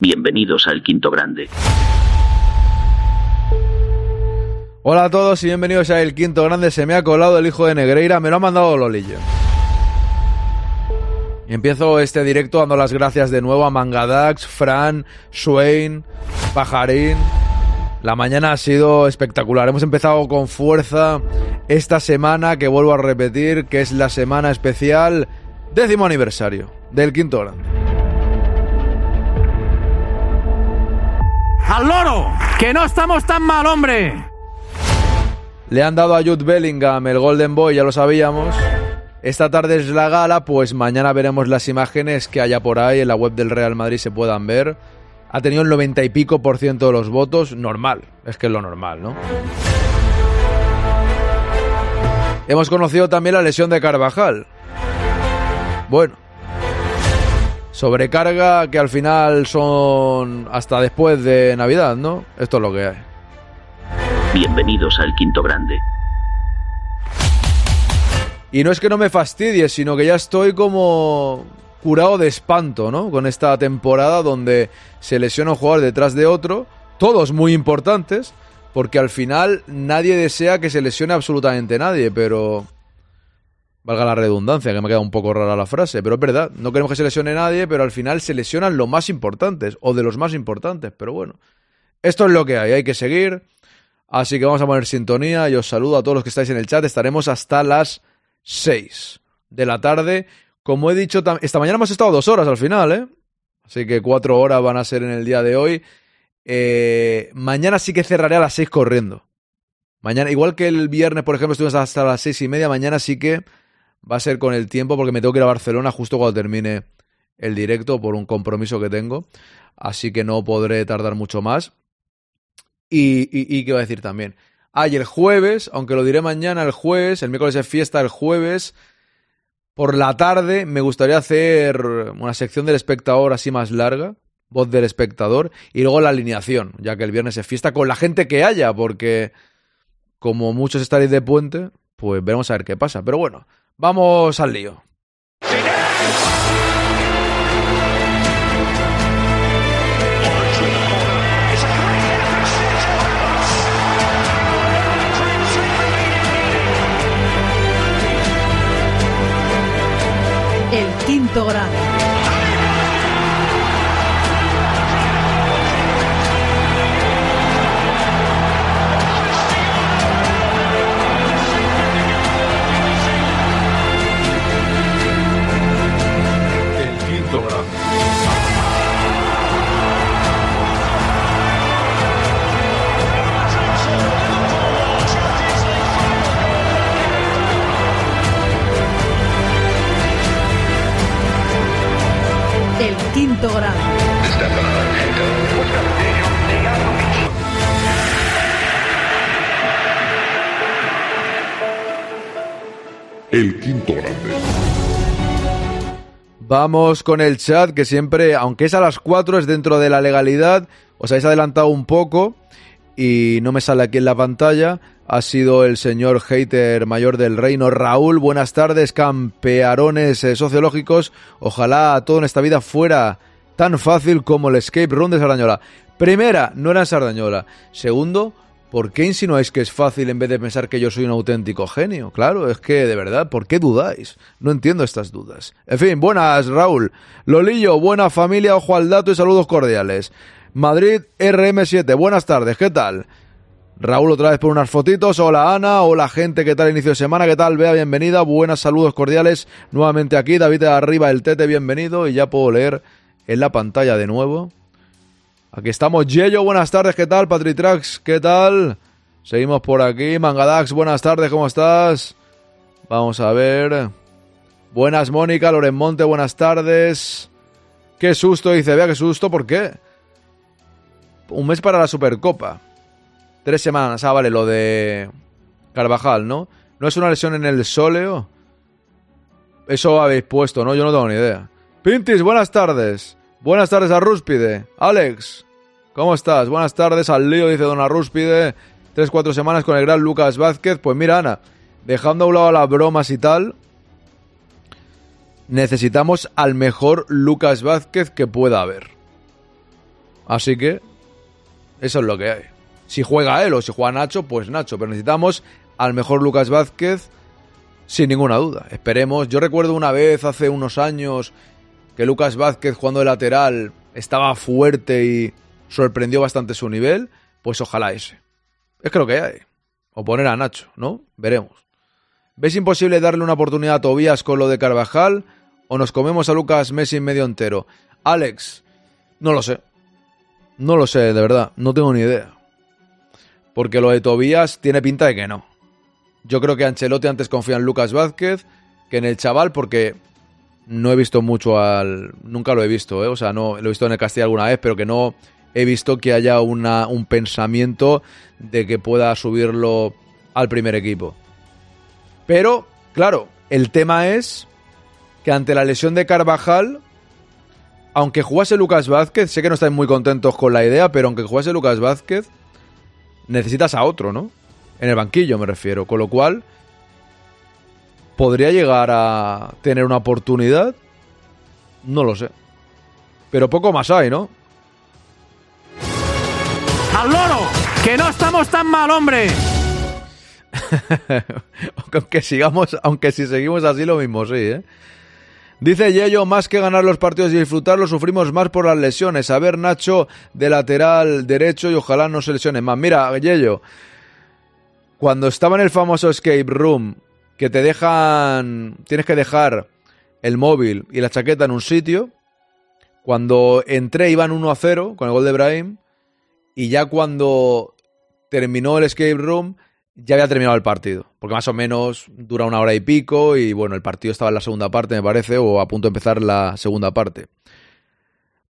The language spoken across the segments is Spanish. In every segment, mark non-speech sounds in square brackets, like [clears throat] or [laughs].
Bienvenidos al Quinto Grande. Hola a todos y bienvenidos a El Quinto Grande. Se me ha colado el hijo de Negreira, me lo ha mandado Lolillo. Y empiezo este directo dando las gracias de nuevo a Mangadax, Fran, Swain, Pajarín. La mañana ha sido espectacular. Hemos empezado con fuerza esta semana que vuelvo a repetir que es la semana especial décimo aniversario del Quinto Grande. ¡Al loro! ¡Que no estamos tan mal, hombre! Le han dado a Jude Bellingham el Golden Boy, ya lo sabíamos. Esta tarde es la gala, pues mañana veremos las imágenes que haya por ahí en la web del Real Madrid se puedan ver. Ha tenido el 90 y pico por ciento de los votos, normal, es que es lo normal, ¿no? Hemos conocido también la lesión de Carvajal. Bueno, sobrecarga que al final son hasta después de Navidad, ¿no? Esto es lo que hay. Bienvenidos al Quinto Grande. Y no es que no me fastidie, sino que ya estoy como curado de espanto, ¿no? Con esta temporada donde se lesiona un jugador detrás de otro, todos muy importantes, porque al final nadie desea que se lesione absolutamente nadie, pero... Valga la redundancia, que me queda un poco rara la frase, pero es verdad, no queremos que se lesione nadie, pero al final se lesionan los más importantes, o de los más importantes, pero bueno, esto es lo que hay, hay que seguir, así que vamos a poner sintonía y os saludo a todos los que estáis en el chat, estaremos hasta las 6 de la tarde, como he dicho, esta mañana hemos estado dos horas al final, ¿eh? Así que cuatro horas van a ser en el día de hoy. Eh, mañana sí que cerraré a las seis corriendo. Mañana, igual que el viernes, por ejemplo, estuvimos hasta las seis y media, mañana sí que va a ser con el tiempo porque me tengo que ir a Barcelona justo cuando termine el directo por un compromiso que tengo. Así que no podré tardar mucho más. Y, y, qué iba a decir también. Ah, y el jueves, aunque lo diré mañana, el jueves, el miércoles es fiesta, el jueves, por la tarde me gustaría hacer una sección del espectador así más larga, voz del espectador, y luego la alineación, ya que el viernes es fiesta con la gente que haya, porque como muchos estaréis de puente, pues veremos a ver qué pasa. Pero bueno, vamos al lío. El quinto grado. Quinto grado. El quinto grande. Vamos con el chat, que siempre, aunque es a las 4, es dentro de la legalidad. Os habéis adelantado un poco y no me sale aquí en la pantalla. Ha sido el señor hater mayor del reino, Raúl. Buenas tardes, campearones eh, sociológicos. Ojalá todo en esta vida fuera tan fácil como el escape room de Sardañola. Primera, no era Sardañola. Segundo, ¿por qué insinuáis que es fácil en vez de pensar que yo soy un auténtico genio? Claro, es que de verdad, ¿por qué dudáis? No entiendo estas dudas. En fin, buenas, Raúl. Lolillo, buena familia, ojo al dato y saludos cordiales. Madrid RM7, buenas tardes, ¿qué tal? Raúl otra vez por unas fotitos. Hola Ana, hola gente, ¿qué tal inicio de semana? ¿Qué tal? Vea, bienvenida. Buenas saludos cordiales. Nuevamente aquí, David de arriba, el Tete, bienvenido. Y ya puedo leer en la pantalla de nuevo. Aquí estamos, Yello, buenas tardes, ¿qué tal? Patritrax, ¿qué tal? Seguimos por aquí. Mangadax, buenas tardes, ¿cómo estás? Vamos a ver. Buenas, Mónica, Loren Monte, buenas tardes. Qué susto, dice, vea qué susto, ¿por qué? Un mes para la Supercopa. Tres semanas, ah, vale, lo de Carvajal, ¿no? ¿No es una lesión en el sóleo? Eso habéis puesto, ¿no? Yo no tengo ni idea. Pintis, buenas tardes. Buenas tardes a Rúspide. Alex, ¿cómo estás? Buenas tardes al lío, dice Don Rúspide. Tres, cuatro semanas con el gran Lucas Vázquez. Pues mira, Ana, dejando a un lado las bromas y tal, necesitamos al mejor Lucas Vázquez que pueda haber. Así que eso es lo que hay. Si juega él o si juega Nacho, pues Nacho. Pero necesitamos al mejor Lucas Vázquez sin ninguna duda. Esperemos. Yo recuerdo una vez hace unos años que Lucas Vázquez jugando de lateral estaba fuerte y sorprendió bastante su nivel. Pues ojalá ese. Es que lo que hay. O poner a Nacho, ¿no? Veremos. ¿Ves imposible darle una oportunidad a Tobías con lo de Carvajal? ¿O nos comemos a Lucas Messi medio entero? Alex, no lo sé. No lo sé, de verdad. No tengo ni idea. Porque lo de Tobías tiene pinta de que no. Yo creo que Ancelotti antes confía en Lucas Vázquez que en el chaval porque no he visto mucho al... Nunca lo he visto, ¿eh? O sea, no lo he visto en el Castilla alguna vez, pero que no he visto que haya una, un pensamiento de que pueda subirlo al primer equipo. Pero, claro, el tema es que ante la lesión de Carvajal, aunque jugase Lucas Vázquez, sé que no estáis muy contentos con la idea, pero aunque jugase Lucas Vázquez, necesitas a otro, ¿no? En el banquillo me refiero. Con lo cual, ¿podría llegar a tener una oportunidad? No lo sé. Pero poco más hay, ¿no? ¡Al loro! ¡Que no estamos tan mal, hombre! [laughs] aunque sigamos, aunque si seguimos así lo mismo, sí, ¿eh? Dice Yello, más que ganar los partidos y disfrutarlos, sufrimos más por las lesiones. A ver, Nacho, de lateral derecho y ojalá no se lesione más. Mira, Yello, cuando estaba en el famoso escape room, que te dejan, tienes que dejar el móvil y la chaqueta en un sitio, cuando entré iban 1 a 0 con el gol de Brahim, y ya cuando terminó el escape room, ya había terminado el partido, porque más o menos dura una hora y pico y bueno, el partido estaba en la segunda parte, me parece, o a punto de empezar la segunda parte.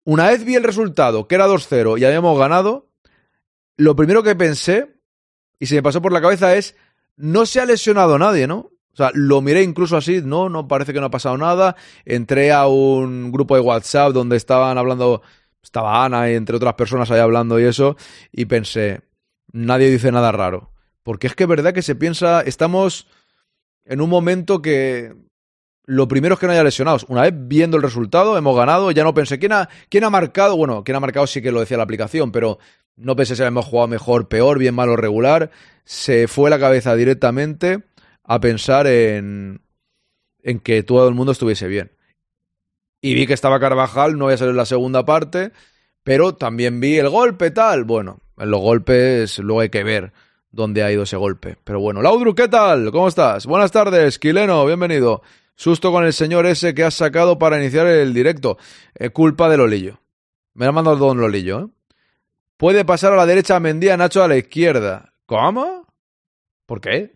Una vez vi el resultado, que era 2-0 y habíamos ganado, lo primero que pensé y se me pasó por la cabeza es, no se ha lesionado nadie, ¿no? O sea, lo miré incluso así, no, no parece que no ha pasado nada. Entré a un grupo de WhatsApp donde estaban hablando, estaba Ana y entre otras personas ahí hablando y eso, y pensé, nadie dice nada raro. Porque es que es verdad que se piensa, estamos en un momento que lo primero es que no haya lesionados. Una vez viendo el resultado, hemos ganado, ya no pensé, ¿quién ha, quién ha marcado? Bueno, quién ha marcado sí que lo decía la aplicación, pero no pensé si hemos jugado mejor, peor, bien, malo, regular. Se fue la cabeza directamente a pensar en, en que todo el mundo estuviese bien. Y vi que estaba Carvajal, no voy a salir la segunda parte, pero también vi el golpe, tal. Bueno, en los golpes luego hay que ver dónde ha ido ese golpe. Pero bueno, Laudru, ¿qué tal? ¿Cómo estás? Buenas tardes, Quileno, bienvenido. Susto con el señor ese que has sacado para iniciar el directo. Eh, culpa de Lolillo. Me ha mandado Don Lolillo, ¿eh? Puede pasar a la derecha Mendía, Nacho a la izquierda. ¿Cómo? ¿Por qué?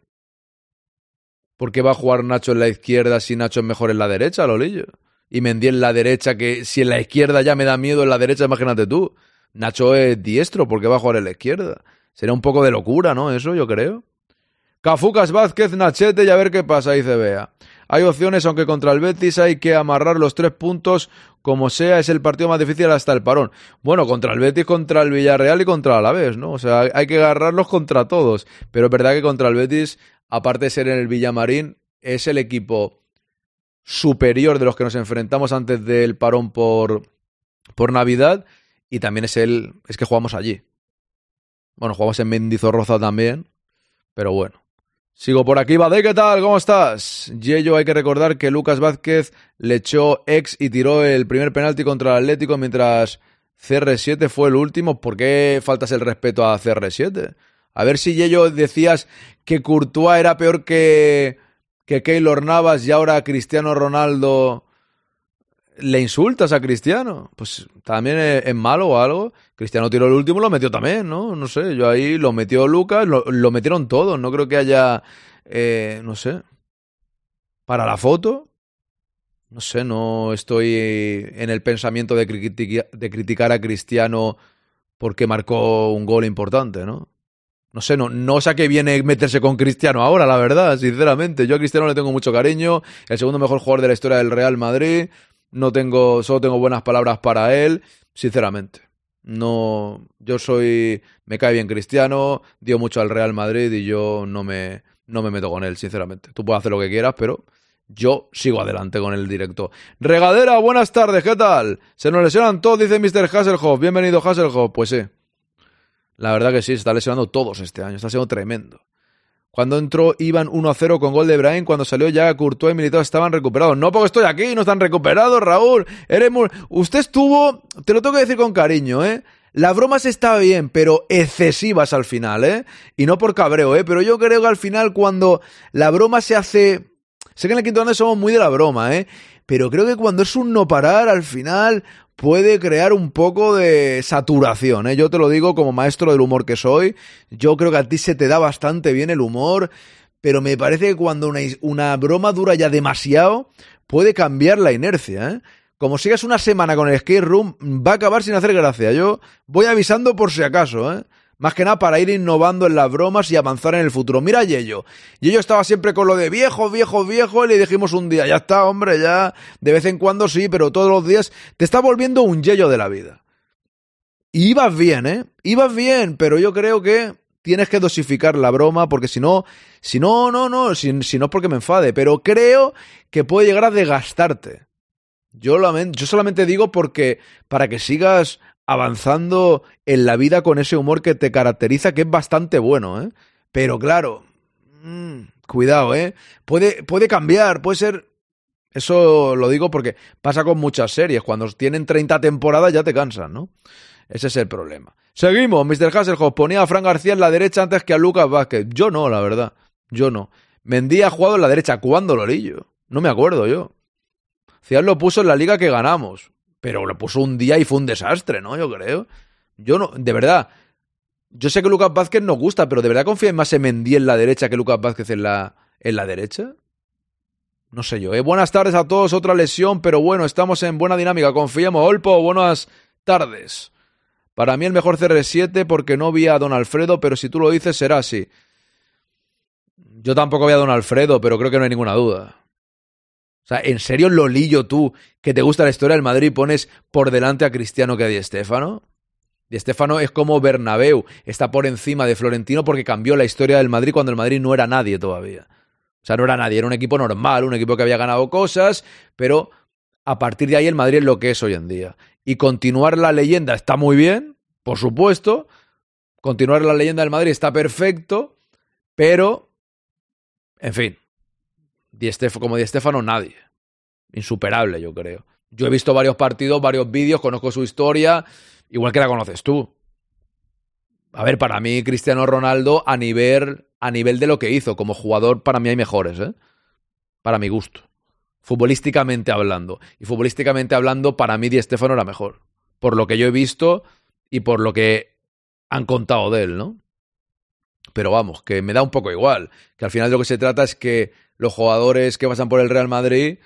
¿Por qué va a jugar Nacho en la izquierda si Nacho es mejor en la derecha, Lolillo? Y Mendy en la derecha, que si en la izquierda ya me da miedo en la derecha, imagínate tú. Nacho es diestro, ¿por qué va a jugar en la izquierda? Sería un poco de locura, ¿no? Eso yo creo. Cafucas Vázquez, Nachete y a ver qué pasa, dice Bea. Hay opciones, aunque contra el Betis hay que amarrar los tres puntos, como sea, es el partido más difícil hasta el parón. Bueno, contra el Betis, contra el Villarreal y contra el Alavés, ¿no? O sea, hay que agarrarlos contra todos. Pero es verdad que contra el Betis, aparte de ser en el Villamarín, es el equipo superior de los que nos enfrentamos antes del parón por, por Navidad y también es el es que jugamos allí. Bueno, jugamos en Mendizorroza también, pero bueno. Sigo por aquí, Bade, ¿qué tal? ¿Cómo estás? Yello, hay que recordar que Lucas Vázquez le echó ex y tiró el primer penalti contra el Atlético mientras CR7 fue el último. ¿Por qué faltas el respeto a CR7? A ver si Yello decías que Courtois era peor que, que Keylor Navas y ahora Cristiano Ronaldo le insultas a Cristiano. Pues también es, malo o algo. Cristiano tiró el último, lo metió también, ¿no? No sé, yo ahí lo metió Lucas, lo, metieron todos. No creo que haya, eh, no sé, para la foto. No sé, no estoy en el pensamiento de, de criticar a Cristiano porque marcó un gol importante, ¿no? No sé, no, no sé a qué viene meterse con Cristiano ahora, la verdad, sinceramente. Yo a Cristiano le tengo mucho cariño, el segundo mejor jugador de la historia del Real Madrid. No tengo, solo tengo buenas palabras para él, sinceramente. No, yo soy, me cae bien Cristiano, dio mucho al Real Madrid y yo no me, no me meto con él, sinceramente. Tú puedes hacer lo que quieras, pero yo sigo adelante con el directo. Regadera, buenas tardes, ¿qué tal? Se nos lesionan todos, dice Mr. Hasselhoff. Bienvenido, Hasselhoff. Pues sí. La verdad que sí, se está lesionando todos este año. Está siendo tremendo. Cuando entró iban 1-0 con gol de Brian, cuando salió ya Courtois y Militao estaban recuperados. No porque estoy aquí, no están recuperados, Raúl. Eres. Usted estuvo, te lo tengo que decir con cariño, ¿eh? Las bromas está bien, pero excesivas al final, ¿eh? Y no por cabreo, ¿eh? Pero yo creo que al final cuando la broma se hace... Sé que en el quinto grande somos muy de la broma, ¿eh? Pero creo que cuando es un no parar, al final puede crear un poco de saturación, ¿eh? Yo te lo digo como maestro del humor que soy. Yo creo que a ti se te da bastante bien el humor, pero me parece que cuando una, una broma dura ya demasiado, puede cambiar la inercia, ¿eh? como sigas una semana con el skate room, va a acabar sin hacer gracia. Yo voy avisando por si acaso, ¿eh? Más que nada para ir innovando en las bromas y avanzar en el futuro. Mira Yello. Yello estaba siempre con lo de viejo, viejo, viejo y le dijimos un día, ya está, hombre, ya de vez en cuando sí, pero todos los días te está volviendo un Yello de la vida. Y ibas bien, ¿eh? Ibas bien, pero yo creo que tienes que dosificar la broma porque si no, si no, no, no, si, si no es porque me enfade, pero creo que puede llegar a desgastarte. Yo, yo solamente digo porque para que sigas avanzando en la vida con ese humor que te caracteriza, que es bastante bueno, ¿eh? Pero claro, mmm, cuidado, ¿eh? Puede, puede cambiar, puede ser... Eso lo digo porque pasa con muchas series. Cuando tienen 30 temporadas ya te cansan, ¿no? Ese es el problema. Seguimos. Mr. Hasselhoff ponía a Fran García en la derecha antes que a Lucas Vázquez. Yo no, la verdad. Yo no. Mendy ha jugado en la derecha. ¿Cuándo, Lorillo? No me acuerdo yo. Cian lo puso en la liga que ganamos, pero lo puso un día y fue un desastre, ¿no? Yo creo. Yo no, de verdad, yo sé que Lucas Vázquez nos gusta, pero ¿de verdad confías más en Mendy en la derecha que Lucas Vázquez en la, en la derecha? No sé yo, ¿eh? Buenas tardes a todos, otra lesión, pero bueno, estamos en buena dinámica, confiamos. Olpo, buenas tardes. Para mí el mejor CR7 porque no vi a Don Alfredo, pero si tú lo dices será así. Yo tampoco vi a Don Alfredo, pero creo que no hay ninguna duda. Sea, ¿en serio, Lolillo, tú, que te gusta la historia del Madrid, pones por delante a Cristiano que a Di Stéfano? Di es como Bernabéu, está por encima de Florentino porque cambió la historia del Madrid cuando el Madrid no era nadie todavía. O sea, no era nadie, era un equipo normal, un equipo que había ganado cosas, pero a partir de ahí el Madrid es lo que es hoy en día. Y continuar la leyenda está muy bien, por supuesto. Continuar la leyenda del Madrid está perfecto, pero, en fin, como Di Stefano, nadie. Insuperable, yo creo. Yo he visto varios partidos, varios vídeos, conozco su historia, igual que la conoces tú. A ver, para mí Cristiano Ronaldo a nivel, a nivel de lo que hizo como jugador, para mí hay mejores, ¿eh? Para mi gusto. Futbolísticamente hablando. Y futbolísticamente hablando, para mí Di Stefano era mejor. Por lo que yo he visto y por lo que han contado de él, ¿no? Pero vamos, que me da un poco igual. Que al final de lo que se trata es que los jugadores que pasan por el Real Madrid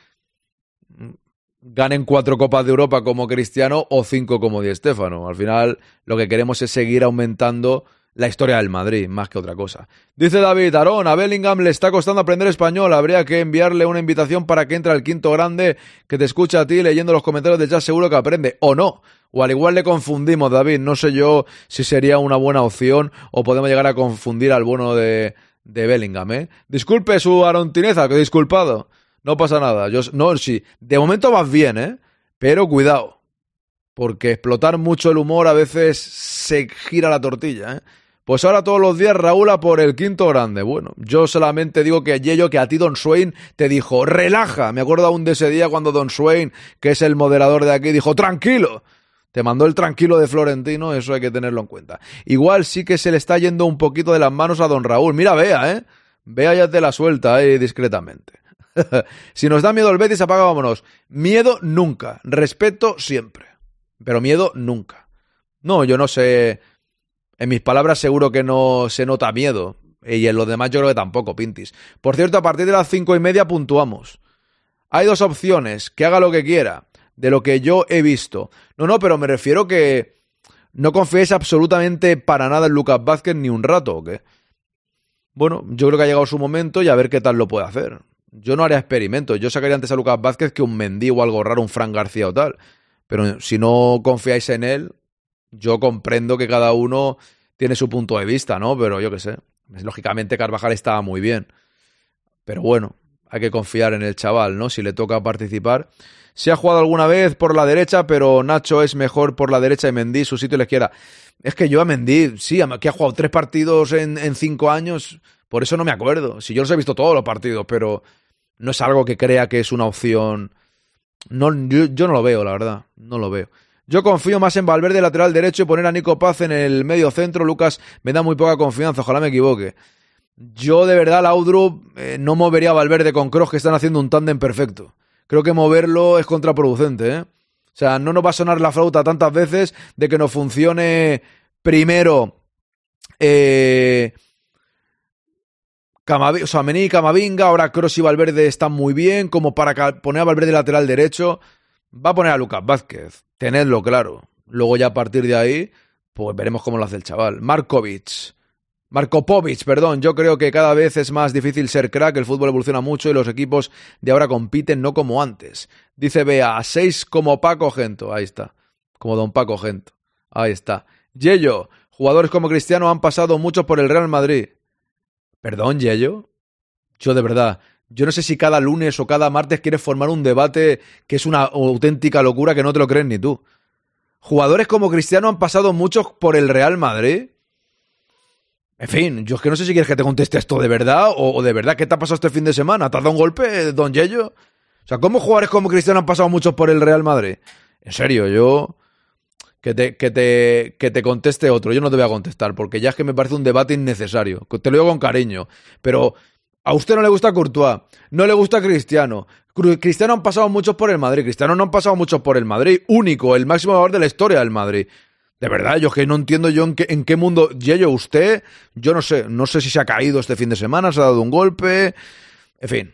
ganen cuatro copas de Europa como Cristiano o cinco como Di Stéfano. Al final lo que queremos es seguir aumentando la historia del Madrid, más que otra cosa. Dice David Arón, a Bellingham le está costando aprender español, habría que enviarle una invitación para que entre al quinto grande que te escucha a ti leyendo los comentarios de chat, seguro que aprende, o no. O al igual le confundimos, David, no sé yo si sería una buena opción o podemos llegar a confundir al bueno de, de Bellingham, ¿eh? Disculpe su arontineza, que disculpado. No pasa nada. Yo, no, sí. De momento vas bien, ¿eh? Pero cuidado. Porque explotar mucho el humor a veces se gira la tortilla, ¿eh? Pues ahora todos los días Raúl a por el quinto grande. Bueno, yo solamente digo que Yello, que a ti Don Swain te dijo, relaja. Me acuerdo aún de ese día cuando Don Swain, que es el moderador de aquí, dijo, tranquilo. Te mandó el tranquilo de Florentino, eso hay que tenerlo en cuenta. Igual sí que se le está yendo un poquito de las manos a don Raúl. Mira, vea, ¿eh? Vea ya te la suelta ahí discretamente. [laughs] si nos da miedo el Betis, apaga, vámonos. Miedo nunca. Respeto siempre. Pero miedo nunca. No, yo no sé. En mis palabras seguro que no se nota miedo. Y en los demás yo creo que tampoco, Pintis. Por cierto, a partir de las cinco y media puntuamos. Hay dos opciones. Que haga lo que quiera de lo que yo he visto. No, no, pero me refiero que no confíes absolutamente para nada en Lucas Vázquez ni un rato, ¿o? Bueno, yo creo que ha llegado su momento y a ver qué tal lo puede hacer. Yo no haría experimentos. Yo sacaría antes a Lucas Vázquez que un Mendy o algo raro, un Fran García o tal. Pero si no confiáis en él, yo comprendo que cada uno tiene su punto de vista, ¿no? Pero yo qué sé. Lógicamente Carvajal estaba muy bien. Pero bueno, hay que confiar en el chaval, ¿no? Si le toca participar. Se ha jugado alguna vez por la derecha, pero Nacho es mejor por la derecha y Mendy su sitio la izquierda. Es que yo a Mendy, sí, que ha jugado tres partidos en, en cinco años, por eso no me acuerdo. Si yo los he visto todos los partidos, pero no es algo que crea que es una opción. No, yo, yo no lo veo, la verdad. No lo veo. Yo confío más en Valverde lateral derecho y poner a Nico Paz en el medio centro. Lucas me da muy poca confianza, ojalá me equivoque. Yo de verdad, Laudrup, eh, no movería a Valverde con Kroos que están haciendo un tándem perfecto. Creo que moverlo es contraproducente, ¿eh? O sea, no nos va a sonar la flauta tantas veces de que nos funcione primero eh, o sea, Mení Camavinga, ahora Kroos y Valverde están muy bien, como para poner a Valverde lateral derecho. Va a poner a Lucas Vázquez, tenedlo claro. Luego ya a partir de ahí, pues veremos cómo lo hace el chaval. Markovic. Markopovic, perdón, yo creo que cada vez es más difícil ser crack, el fútbol evoluciona mucho y los equipos de ahora compiten no como antes. Dice Bea, a 6 como Paco Gento, ahí está, como don Paco Gento, ahí está. Yello, jugadores como Cristiano han pasado mucho por el Real Madrid. Perdón, Yello, yo de verdad, yo no sé si cada lunes o cada martes quieres formar un debate que es una auténtica locura que no te lo crees ni tú. Jugadores como Cristiano han pasado muchos por el Real Madrid. En fin, yo es que no sé si quieres que te conteste esto de verdad o, de verdad qué te ha pasado este fin de semana. ¿Te has dado un golpe, don Yello? O sea, ¿cómo jugadores como Cristiano han pasado muchos por el Real Madrid? En serio, yo... Que te, que, te, que te conteste otro. Yo no te voy a contestar porque ya es que me parece un debate innecesario. Te lo digo con cariño. Pero a usted no le gusta Courtois, no le gusta Cristiano. Cristiano han pasado muchos por el Madrid. Cristiano no han pasado muchos por el Madrid. Único, el máximo jugador de la historia del Madrid. De verdad, yo que no entiendo yo en qué, en qué mundo. Yello, usted, yo no sé, no sé si se ha caído este fin de semana, se ha dado un golpe. En fin,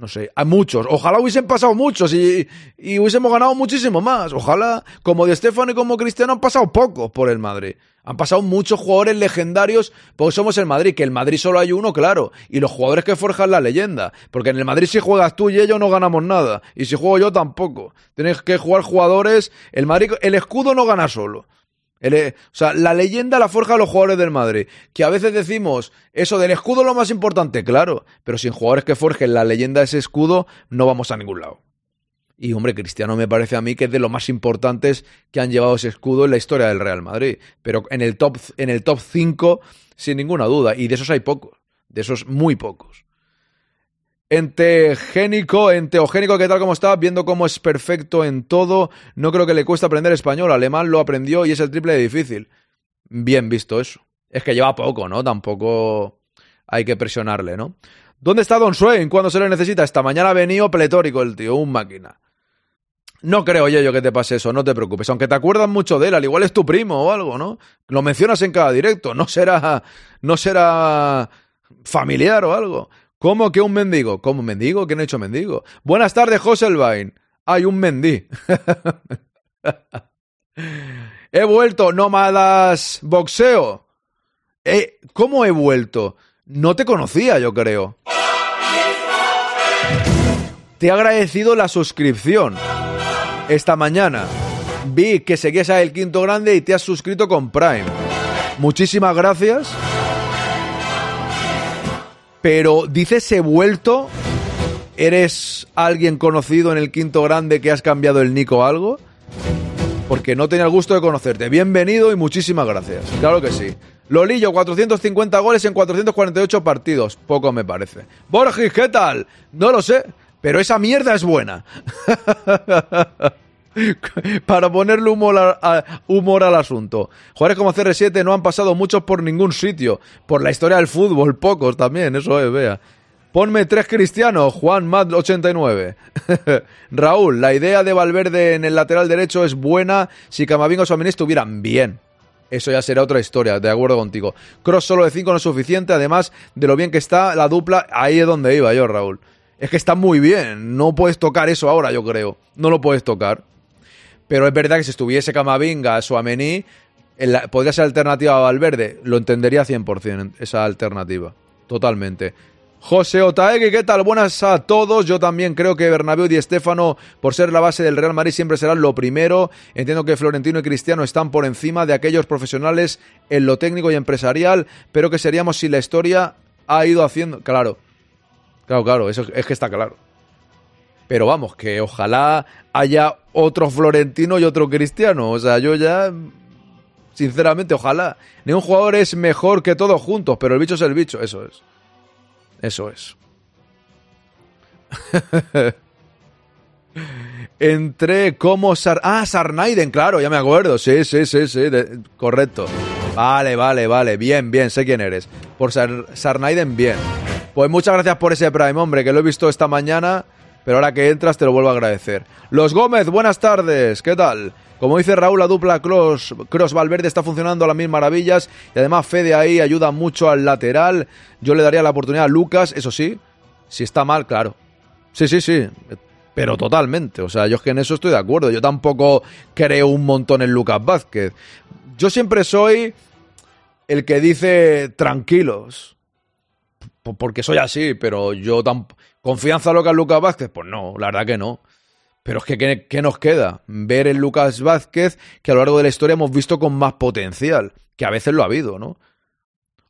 no sé, hay muchos. Ojalá hubiesen pasado muchos y, hubiésemos ganado muchísimo más. Ojalá, como Di Stefano y como Cristiano, han pasado pocos por el Madrid. Han pasado muchos jugadores legendarios porque somos el Madrid, que el Madrid solo hay uno, claro. Y los jugadores que forjan la leyenda. Porque en el Madrid si juegas tú y ellos no ganamos nada. Y si juego yo tampoco. Tienes que jugar jugadores. El Madrid, el escudo no gana solo. O sea, la leyenda la forja los jugadores del Madrid. Que a veces decimos, eso del escudo es lo más importante, claro. Pero sin jugadores que forjen la leyenda de ese escudo, no vamos a ningún lado. Y hombre, Cristiano me parece a mí que es de los más importantes que han llevado ese escudo en la historia del Real Madrid. Pero en el top, en el top 5, sin ninguna duda. Y de esos hay pocos. De esos muy pocos. Entegénico, enteogénico, ¿qué tal? ¿Cómo está? Viendo cómo es perfecto en todo. No creo que le cueste aprender español. Alemán lo aprendió y es el triple de difícil. Bien visto eso. Es que lleva poco, ¿no? Tampoco hay que presionarle, ¿no? ¿Dónde está Don Swain cuando se le necesita? Esta mañana ha venido pletórico el tío, un máquina. No creo yo que te pase eso, no te preocupes. Aunque te acuerdas mucho de él, al igual es tu primo o algo, ¿no? Lo mencionas en cada directo, no será, no será familiar o algo. ¿Cómo que un mendigo? ¿Cómo mendigo? ¿Quién ha hecho mendigo? Buenas tardes, Joselvain. Hay un mendí. [laughs] he vuelto, nómadas boxeo. Eh, ¿Cómo he vuelto? No te conocía, yo creo. Te he agradecido la suscripción esta mañana. Vi que seguías a El Quinto Grande y te has suscrito con Prime. Muchísimas gracias. Pero dices he vuelto. ¿Eres alguien conocido en el Quinto Grande que has cambiado el nico o algo? Porque no tenía el gusto de conocerte. Bienvenido y muchísimas gracias. Claro que sí. Lolillo, 450 goles en 448 partidos. Poco me parece. Borges, ¿qué tal? No lo sé. Pero esa mierda es buena. [laughs] [laughs] Para ponerle humor, humor, al asunto. Jugadores como CR7 no han pasado muchos por ningún sitio. Por la historia del fútbol, pocos también, eso es, vea. Ponme tres cristianos, Juan Mad 89. [laughs] Raúl, la idea de Valverde en el lateral derecho es buena si Camavinga o Suamení estuvieran bien. Eso ya será otra historia, de acuerdo contigo. Cross solo de 5 no es suficiente, además de lo bien que está la dupla, ahí es donde iba yo, Raúl es que está muy bien. No puedes tocar eso ahora, yo creo. No lo puedes tocar. Pero es verdad que si estuviese Camavinga, Suamení, podría ser alternativa a Valverde. Lo entendería 100% esa alternativa. Totalmente. José Otaegui, ¿qué tal? Buenas a todos. Yo también creo que Bernabéu y Estefano, por ser la base del Real Madrid, siempre serán lo primero. Entiendo que Florentino y Cristiano están por encima de aquellos profesionales en lo técnico y empresarial, pero que seríamos si la historia ha ido haciendo. Claro, Claro, claro, eso es que está claro. Pero vamos, que ojalá haya otro Florentino y otro Cristiano. O sea, yo ya, sinceramente, ojalá. Ni un jugador es mejor que todos juntos, pero el bicho es el bicho, eso es. Eso es. [laughs] Entré como Sar... Ah, Sarnaiden, claro, ya me acuerdo. Sí, sí, sí, sí, correcto. Vale, vale, vale. Bien, bien, sé quién eres. Por Sar... Sarnaiden, bien. Pues muchas gracias por ese Prime, hombre, que lo he visto esta mañana pero ahora que entras te lo vuelvo a agradecer. Los Gómez, buenas tardes, ¿qué tal? Como dice Raúl, la dupla Cross, Cross Valverde está funcionando a las mil maravillas y además Fede ahí ayuda mucho al lateral. Yo le daría la oportunidad a Lucas, eso sí, si está mal, claro. Sí, sí, sí, pero totalmente. O sea, yo es que en eso estoy de acuerdo. Yo tampoco creo un montón en Lucas Vázquez. Yo siempre soy el que dice tranquilos. Porque soy así, pero yo tampoco ¿Confianza loca en Lucas Vázquez? Pues no, la verdad que no. Pero es que, ¿qué, nos queda? Ver en Lucas Vázquez que a lo largo de la historia hemos visto con más potencial, que a veces lo ha habido, ¿no?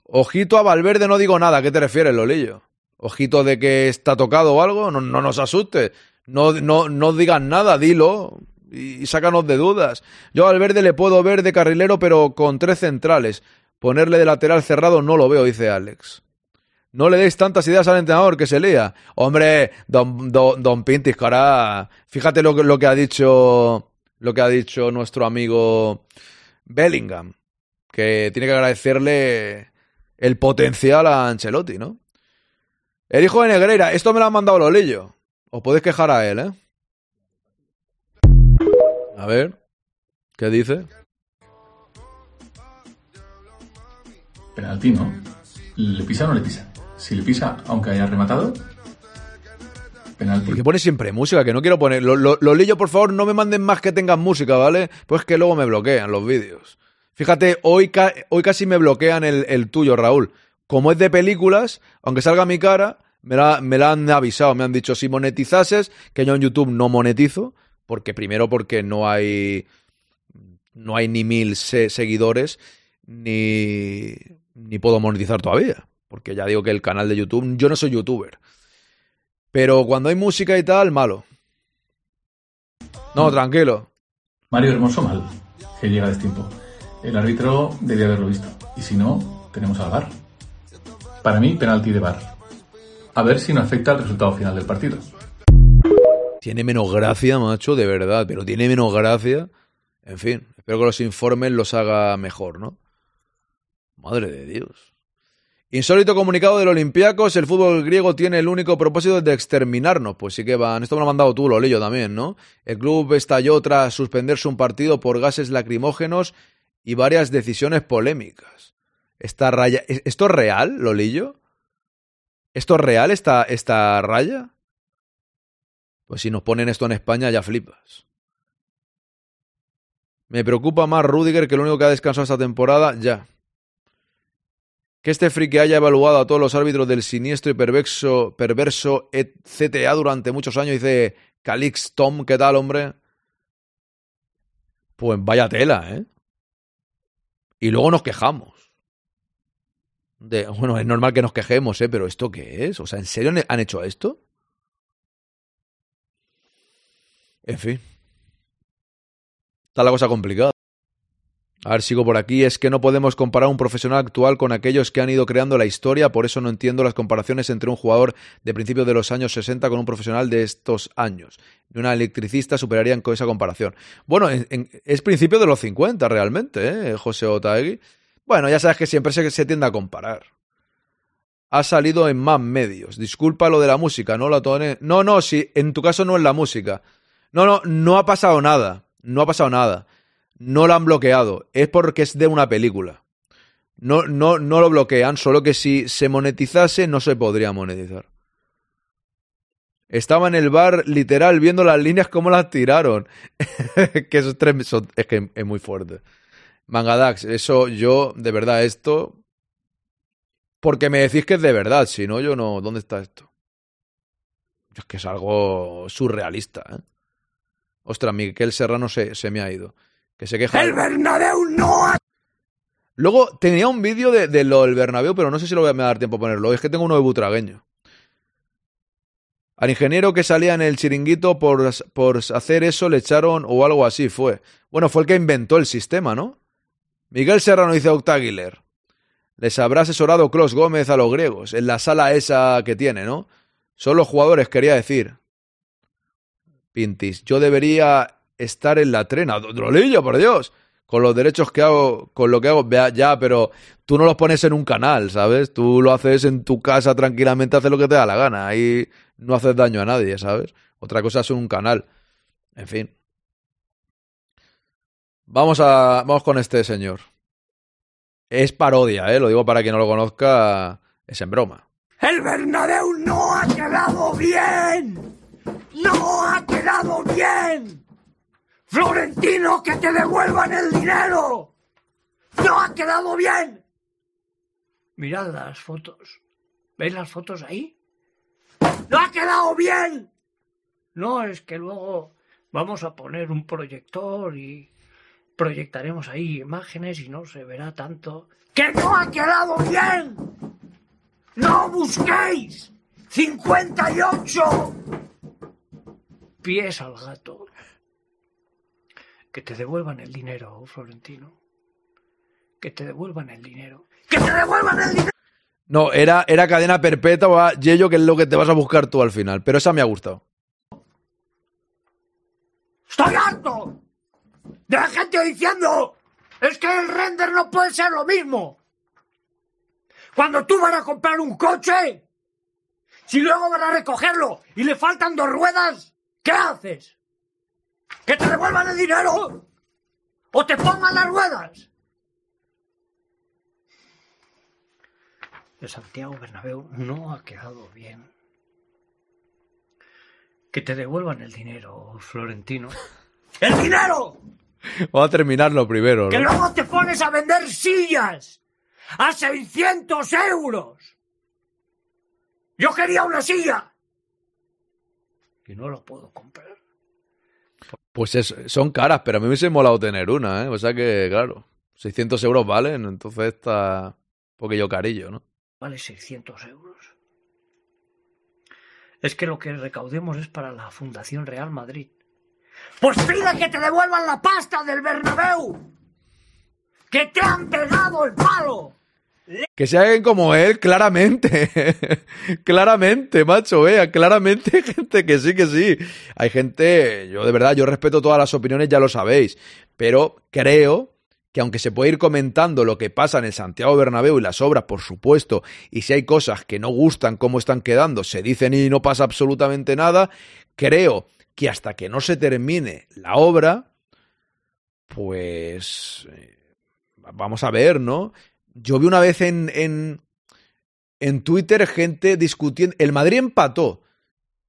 Ojito a Valverde, no digo nada. ¿A qué te refieres, Lolillo? Ojito de que está tocado o algo, no, nos asuste. No, no, no digas nada, dilo y, y sácanos de dudas. Yo a Valverde le puedo ver de carrilero, pero con tres centrales. Ponerle de lateral cerrado no lo veo, dice Alex. No le deis tantas ideas al entrenador que se lea. Hombre, don, don, Pintis, que ahora, fíjate lo, que ha dicho lo que ha dicho nuestro amigo Bellingham, que tiene que agradecerle el potencial a Ancelotti, ¿no? El hijo de Negreira, esto me lo ha mandado Lolillo. Os podéis quejar a él, ¿eh? A ver, ¿qué dice? Penalti, ¿no? ¿Le pisa o no le pisa? Si le pisa, aunque haya rematado, penalti. Porque pone siempre música, que no quiero poner. Lo, lo, por favor, no me manden más que tengan música, ¿vale? Pues que luego me bloquean los vídeos. Fíjate, hoy, hoy casi me bloquean el, tuyo, Raúl. Como es de películas, aunque salga mi cara, me la, me la han avisado, me han dicho si monetizases, que yo en YouTube no monetizo, porque primero porque no hay no hay ni mil seguidores, ni, ni puedo monetizar todavía porque ya digo que el canal de YouTube, yo no soy youtuber. Pero cuando hay música y tal, malo. No, tranquilo. Mario Hermoso mal, que llega a tiempo. El árbitro debía haberlo visto. Y si no, tenemos al VAR. Para mí, penalti de VAR. A ver si no afecta al resultado final del partido. Tiene menos gracia, macho, de verdad, pero tiene menos gracia. En fin, espero que los informes los haga mejor, ¿no? Madre de Dios. Insólito comunicado del Olympiacos, el fútbol griego tiene el único propósito de exterminarnos. Pues sí que van, esto me lo ha mandado tú, lo también, ¿no? El club estalló tras suspenderse un partido por gases lacrimógenos y varias decisiones polémicas. Esta raya, ¿esto es real, Lolillo? ¿Esto es real, esta, esta raya? Pues si nos ponen esto en España ya flipas. Me preocupa más Rudiger que el único que ha descansado esta temporada, ya que este friki haya evaluado a todos los árbitros del siniestro y perverso, perverso CTA durante muchos años, dice Calix Tom, ¿qué tal, hombre? Pues vaya tela, ¿eh? Y luego nos quejamos. De, bueno, es normal que nos quejemos, ¿eh? Pero ¿esto qué es? O sea, ¿en serio han hecho esto? En fin. Está la cosa complicada. A ver, sigo por aquí. Es que no podemos comparar un profesional actual con aquellos que han ido creando la historia, por eso no entiendo las comparaciones entre un jugador de principios de los años 60 con un profesional de estos años. Ni una electricista superarían con esa comparación. Bueno, es principio de los 50 realmente, ¿eh? José Otaegui. Bueno, ya sabes que siempre se, se tiende a comparar. Ha salido en más medios. Disculpa lo de la música, ¿no? La tone... No, no, si en tu caso no es la música. No, no, no ha pasado nada. No ha pasado nada no lo han bloqueado, es porque es de una película. No, no, no lo bloquean, solo que si se monetizase no se podría monetizar. Estaba en el bar literal viendo las líneas como las tiraron. [laughs] que esos tres es que es muy fuerte. Mangadax, eso yo, de verdad, esto. Porque me decís que es de verdad, si no, yo no. ¿Dónde está esto? Es que es algo surrealista, ¿eh? Ostras, Miguel Serrano se, se me ha ido. Que se queja. ¡El Bernabéu no Luego tenía un vídeo de, lo del Bernabéu, pero no sé si lo voy a me dar tiempo a ponerlo. Es que tengo uno de Butragueño. Al ingeniero que salía en el chiringuito por, por hacer eso le echaron o algo así fue. Bueno, fue el que inventó el sistema, ¿no? Miguel Serrano dice Octaguiler. Les habrá asesorado Clos Gómez a los griegos en la sala esa que tiene, ¿no? Son los jugadores, quería decir. Pintis, yo debería estar en la trena. Drolillo, por Dios. Con los derechos que hago, con lo que hago, ya, pero tú no los pones en un canal, ¿sabes? Tú lo haces en tu casa tranquilamente, haces lo que te da la gana. Ahí no haces daño a nadie, ¿sabes? Otra cosa es un canal. En fin. Vamos a. Vamos con este señor. Es parodia, ¿eh? Lo digo para quien no lo conozca. Es en broma. El Bernabéu no ha quedado bien. No ha quedado bien. Florentino, que te devuelvan el dinero. No ha quedado bien. Mirad las fotos. ¿Veis las fotos ahí? ¡No ha quedado bien! No, es que luego vamos a poner un proyector y proyectaremos ahí imágenes y no se verá tanto. ¡Que no ha quedado bien! ¡No busquéis! ¡58! Pies al gato. Que te devuelvan el dinero, Florentino. Que te devuelvan el dinero. ¡Que te devuelvan el dinero! No, era, era cadena perpetua, Yello, que es lo que te vas a buscar tú al final. Pero esa me ha gustado. ¡Estoy harto! De la gente diciendo, es que el render no puede ser lo mismo. Cuando tú vas a comprar un coche, si luego van a recogerlo y le faltan dos ruedas, ¿qué haces? ¿Que te devuelvan el dinero? ¿O te pongan las ruedas? El Santiago Bernabéu no ha quedado bien. Que te devuelvan el dinero, Florentino. [laughs] ¡El dinero! Vamos a terminarlo primero, Que luego te pones a vender sillas a 600 euros. Yo quería una silla. Y no la puedo comprar. Pues es- son caras, pero a mí me hubiese molado tener una, ¿eh? O sea que, claro, 600 euros valen, entonces está un poquillo carillo, ¿no? Vale 600 euros. Es que lo que recaudemos es para la Fundación Real Madrid. Pues pide que te devuelvan la pasta del Bernabéu. Que te han pegado el palo. Que se hagan como él, claramente. [laughs] claramente, macho, vea, claramente gente que sí, que sí. Hay gente, yo de verdad, yo respeto todas las opiniones, ya lo sabéis, pero creo que aunque se puede ir comentando lo que pasa en el Santiago Bernabéu y las obras, por supuesto, y si hay cosas que no gustan cómo están quedando, se dicen y no pasa absolutamente nada, creo que hasta que no se termine la obra, pues eh, vamos a ver, ¿no? Yo vi una vez en, en, en Twitter gente discutiendo. El Madrid empató.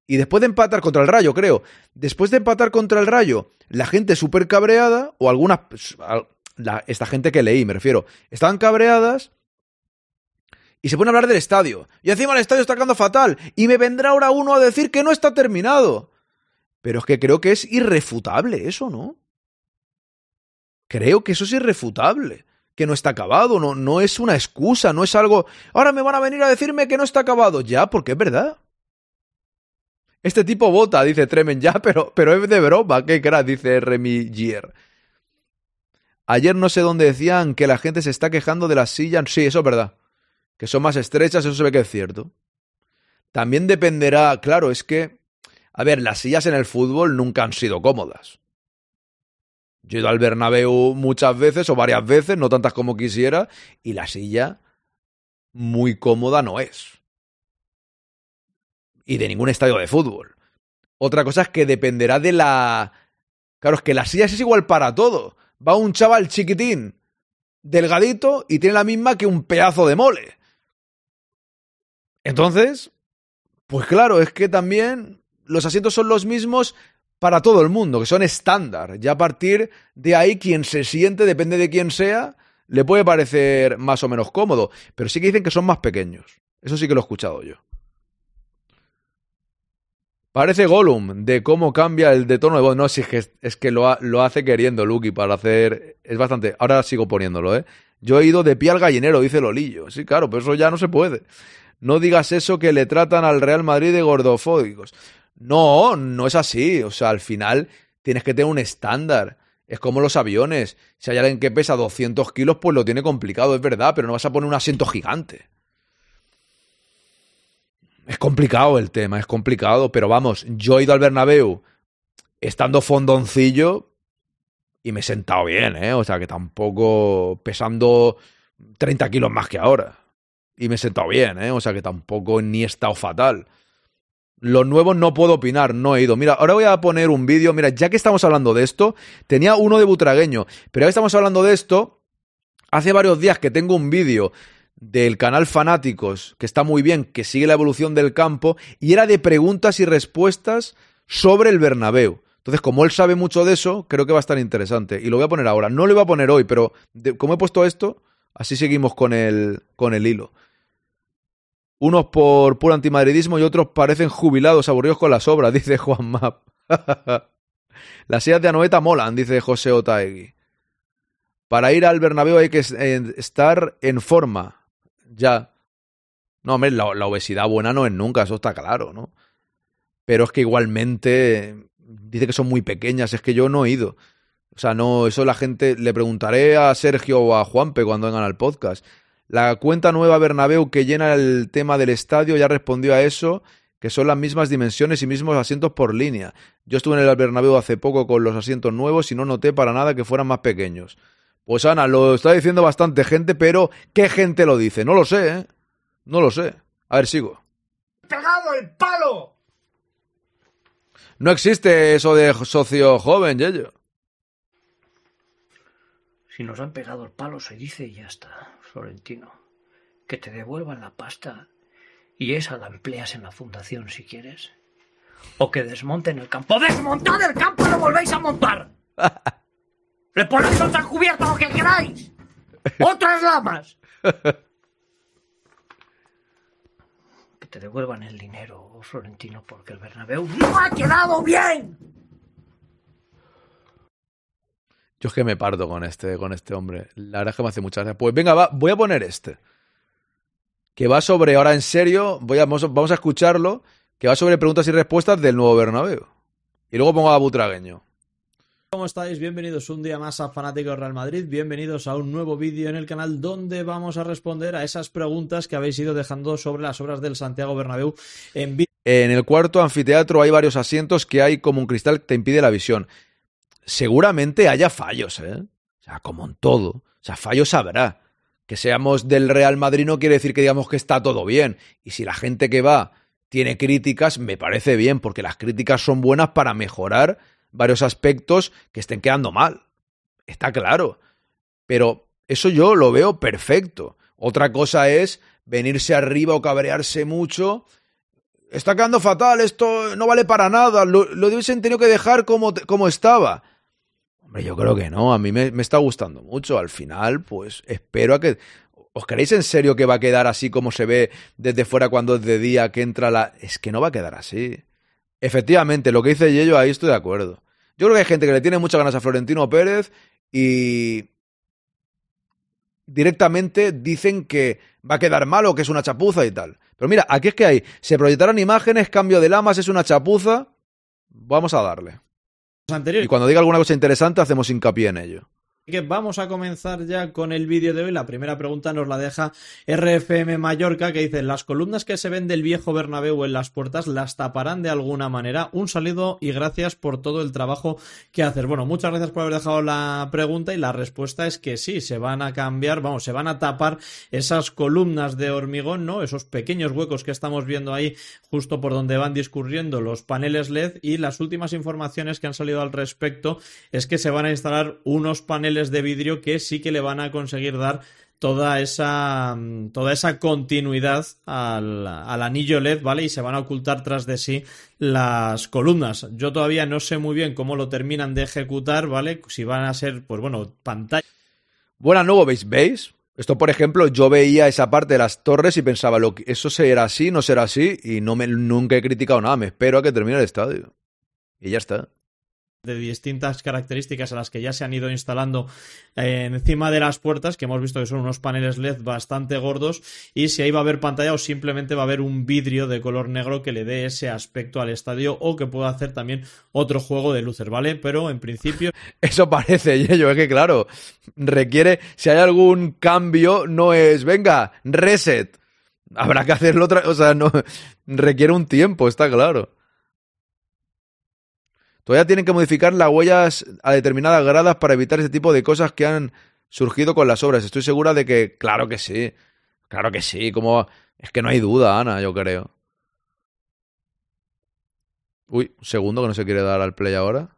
Y después de empatar contra el Rayo, creo. Después de empatar contra el Rayo, la gente súper cabreada, o algunas. esta gente que leí, me refiero. Estaban cabreadas. Y se pone a hablar del estadio. Y encima el estadio está quedando fatal. Y me vendrá ahora uno a decir que no está terminado. Pero es que creo que es irrefutable eso, ¿no? Creo que eso es irrefutable que no está acabado, no, no es una excusa, no es algo. Ahora me van a venir a decirme que no está acabado. Ya, porque es verdad. Este tipo vota, dice Tremen, ya, pero, pero es de broma, qué crack, dice Remy Gier. Ayer no sé dónde decían que la gente se está quejando de las sillas. Sí, eso es verdad. Que son más estrechas, eso se ve que es cierto. También dependerá, claro, es que. A ver, las sillas en el fútbol nunca han sido cómodas. Yo he ido al Bernabéu muchas veces o varias veces, no tantas como quisiera, y la silla muy cómoda no es. Y de ningún estadio de fútbol. Otra cosa es que dependerá de la... Claro, es que las sillas es igual para todo. Va un chaval chiquitín, delgadito, y tiene la misma que un pedazo de mole. Entonces, pues claro, es que también los asientos son los mismos para todo el mundo, que son estándar. Ya a partir de ahí, quien se siente, depende de quién sea, le puede parecer más o menos cómodo. Pero sí que dicen que son más pequeños. Eso sí que lo he escuchado yo. Parece Gollum de cómo cambia el de tono de voz. No, sí, es que, es que lo, ha- lo hace queriendo Lucky para hacer. Es bastante. Ahora sigo poniéndolo, ¿eh? Yo he ido de pie al gallinero, dice Lolillo. Sí, claro, pero eso ya no se puede. No digas eso que le tratan al Real Madrid de gordofóbicos. No, no es así. O sea, al final tienes que tener un estándar. Es como los aviones. Si hay alguien que pesa 200 kilos, pues lo tiene complicado, es verdad, pero no vas a poner un asiento gigante. Es complicado el tema, es complicado, pero vamos, yo he ido al Bernabéu estando fondoncillo y me he sentado bien, ¿eh? O sea, que tampoco pesando 30 kilos más que ahora. Y me he sentado bien, ¿eh? O sea, que tampoco ni he estado fatal. Los nuevos no puedo opinar, no he ido. Mira, ahora voy a poner un vídeo. Mira, ya que estamos hablando de esto, tenía uno de Butragueño, pero que estamos hablando de esto, hace varios días que tengo un vídeo del canal Fanáticos, que está muy bien, que sigue la evolución del campo, y era de preguntas y respuestas sobre el Bernabéu. Entonces, como él sabe mucho de eso, creo que va a estar interesante. Y lo voy a poner ahora. No lo voy a poner hoy, pero como he puesto esto, así seguimos con el, con el hilo. Unos por puro antimadridismo y otros parecen jubilados, aburridos con las obras, [laughs] dice Juan Map. [laughs] las sillas de Anoeta molan, dice José Otaegui. Para ir al Bernabéu hay que estar en forma. Ya. No, hombre, la, la, obesidad buena no es nunca, eso está claro, ¿no? Pero es que igualmente dice que son muy pequeñas, es que yo no he ido. O sea, no, eso la gente le preguntaré a Sergio o a Juanpe cuando vengan al podcast. La cuenta nueva Bernabéu que llena el tema del estadio ya respondió a eso, que son las mismas dimensiones y mismos asientos por línea. Yo estuve en el Bernabéu hace poco con los asientos nuevos y no noté para nada que fueran más pequeños. Pues Ana, lo está diciendo bastante gente, pero ¿qué gente lo dice? No lo sé, ¿eh? No lo sé. A ver, sigo. ¡Pegado el palo! No existe eso de socio joven, Yello. Si nos han pegado el palo, se dice y ya está, Florentino. Que te devuelvan la pasta y esa la empleas en la fundación si quieres. O que desmonten el campo. ¡Desmontad el campo y lo volvéis a montar! [laughs] ¡Le ponéis otra cubierta lo que queráis! ¡Otras lamas! [laughs] que te devuelvan el dinero, Florentino, porque el Bernabéu no ha quedado bien. Yo es que me parto con este, con este hombre. La verdad es que me hace muchas gracias. Pues venga, va, voy a poner este. Que va sobre, ahora en serio, voy a, vamos, vamos a escucharlo, que va sobre preguntas y respuestas del nuevo Bernabéu. Y luego pongo a Butragueño. ¿Cómo estáis? Bienvenidos un día más a Fanáticos Real Madrid, bienvenidos a un nuevo vídeo en el canal donde vamos a responder a esas preguntas que habéis ido dejando sobre las obras del Santiago Bernabéu en En el cuarto anfiteatro hay varios asientos que hay como un cristal que te impide la visión. Seguramente haya fallos, ¿eh? O sea, como en todo. O sea, fallos habrá. Que seamos del Real Madrid no quiere decir que digamos que está todo bien. Y si la gente que va tiene críticas, me parece bien, porque las críticas son buenas para mejorar varios aspectos que estén quedando mal. Está claro. Pero eso yo lo veo perfecto. Otra cosa es venirse arriba o cabrearse mucho. Está quedando fatal, esto no vale para nada, lo, lo hubiesen tenido que dejar como, como estaba. Hombre, yo creo que no, a mí me, está gustando mucho. Al final, pues espero a que... ¿Os creéis en serio que va a quedar así como se ve desde fuera cuando es de día que entra la... Es que no va a quedar así. Efectivamente, lo que dice Yello, ahí estoy de acuerdo. Yo creo que hay gente que le tiene muchas ganas a Florentino Pérez y directamente dicen que va a quedar mal o que es una chapuza y tal. Pero mira, aquí es que hay, se proyectarán imágenes, cambio de lamas, es una chapuza. Vamos a darle. Y cuando diga alguna cosa interesante, hacemos hincapié en ello. Que vamos a comenzar ya con el vídeo de hoy. La primera pregunta nos la deja RFM Mallorca, que dice: Las columnas que se ven del viejo Bernabéu en las puertas las taparán de alguna manera. Un saludo y gracias por todo el trabajo que haces. Bueno, muchas gracias por haber dejado la pregunta y la respuesta es que sí, se van a cambiar, vamos, se van a tapar esas columnas de hormigón, ¿no? Esos pequeños huecos que estamos viendo ahí justo por donde van discurriendo los paneles LED y las últimas informaciones que han salido al respecto es que se van a instalar unos paneles de vidrio que sí que le van a conseguir dar toda esa, toda esa continuidad al, al, anillo LED, ¿vale? Y se van a ocultar tras de sí las columnas. Yo todavía no sé muy bien cómo lo terminan de ejecutar, ¿vale? Si van a ser, pues bueno, pantalla. Bueno, ¿no veis? ¿Veis? Esto, por ejemplo, yo veía esa parte de las torres y pensaba, lo que, ¿eso será así? ¿No será así? Y no me, nunca he criticado nada, me espero a que termine el estadio. Y ya está. De distintas características a las que ya se han ido instalando eh, encima de las puertas, que hemos visto que son unos paneles LED bastante gordos, y si ahí va a haber pantalla o simplemente va a haber un vidrio de color negro que le dé ese aspecto al estadio o que pueda hacer también otro juego de luces, ¿vale? Pero en principio... [laughs] Eso parece, Yello, es que claro, requiere, si hay algún cambio, no es, venga, reset. Habrá que hacerlo otra, o sea, no, [laughs] requiere un tiempo, está claro. Todavía tienen que modificar las huellas a determinadas gradas para evitar ese tipo de cosas que han surgido con las obras. Estoy segura de que, claro que sí, claro que sí, como es que no hay duda, Ana, yo creo. Uy, un segundo que no se quiere dar al play ahora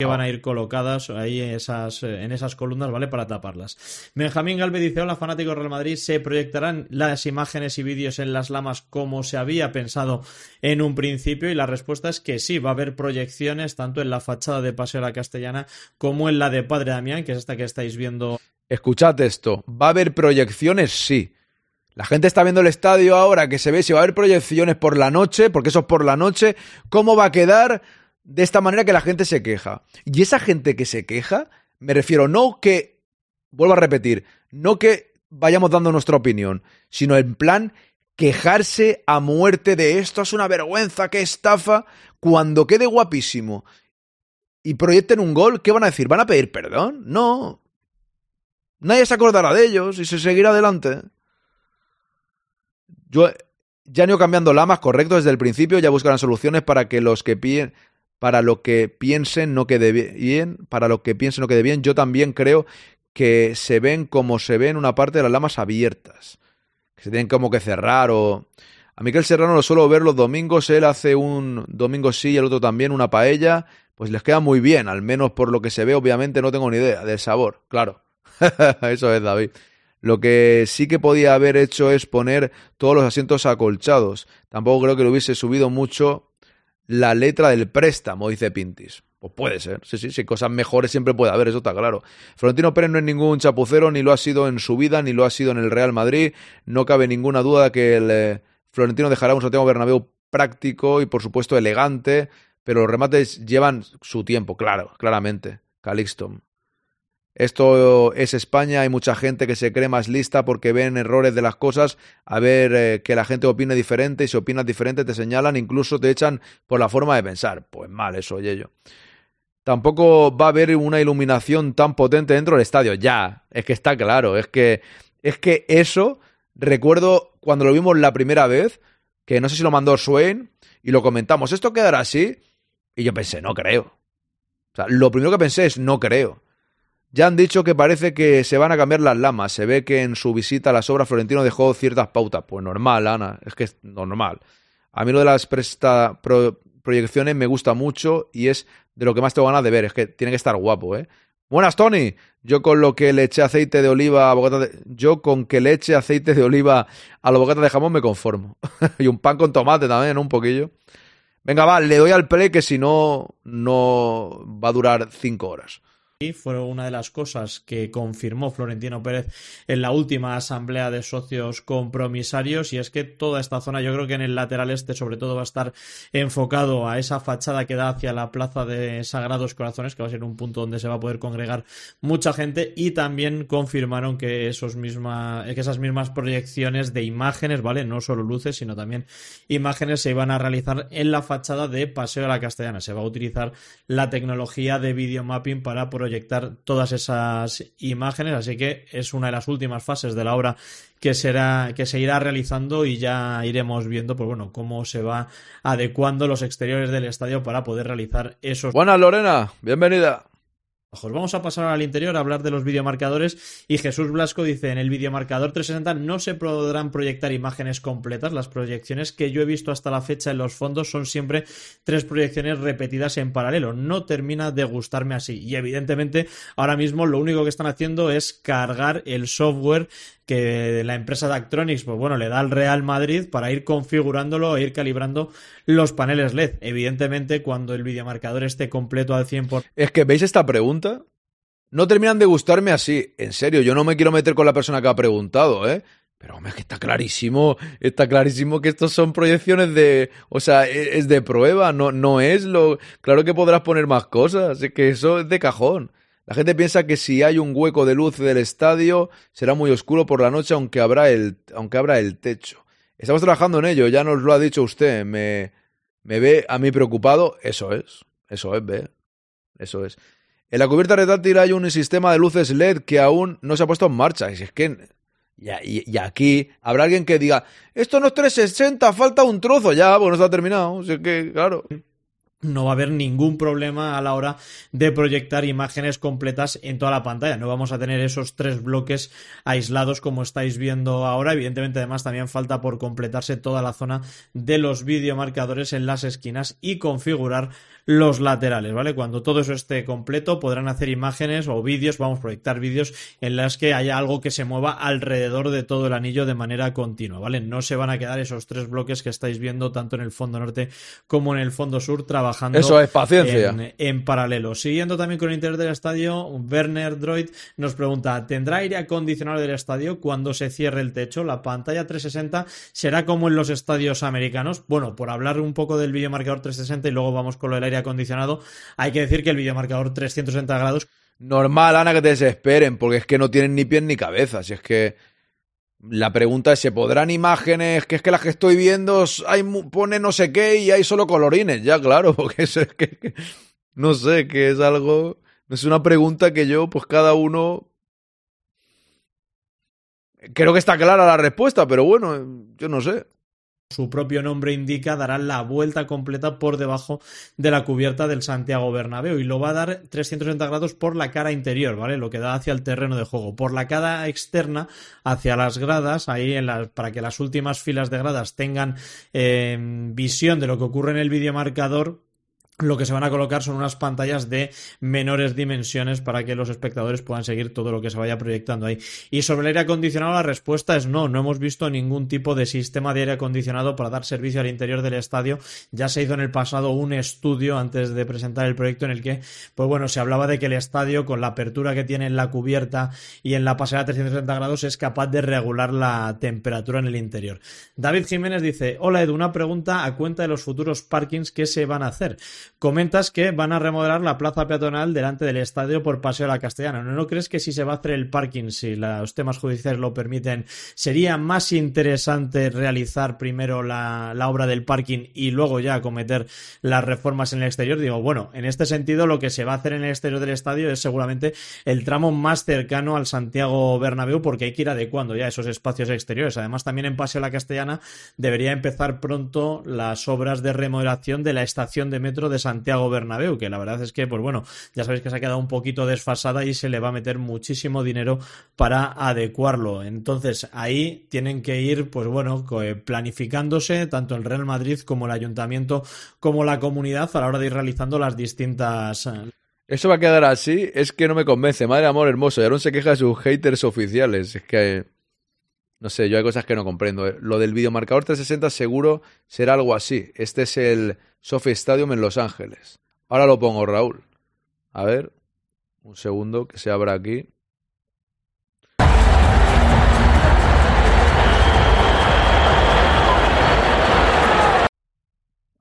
que van a ir colocadas ahí en esas, eh, en esas columnas, ¿vale? Para taparlas. Benjamín Galvez dice, hola fanáticos Real Madrid, ¿se proyectarán las imágenes y vídeos en las lamas como se había pensado en un principio? Y la respuesta es que sí, va a haber proyecciones tanto en la fachada de Paseo la Castellana como en la de Padre Damián, que es esta que estáis viendo. Escuchad esto, ¿va a haber proyecciones? Sí. La gente está viendo el estadio ahora que se ve si va a haber proyecciones por la noche, porque eso es por la noche. ¿Cómo va a quedar? De esta manera que la gente se queja. Y esa gente que se queja, me refiero no que, vuelvo a repetir, no que vayamos dando nuestra opinión, sino en plan quejarse a muerte de esto es una vergüenza, qué estafa, cuando quede guapísimo y proyecten un gol, ¿qué van a decir? ¿Van a pedir perdón? No. Nadie se acordará de ellos y se seguirá adelante. Yo ya han ido cambiando lamas, correcto, desde el principio, ya buscarán soluciones para que los que piden, para lo que piensen no quede bien, para lo que piensen no quede bien. Yo también creo que se ven como se ven una parte de las lamas abiertas, que se tienen como que cerrar o... A Miquel Serrano lo suelo ver los domingos, él hace un domingo sí y el otro también una paella, pues les queda muy bien, al menos por lo que se ve, obviamente no tengo ni idea del sabor, claro. [laughs] Eso es, David. Lo que sí que podía haber hecho es poner todos los asientos acolchados. Tampoco creo que lo hubiese subido mucho la letra del préstamo, dice Pintis. Pues puede ser, sí, sí, sí, cosas mejores siempre puede haber, eso está claro. Florentino Pérez no es ningún chapucero, ni lo ha sido en su vida, ni lo ha sido en el Real Madrid. No cabe ninguna duda que el eh, Florentino dejará un Santiago Bernabéu práctico y, por supuesto, elegante, pero los remates llevan su tiempo, claro, claramente. Calixto. Esto es España, hay mucha gente que se cree más lista porque ven errores de las cosas, a ver eh, que la gente opine diferente y si opinas diferente te señalan, incluso te echan por la forma de pensar. Pues mal eso, oye yo. Tampoco va a haber una iluminación tan potente dentro del estadio. Ya, es que está claro, es que es que eso recuerdo cuando lo vimos la primera vez, que no sé si lo mandó Swain y lo comentamos, ¿esto quedará así? Y yo pensé, no creo. O sea, lo primero que pensé es no creo. Ya han dicho que parece que se van a cambiar las lamas. Se ve que en su visita a las obras Florentino dejó ciertas pautas. Pues normal, Ana, es que es normal. A mí lo de las presta proyecciones me gusta mucho y es de lo que más tengo ganas de ver. Es que tiene que estar guapo, ¿eh? Buenas, Tony. Yo con lo que le eché aceite de oliva a bocata de... Yo con que le eche aceite de oliva a los de jamón me conformo. [laughs] y un pan con tomate también, Un poquillo. Venga, va, le doy al play que si no, no va a durar cinco horas fue una de las cosas que confirmó Florentino Pérez en la última asamblea de socios compromisarios y es que toda esta zona yo creo que en el lateral este sobre todo va a estar enfocado a esa fachada que da hacia la plaza de Sagrados Corazones que va a ser un punto donde se va a poder congregar mucha gente y también confirmaron que esos misma, que esas mismas proyecciones de imágenes, ¿vale? No solo luces, sino también imágenes se iban a realizar en la fachada de Paseo de la Castellana. Se va a utilizar la tecnología de videomapping para proyectar proyectar todas esas imágenes, así que es una de las últimas fases de la obra que será que se irá realizando y ya iremos viendo pues bueno cómo se va adecuando los exteriores del estadio para poder realizar esos Buenas Lorena, bienvenida. Vamos a pasar al interior a hablar de los videomarcadores y Jesús Blasco dice en el videomarcador 360 no se podrán proyectar imágenes completas, las proyecciones que yo he visto hasta la fecha en los fondos son siempre tres proyecciones repetidas en paralelo, no termina de gustarme así. Y evidentemente ahora mismo lo único que están haciendo es cargar el software que la empresa Dactronics, pues bueno, le da al Real Madrid para ir configurándolo e ir calibrando los paneles LED. Evidentemente, cuando el videomarcador esté completo al 100%. Es que, ¿veis esta pregunta? No terminan de gustarme así. En serio, yo no me quiero meter con la persona que ha preguntado, ¿eh? Pero hombre, que está clarísimo, está clarísimo que estos son proyecciones de, o sea, e, es de prueba, no, no es lo, claro que podrás poner más cosas, es que eso es de cajón. La gente piensa que si hay un hueco de luz del estadio será muy oscuro por la noche aunque habrá el, aunque abra el techo. Estamos trabajando en ello, ya nos lo ha dicho usted, me, me ve a mí preocupado, eso es, eso es, ve, eso es. En la cubierta retráctil hay un sistema de luces LED que aún no se ha puesto en marcha, y es que y, aquí habrá alguien que diga, esto no es 360, falta un trozo. Ya, pues no está terminado. O que, claro no va a haber ningún problema a la hora de proyectar imágenes completas en toda la pantalla. No vamos a tener esos tres bloques aislados como estáis viendo ahora. Evidentemente, además, también falta por completarse toda la zona de los videomarcadores en las esquinas y configurar los laterales, ¿vale? Cuando todo eso esté completo podrán hacer imágenes o vídeos, vamos a proyectar vídeos en las que haya algo que se mueva alrededor de todo el anillo de manera continua, ¿vale? No se van a quedar esos tres bloques que estáis viendo tanto en el fondo norte como en el fondo sur trabajando eso es paciencia. En, paralelo. Siguiendo también con el interior del estadio, Werner Droid nos pregunta, ¿tendrá aire acondicionado del estadio cuando se cierre el techo? ¿La pantalla 360 será como en los estadios americanos? Bueno, por hablar un poco del videomarcador 360 y luego vamos con lo del aire acondicionado, hay que decir que el videomarcador 360 grados... Normal, Ana, que te desesperen, porque es que no tienen ni pies ni cabeza. Si es que la pregunta es, ¿se podrán imágenes? Que es que las que estoy viendo hay, pone no sé qué y hay solo colorines. Ya, claro, [laughs] porque es que, no sé, que es algo... Es una pregunta que yo, pues cada uno... Creo que está clara la respuesta, pero bueno, yo no sé su propio nombre indica, dará la vuelta completa por debajo de la cubierta del Santiago Bernabéu y lo va a dar 360 grados por la cara interior, ¿vale? Lo que da hacia el terreno de juego. Por la cara externa, hacia las gradas, ahí en para que las últimas filas de gradas tengan eh, visión de lo que ocurre en el videomarcador, lo que se van a colocar son unas pantallas de menores dimensiones para que los espectadores puedan seguir todo lo que se vaya proyectando ahí. Y sobre el aire acondicionado la respuesta es no, no hemos visto ningún tipo de sistema de aire acondicionado para dar servicio al interior del estadio. Ya se hizo en el pasado un estudio antes de presentar el proyecto en el que, pues bueno, se hablaba de que el estadio con la apertura que tiene en la cubierta y en la pasada 360 grados es capaz de regular la temperatura en el interior. David Jiménez dice, hola Edu, una pregunta a cuenta de los futuros parkings que se van a hacer. Comentas que van a remodelar la plaza peatonal delante del estadio por Paseo de la Castellana. ¿No, crees que si se va a hacer el parking, si los temas judiciales lo permiten, sería más interesante realizar primero la, obra del parking y luego ya acometer las reformas en el exterior? Digo, bueno, en este sentido lo que se va a hacer en el exterior del estadio es seguramente el tramo más cercano al Santiago Bernabéu porque hay que ir adecuando ya esos espacios exteriores. Además, también en Paseo de la Castellana debería empezar pronto las obras de remodelación de la estación de metro de Santiago Bernabéu, que la verdad es que, pues bueno, ya sabéis que se ha quedado un poquito desfasada y se le va a meter muchísimo dinero para adecuarlo. Entonces, ahí tienen que ir, pues bueno, eh, planificándose tanto el Real Madrid como el Ayuntamiento como la comunidad a la hora de ir realizando las distintas eh, eso va a quedar así, es que no me convence. Madre amor hermoso, y ahora se queja de sus haters oficiales. Es que. No sé, yo hay cosas que no comprendo. Lo del videomarcador 360 seguro será algo así. Este es el Sophie Stadium en Los Ángeles. Ahora lo pongo, Raúl. A ver, un segundo que se abra aquí.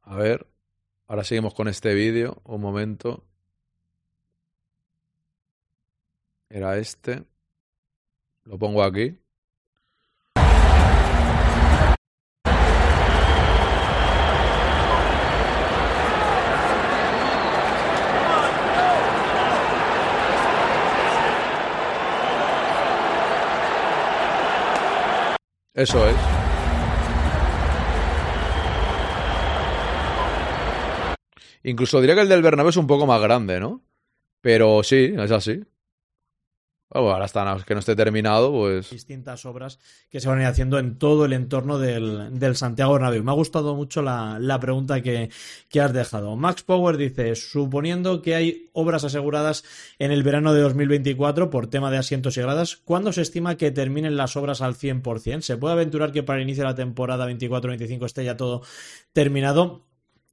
A ver, ahora seguimos con este vídeo. Un momento. Era este. Lo pongo aquí. Eso es. Incluso diría que el del Bernabéu es un poco más grande, ¿no? Pero sí, es así ahora que no esté terminado, pues... Distintas obras que se van a ir haciendo en todo el entorno del, del Santiago Bernabéu. Me ha gustado mucho la, pregunta que, que, has dejado. Max Power dice, suponiendo que hay obras aseguradas en el verano de 2024 por tema de asientos y gradas, ¿cuándo se estima que terminen las obras al 100%? ¿Se puede aventurar que para el inicio de la temporada 24-25 esté ya todo terminado?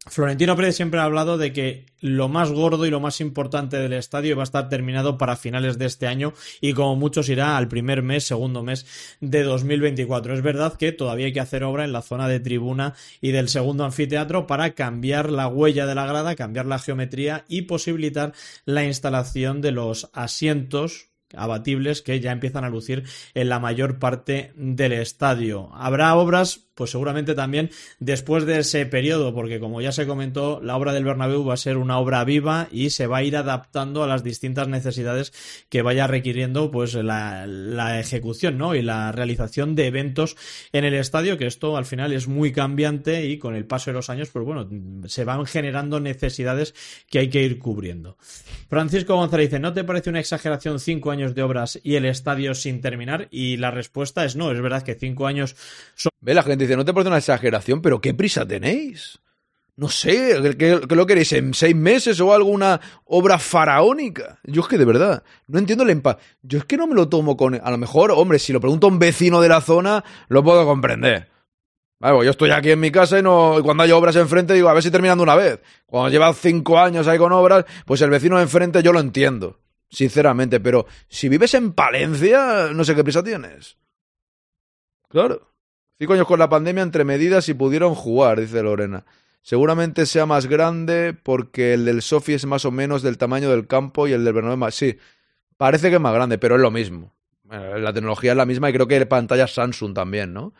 Florentino Pérez siempre ha hablado de que lo más gordo y lo más importante del estadio va a estar terminado para finales de este año y como muchos irá al primer mes, segundo mes de 2024. Es verdad que todavía hay que hacer obra en la zona de tribuna y del segundo anfiteatro para cambiar la huella de la grada, cambiar la geometría y posibilitar la instalación de los asientos abatibles que ya empiezan a lucir en la mayor parte del estadio. Habrá obras pues seguramente también después de ese periodo, porque como ya se comentó, la obra del Bernabéu va a ser una obra viva y se va a ir adaptando a las distintas necesidades que vaya requiriendo pues la, ejecución ¿no? y la realización de eventos en el estadio, que esto al final es muy cambiante y con el paso de los años, pues bueno, se van generando necesidades que hay que ir cubriendo. Francisco González dice, ¿no te parece una exageración cinco años de obras y el estadio sin terminar? Y la respuesta es no, es verdad que cinco años son... Ve la gente dice, no te parece una exageración, pero ¿qué prisa tenéis? No sé, ¿qué, lo queréis? ¿En seis meses o alguna obra faraónica? Yo es que de verdad, no entiendo el empate. Yo es que no me lo tomo con... A lo mejor, hombre, si lo pregunto a un vecino de la zona, lo puedo comprender. Vale, yo estoy aquí en mi casa y, no, cuando hay obras enfrente digo, a ver si terminando una vez. Cuando llevas cinco años ahí con obras, pues el vecino de enfrente yo lo entiendo, sinceramente. Pero si vives en Palencia, no sé qué prisa tienes. Claro. Cinco años con la pandemia entre medidas y pudieron jugar, dice Lorena. Seguramente sea más grande porque el del Sofi es más o menos del tamaño del campo y el del Bernabéu más... Sí, parece que es más grande, pero es lo mismo. Eh, la tecnología es la misma y creo que pantalla Samsung también, ¿no?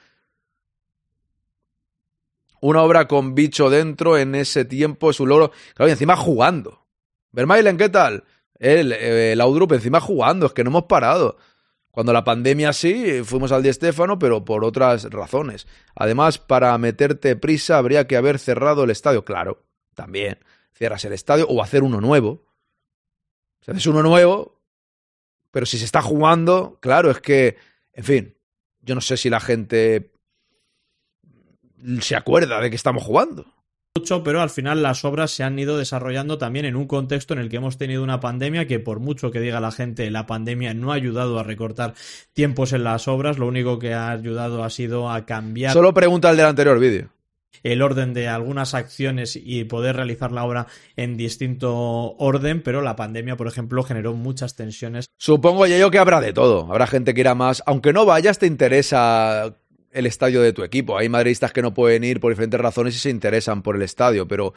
Una obra con bicho dentro en ese tiempo es un logro. Claro, y encima jugando. Vermailen, ¿qué tal? El, el Audrup encima jugando, es que no hemos parado. Cuando la pandemia sí, fuimos al Di Stéfano, pero por otras razones. Además, para meterte prisa habría que haber cerrado el estadio. Claro, también. Cierras el estadio o hacer uno nuevo. Si haces uno nuevo, pero si se está jugando, claro, es que, en fin, yo no sé si la gente se acuerda de que estamos jugando mucho, pero al final las obras se han ido desarrollando también en un contexto en el que hemos tenido una pandemia que por mucho que diga la gente, la pandemia no ha ayudado a recortar tiempos en las obras, lo único que ha ayudado ha sido a cambiar. Solo pregunta el del anterior vídeo el orden de algunas acciones y poder realizar la obra en distinto orden, pero la pandemia, por ejemplo, generó muchas tensiones. Supongo yo que habrá de todo. Habrá gente que irá más. Aunque no vayas, te interesa el estadio de tu equipo. Hay madridistas que no pueden ir por diferentes razones y se interesan por el estadio, pero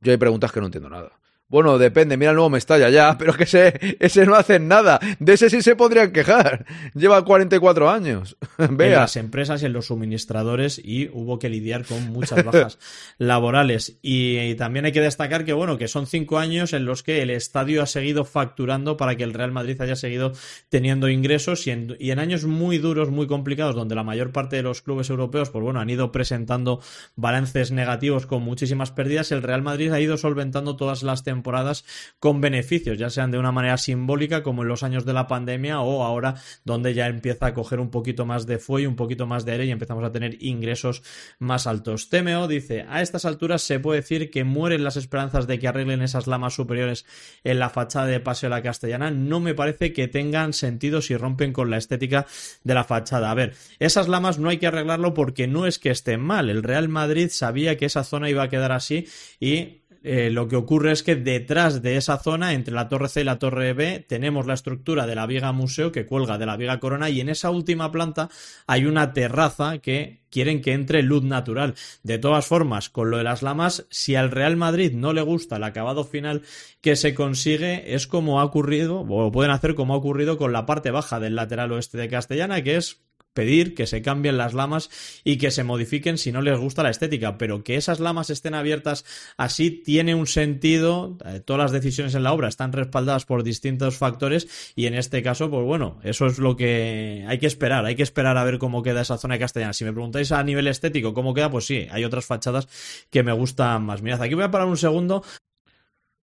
yo hay preguntas que no entiendo nada. Bueno, depende, mira el nuevo Mestalla ya, [laughs] pero que ese, ese no hacen nada. De ese sí se podrían quejar. [laughs] Lleva 44 años. [laughs] Vea. En las empresas y en los suministradores y hubo que lidiar con muchas bajas laborales. Y, también hay que destacar que, bueno, que son cinco años en los que el estadio ha seguido facturando para que el Real Madrid haya seguido teniendo ingresos y en, y en años muy duros, muy complicados, donde la mayor parte de los clubes europeos, pues bueno, han ido presentando balances negativos con muchísimas pérdidas, el Real Madrid ha ido solventando todas las temporadas temporadas con beneficios, ya sean de una manera simbólica como en los años de la pandemia o ahora donde ya empieza a coger un poquito más de fuelle, un poquito más de aire y empezamos a tener ingresos más altos. Temeo dice, a estas alturas se puede decir que mueren las esperanzas de que arreglen esas lamas superiores en la fachada de Paseo de la Castellana. No me parece que tengan sentido si rompen con la estética de la fachada. A ver, esas lamas no hay que arreglarlo porque no es que estén mal. El Real Madrid sabía que esa zona iba a quedar así y eh, lo que ocurre es que detrás de esa zona, entre la torre C y la torre B, tenemos la estructura de la Viga Museo que cuelga de la Viga Corona y en esa última planta hay una terraza que quieren que entre luz natural. De todas formas, con lo de las lamas, si al Real Madrid no le gusta el acabado final que se consigue, es como ha ocurrido, o pueden hacer como ha ocurrido con la parte baja del lateral oeste de Castellana, que es pedir que se cambien las lamas y que se modifiquen si no les gusta la estética, pero que esas lamas estén abiertas así tiene un sentido, eh, todas las decisiones en la obra están respaldadas por distintos factores y en este caso, pues bueno, eso es lo que hay que esperar, hay que esperar a ver cómo queda esa zona de castellana. Si me preguntáis a nivel estético cómo queda, pues sí, hay otras fachadas que me gustan más. Mirad, aquí voy a parar un segundo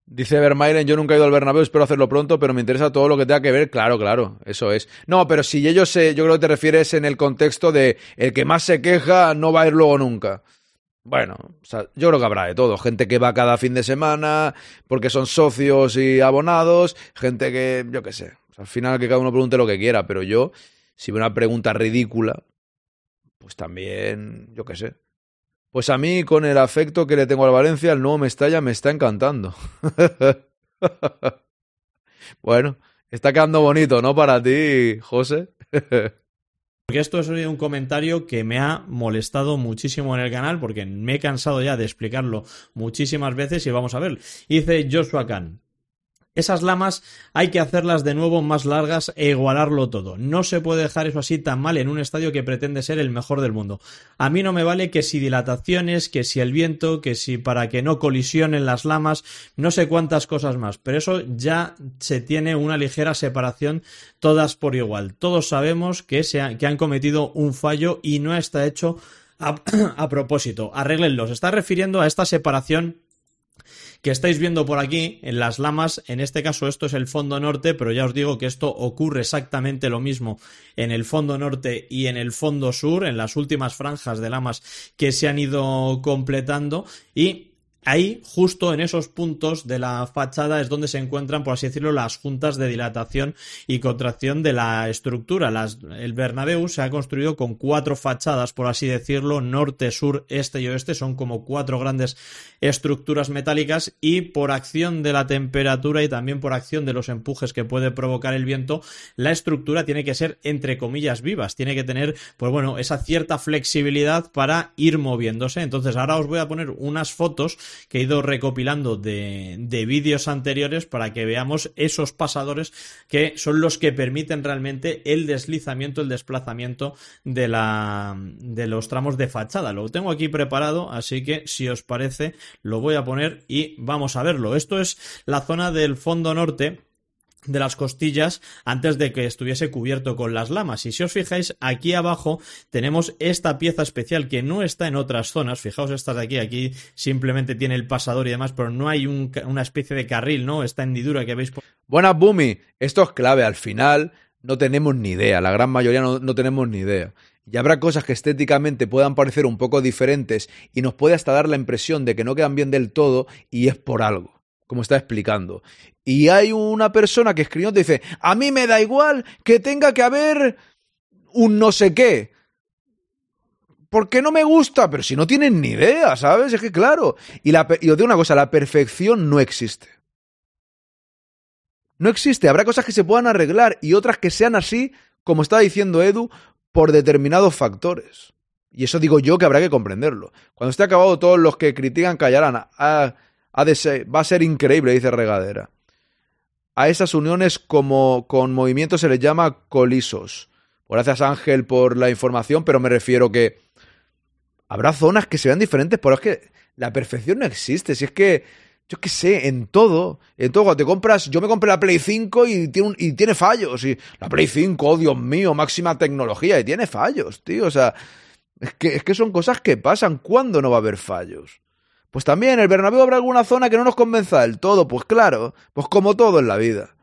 Dice Vermeilen, yo nunca he ido al Bernabéu, espero hacerlo pronto, pero me interesa todo lo que tenga que ver. Claro, claro, eso es. No, pero si ellos, se, yo creo que te refieres en el contexto de el que más se queja no va a ir luego nunca. Bueno, o sea, yo creo que habrá de todo. Gente que va cada fin de semana porque son socios y abonados, gente que, yo qué sé. al final que cada uno pregunte lo que quiera, pero yo, si veo una pregunta ridícula, pues también, yo qué sé Pues a mí, con el afecto que le tengo al Valencia, el nuevo Mestalla me está encantando. [laughs] bueno, está quedando bonito, ¿no? Para ti, José. Porque esto es un comentario que me ha molestado muchísimo en el canal porque me he cansado ya de explicarlo muchísimas veces y vamos a ver. Dice Joshua Khan. Esas lamas hay que hacerlas de nuevo más largas e igualarlo todo. No se puede dejar eso así tan mal en un estadio que pretende ser el mejor del mundo. A mí no me vale que si dilataciones, que si el viento, que si para que no colisionen las lamas, no sé cuántas cosas más. Pero eso ya se tiene una ligera separación todas por igual. Todos sabemos que, se que han cometido un fallo y no está hecho a, [clears throat] a propósito. Arréglenlo. Se está refiriendo a esta separación que estáis viendo por aquí en las lamas. En este caso esto es el fondo norte, pero ya os digo que esto ocurre exactamente lo mismo en el fondo norte y en el fondo sur, en las últimas franjas de lamas que se han ido completando y Ahí, justo en esos puntos de la fachada, es donde se encuentran, por así decirlo, las juntas de dilatación y contracción de la estructura. el Bernabéu se ha construido con cuatro fachadas, por así decirlo, norte, sur, este y oeste. Son como cuatro grandes estructuras metálicas y por acción de la temperatura y también por acción de los empujes que puede provocar el viento, la estructura tiene que ser, entre comillas, vivas. Tiene que tener, pues bueno, esa cierta flexibilidad para ir moviéndose. Entonces, ahora os voy a poner unas fotos que he ido recopilando de, de vídeos anteriores para que veamos esos pasadores que son los que permiten realmente el deslizamiento, el desplazamiento de, la, de los tramos de fachada. Lo tengo aquí preparado, así que si os parece lo voy a poner y vamos a verlo. Esto es la zona del fondo norte de las costillas antes de que estuviese cubierto con las lamas. Y si os fijáis, aquí abajo tenemos esta pieza especial que no está en otras zonas. Fijaos esta de aquí, aquí simplemente tiene el pasador y demás, pero no hay una especie de carril, ¿no? Esta hendidura que veis. Buenas, Bumi. Esto es clave. Al final no tenemos ni idea. La gran mayoría no, no tenemos ni idea. Y habrá cosas que estéticamente puedan parecer un poco diferentes y nos puede hasta dar la impresión de que no quedan bien del todo y es por algo como está explicando. Y hay una persona que escribió te dice, a mí me da igual que tenga que haber un no sé qué. Porque no me gusta, pero si no tienen ni idea, ¿sabes? Es que claro. Y, la, y os digo una cosa, la perfección no existe. No existe. Habrá cosas que se puedan arreglar y otras que sean así, como está diciendo Edu, por determinados factores. Y eso digo yo que habrá que comprenderlo. Cuando esté acabado, todos los que critican callarán. Ah, va a ser increíble, dice Regadera. A esas uniones como con movimiento se les llama colisos. Gracias Ángel por la información, pero me refiero que habrá zonas que se vean diferentes, pero es que la perfección no existe. Si es que, yo qué sé, en todo, en todo, cuando te compras, yo me compré la Play 5 y tiene, y tiene fallos. Y la Play 5, oh Dios mío, máxima tecnología, y tiene fallos, tío. O sea, es que, es que son cosas que pasan. ¿Cuándo no va a haber fallos? Pues también el Bernabéu habrá alguna zona que no nos convenza del todo, pues claro, pues como todo en la vida.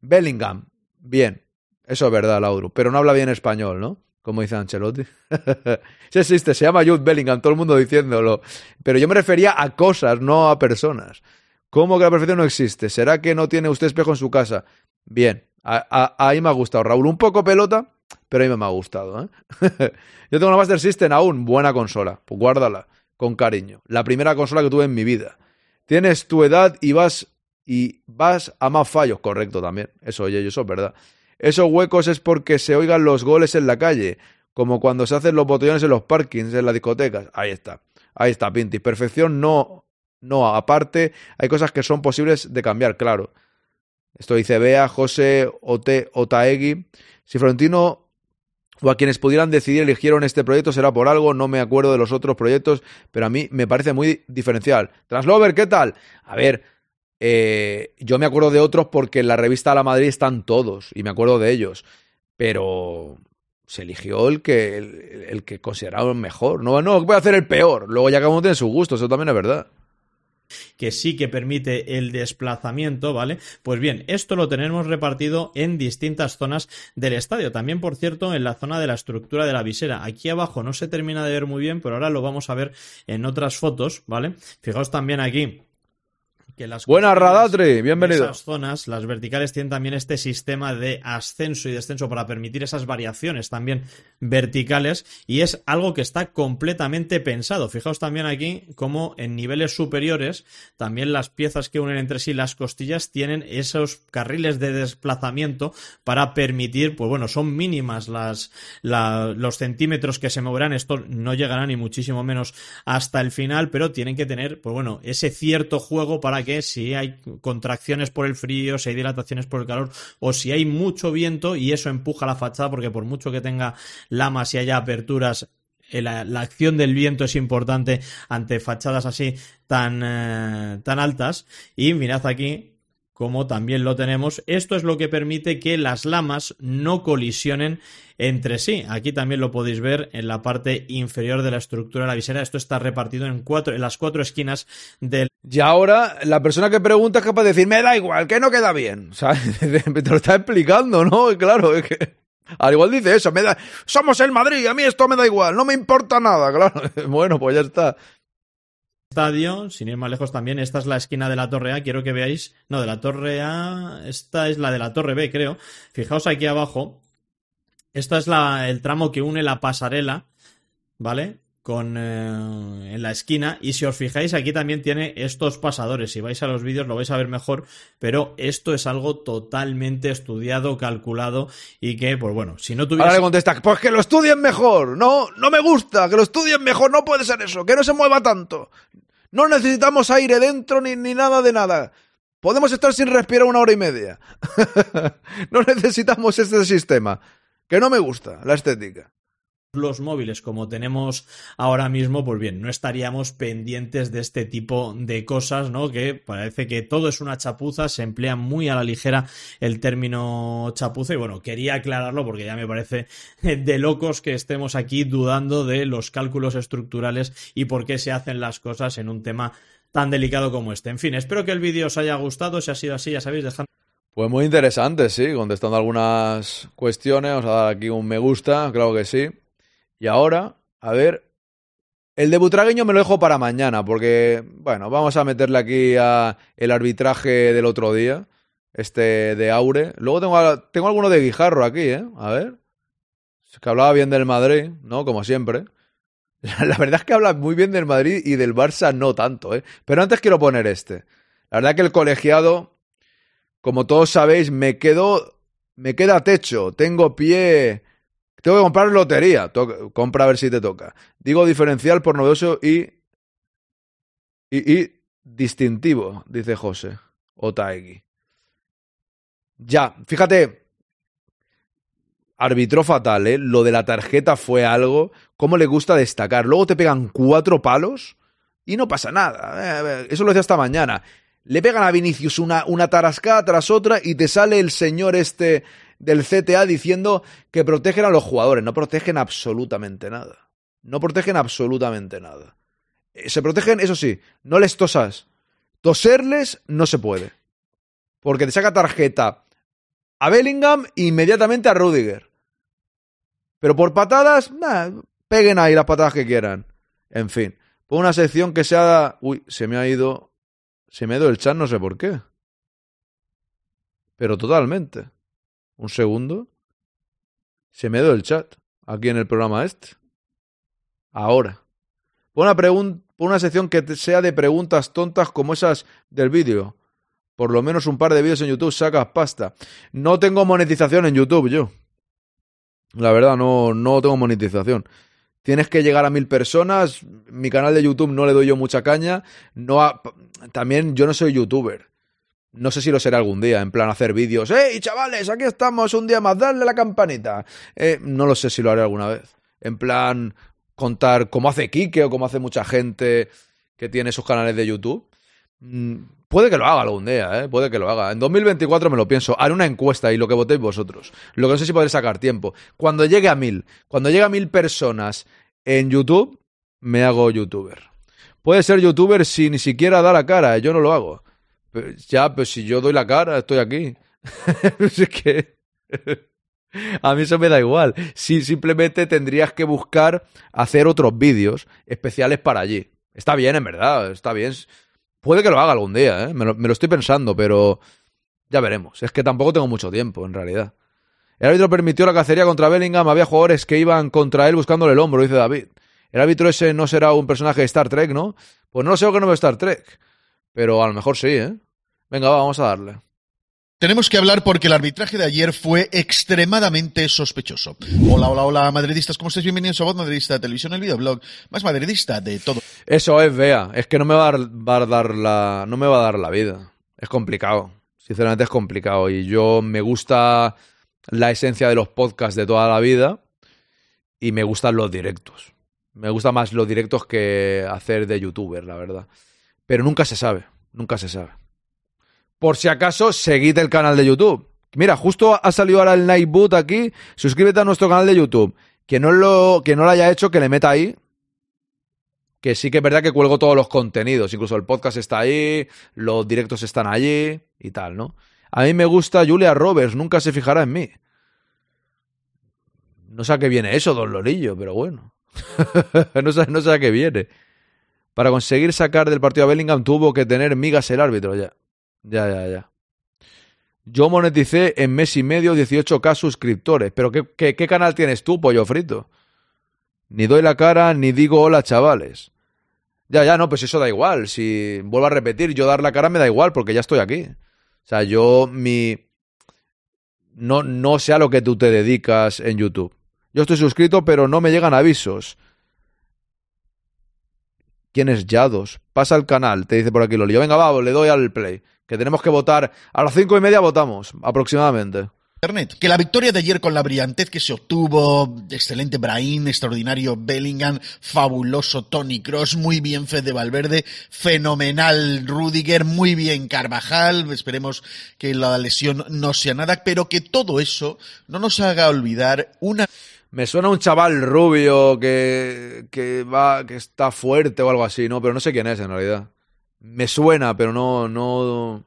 Bellingham, bien, eso es verdad, Lauro, pero no habla bien español, ¿no? Como dice Ancelotti. [laughs] sí existe, se llama Jude Bellingham, todo el mundo diciéndolo. Pero yo me refería a cosas, no a personas. ¿Cómo que la perfección no existe? ¿Será que no tiene usted espejo en su casa? Bien, ahí me ha gustado, Raúl. Un poco pelota, pero ahí me ha gustado. ¿eh? [laughs] yo tengo una Master System aún, buena consola, pues guárdala con cariño. La primera consola que tuve en mi vida. Tienes tu edad y vas y vas a más fallos, correcto también. Eso, oye, eso es verdad. Esos huecos es porque se oigan los goles en la calle, como cuando se hacen los botellones en los parkings, en las discotecas. Ahí está. Ahí está, Pinti. Perfección no, no, aparte hay cosas que son posibles de cambiar, claro. Esto dice Bea, José, Ote, Otaegui. Si Florentino o a quienes pudieran decidir eligieron este proyecto será por algo, no me acuerdo de los otros proyectos, pero a mí me parece muy diferencial. Translover, ¿qué tal? A ver, eh, yo me acuerdo de otros porque en la revista La Madrid están todos y me acuerdo de ellos, pero se eligió el que, el, el que consideraban mejor. No, no, voy a hacer el peor. Luego ya cada uno tiene su gusto, eso también es verdad que sí que permite el desplazamiento, ¿vale? Pues bien, esto lo tenemos repartido en distintas zonas del estadio. También, por cierto, en la zona de la estructura de la visera. Aquí abajo no se termina de ver muy bien, pero ahora lo vamos a ver en otras fotos, ¿vale? Fijaos también aquí que las Buenas, de bienvenido. Esas zonas, las verticales tienen también este sistema de ascenso y descenso para permitir esas variaciones también verticales y es algo que está completamente pensado. Fijaos también aquí como en niveles superiores también las piezas que unen entre sí las costillas tienen esos carriles de desplazamiento para permitir, pues bueno, son mínimas las, la- los centímetros que se moverán. Esto no llegará ni muchísimo menos hasta el final, pero tienen que tener, pues bueno, ese cierto juego para que si hay contracciones por el frío, si hay dilataciones por el calor o si hay mucho viento y eso empuja la fachada, porque por mucho que tenga lamas y haya aperturas, eh, la, acción del viento es importante ante fachadas así tan, eh, tan altas. Y mirad aquí como también lo tenemos. Esto es lo que permite que las lamas no colisionen entre sí. Aquí también lo podéis ver en la parte inferior de la estructura de la visera. Esto está repartido en cuatro, en las cuatro esquinas del Y ahora la persona que pregunta es capaz de decir, me da igual, que no queda bien. [laughs] ¿Sabes? [laughs] Te lo está explicando, ¿no? Claro, es que... Al igual dice eso, me da... somos el Madrid, a mí esto me da igual, no me importa nada, [laughs] claro. Bueno, pues ya está. Estadio, sin ir más lejos también, esta es la esquina de la torre A, quiero que veáis, no, de la torre A, esta es la de la torre B, creo. Fijaos aquí abajo, esta es la, el tramo que une la pasarela, ¿vale? Con eh, en la esquina y si os fijáis aquí también tiene estos pasadores si vais a los vídeos lo vais a ver mejor pero esto es algo totalmente estudiado calculado y que pues bueno si no Ahora tuviese le contesta, pues que lo estudien mejor, no, no me gusta, que lo estudien mejor, no puede ser eso, que no se mueva tanto. No necesitamos aire dentro ni, ni nada de nada. Podemos estar sin respirar una hora y media. [laughs] no necesitamos este sistema. Que no me gusta la estética. Los móviles como tenemos ahora mismo, pues bien, no estaríamos pendientes de este tipo de cosas, ¿no? Que parece que todo es una chapuza, se emplea muy a la ligera el término chapuza y bueno, quería aclararlo porque ya me parece [laughs] de locos que estemos aquí dudando de los cálculos estructurales y por qué se hacen las cosas en un tema tan delicado como este. En fin, espero que el vídeo os haya gustado, si ha sido así, ya sabéis, dejad Pues muy interesante, sí, contestando algunas cuestiones, vamos a dar aquí un me gusta, claro que sí. Y ahora, a ver, el de Butragueño me lo dejo para mañana, porque, bueno, vamos a meterle aquí a el arbitraje del otro día, este de Aure. Luego tengo, tengo alguno de Guijarro aquí, ¿eh? A ver. Es que hablaba bien del Madrid, ¿no? Como siempre. [laughs] La verdad es que habla muy bien del Madrid y del Barça no tanto, ¿eh? Pero antes quiero poner este. La verdad que el colegiado, como todos sabéis, me quedo, me queda techo, tengo pie, tengo que comprar lotería, To- compra a ver si te toca. Digo diferencial por novedoso y, y, distintivo, dice José Otaegui. Ya, fíjate, arbitró fatal, ¿eh? Lo de la tarjeta fue algo, cómo le gusta destacar. Luego te pegan cuatro palos y no pasa nada. Eh, Eso lo decía esta mañana. Le pegan a Vinicius una, una tarascada tras otra y te sale el señor este del CTA diciendo que protegen a los jugadores. No protegen absolutamente nada. No protegen absolutamente nada. Eh, Se protegen, eso sí, no les tosas. Toserles no se puede. Porque te saca tarjeta a Bellingham e inmediatamente a Rudiger. Pero por patadas, peguen ahí las patadas que quieran. En fin, por una sección que sea... Uy, se me ha ido... Se me ha ido el chat, no sé por qué. Pero totalmente. Un segundo. Se me ido el chat. Aquí en el programa este. Ahora. Pon una, sección que sea de preguntas tontas como esas del vídeo. Por lo menos un par de vídeos en YouTube sacas pasta. No tengo monetización en YouTube yo. La verdad, no, no tengo monetización. Tienes que llegar a mil personas. Mi canal de YouTube no le doy yo mucha caña. No También yo no soy youtuber. No sé si lo seré algún día, en plan hacer vídeos. ¡Hey, chavales! Aquí estamos un día más, darle la campanita. Eh, no lo sé si lo haré alguna vez. En plan, contar cómo hace Kike o cómo hace mucha gente que tiene sus canales de YouTube. Mm, puede que lo haga algún día, ¿eh? Puede que lo haga. En 2024 me lo pienso. Haré una encuesta y lo que votéis vosotros. Lo que no sé si podré sacar tiempo. Cuando llegue a mil, cuando llegue a mil personas en YouTube, me hago youtuber. Puede ser youtuber si ni siquiera da la cara, yo no lo hago. Pues ya, pues si yo doy la cara, estoy aquí. [laughs] es que... [laughs] A mí eso me da igual. Si simplemente tendrías que buscar hacer otros vídeos especiales para allí. Está bien, en verdad, está bien. Puede que lo haga algún día, ¿eh? me, lo, lo estoy pensando, pero ya veremos. Es que tampoco tengo mucho tiempo, en realidad. El árbitro permitió la cacería contra Bellingham. Había jugadores que iban contra él buscándole el hombro, dice David. El árbitro ese no será un personaje de Star Trek, ¿no? Pues no sé que no veo Star Trek. Pero a lo mejor sí, ¿eh? Venga, va, vamos a darle. Tenemos que hablar porque el arbitraje de ayer fue extremadamente sospechoso. Hola, hola, hola, madridistas, ¿cómo estáis? Bienvenidos a Voz Madridista de Televisión, el videoblog más madridista de todo. Eso es, vea. Es que no me va a, dar, va a dar la. No me va a dar la vida. Es complicado. Sinceramente es complicado. Y yo me gusta la esencia de los podcasts de toda la vida. Y me gustan los directos. Me gustan más los directos que hacer de youtuber, la verdad. Pero nunca se sabe. Nunca se sabe. Por si acaso, seguid el canal de YouTube. Mira, justo ha salido ahora el Nightboot aquí. Suscríbete a nuestro canal de YouTube. Que no lo, que no lo haya hecho, que le meta ahí. Que sí que es verdad que cuelgo todos los contenidos. Incluso el podcast está ahí, los directos están allí y tal, ¿no? A mí me gusta Julia Roberts, nunca se fijará en mí. No sé a qué viene eso, don Lorillo, pero bueno. [laughs] no, sé, no sé a qué viene. Para conseguir sacar del partido a Bellingham tuvo que tener migas el árbitro ya. Ya, ya, ya. Yo moneticé en mes y medio 18k suscriptores. Pero ¿qué, qué, qué canal tienes tú, pollo frito? Ni doy la cara ni digo hola, chavales. Ya, ya, no, pues eso da igual. Si vuelvo a repetir, yo dar la cara me da igual porque ya estoy aquí. O sea, yo mi... No, no sé a lo que tú te dedicas en YouTube. Yo estoy suscrito, pero no me llegan avisos. ¿Quién es Yados? Pasa al canal, te dice por aquí Loli. Venga, va, le doy al play. Que tenemos que votar. A las cinco y media votamos, aproximadamente. Internet. Que la victoria de ayer con la brillantez que se obtuvo, excelente Brahim, extraordinario Bellingham, fabuloso Tony Cross, muy bien Fede Valverde, fenomenal Rudiger, muy bien Carvajal, esperemos que la lesión no sea nada, pero que todo eso no nos haga olvidar una Me suena un chaval rubio que, que va, que está fuerte o algo así, ¿no? Pero no sé quién es en realidad. Me suena, pero no, no,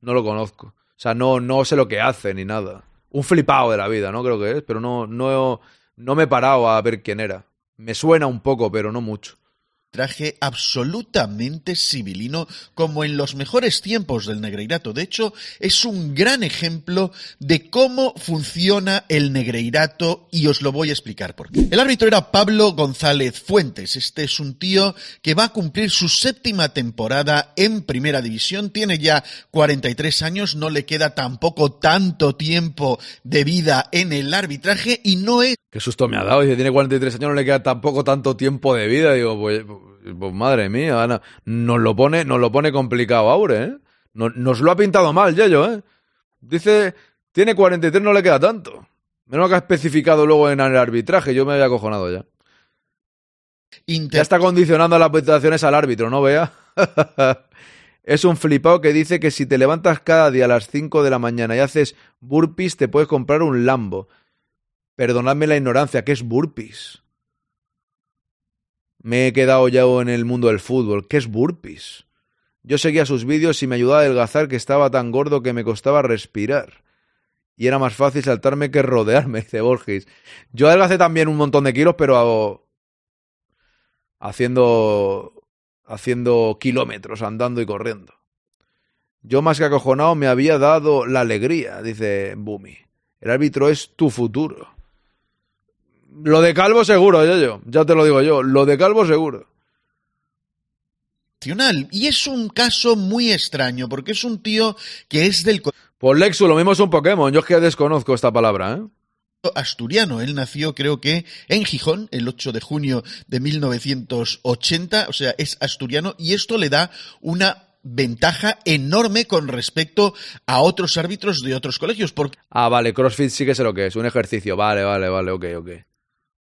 no lo conozco. O sea, no, no sé lo que hace ni nada. Un flipado de la vida, ¿no? Creo que es, pero no, no, no me he parado a ver quién era. Me suena un poco, pero no mucho traje absolutamente civilino como en los mejores tiempos del Negreirato. De hecho, es un gran ejemplo de cómo funciona el Negreirato y os lo voy a explicar por qué. El árbitro era Pablo González Fuentes. Este es un tío que va a cumplir su séptima temporada en Primera División. Tiene ya 43 años, no le queda tampoco tanto tiempo de vida en el arbitraje y no es Qué susto me ha dado. Dice, tiene 43 años, no le queda tampoco tanto tiempo de vida. Digo, pues, pues madre mía, Ana, nos lo pone, nos lo pone complicado ahora, ¿eh? Nos, nos lo ha pintado mal, Yayo, ¿eh? Dice, tiene 43, no le queda tanto. Menos que ha especificado luego en el arbitraje, yo me había acojonado ya. Inter Ya está condicionando las peticiones al árbitro, ¿no vea? [laughs] es un flipado que dice que si te levantas cada día a las 5 de la mañana y haces burpees, te puedes comprar un Lambo. Perdonadme la ignorancia, ¿qué es burpees? Me he quedado ya en el mundo del fútbol. ¿Qué es burpees? Yo seguía sus vídeos y me ayudaba a adelgazar que estaba tan gordo que me costaba respirar. Y era más fácil saltarme que rodearme, [laughs] dice Borges. Yo adelgacé también un montón de kilos, pero haciendo haciendo kilómetros, andando y corriendo. Yo más que acojonado me había dado la alegría, dice Bumi. El árbitro es tu futuro. Lo de Calvo seguro, yo, yo, ya te lo digo yo, lo de Calvo seguro. Y es un caso muy extraño, porque es un tío que es del Pues Lexu, lo mismo es un Pokémon, yo es que desconozco esta palabra, ¿eh? asturiano. Él nació, creo que, en Gijón, el 8 de junio de 1980, o sea, es asturiano, y esto le da una ventaja enorme con respecto a otros árbitros de otros colegios. Porque, Ah, vale, CrossFit sí que sé lo que es, un ejercicio. Vale, vale, vale, ok, ok.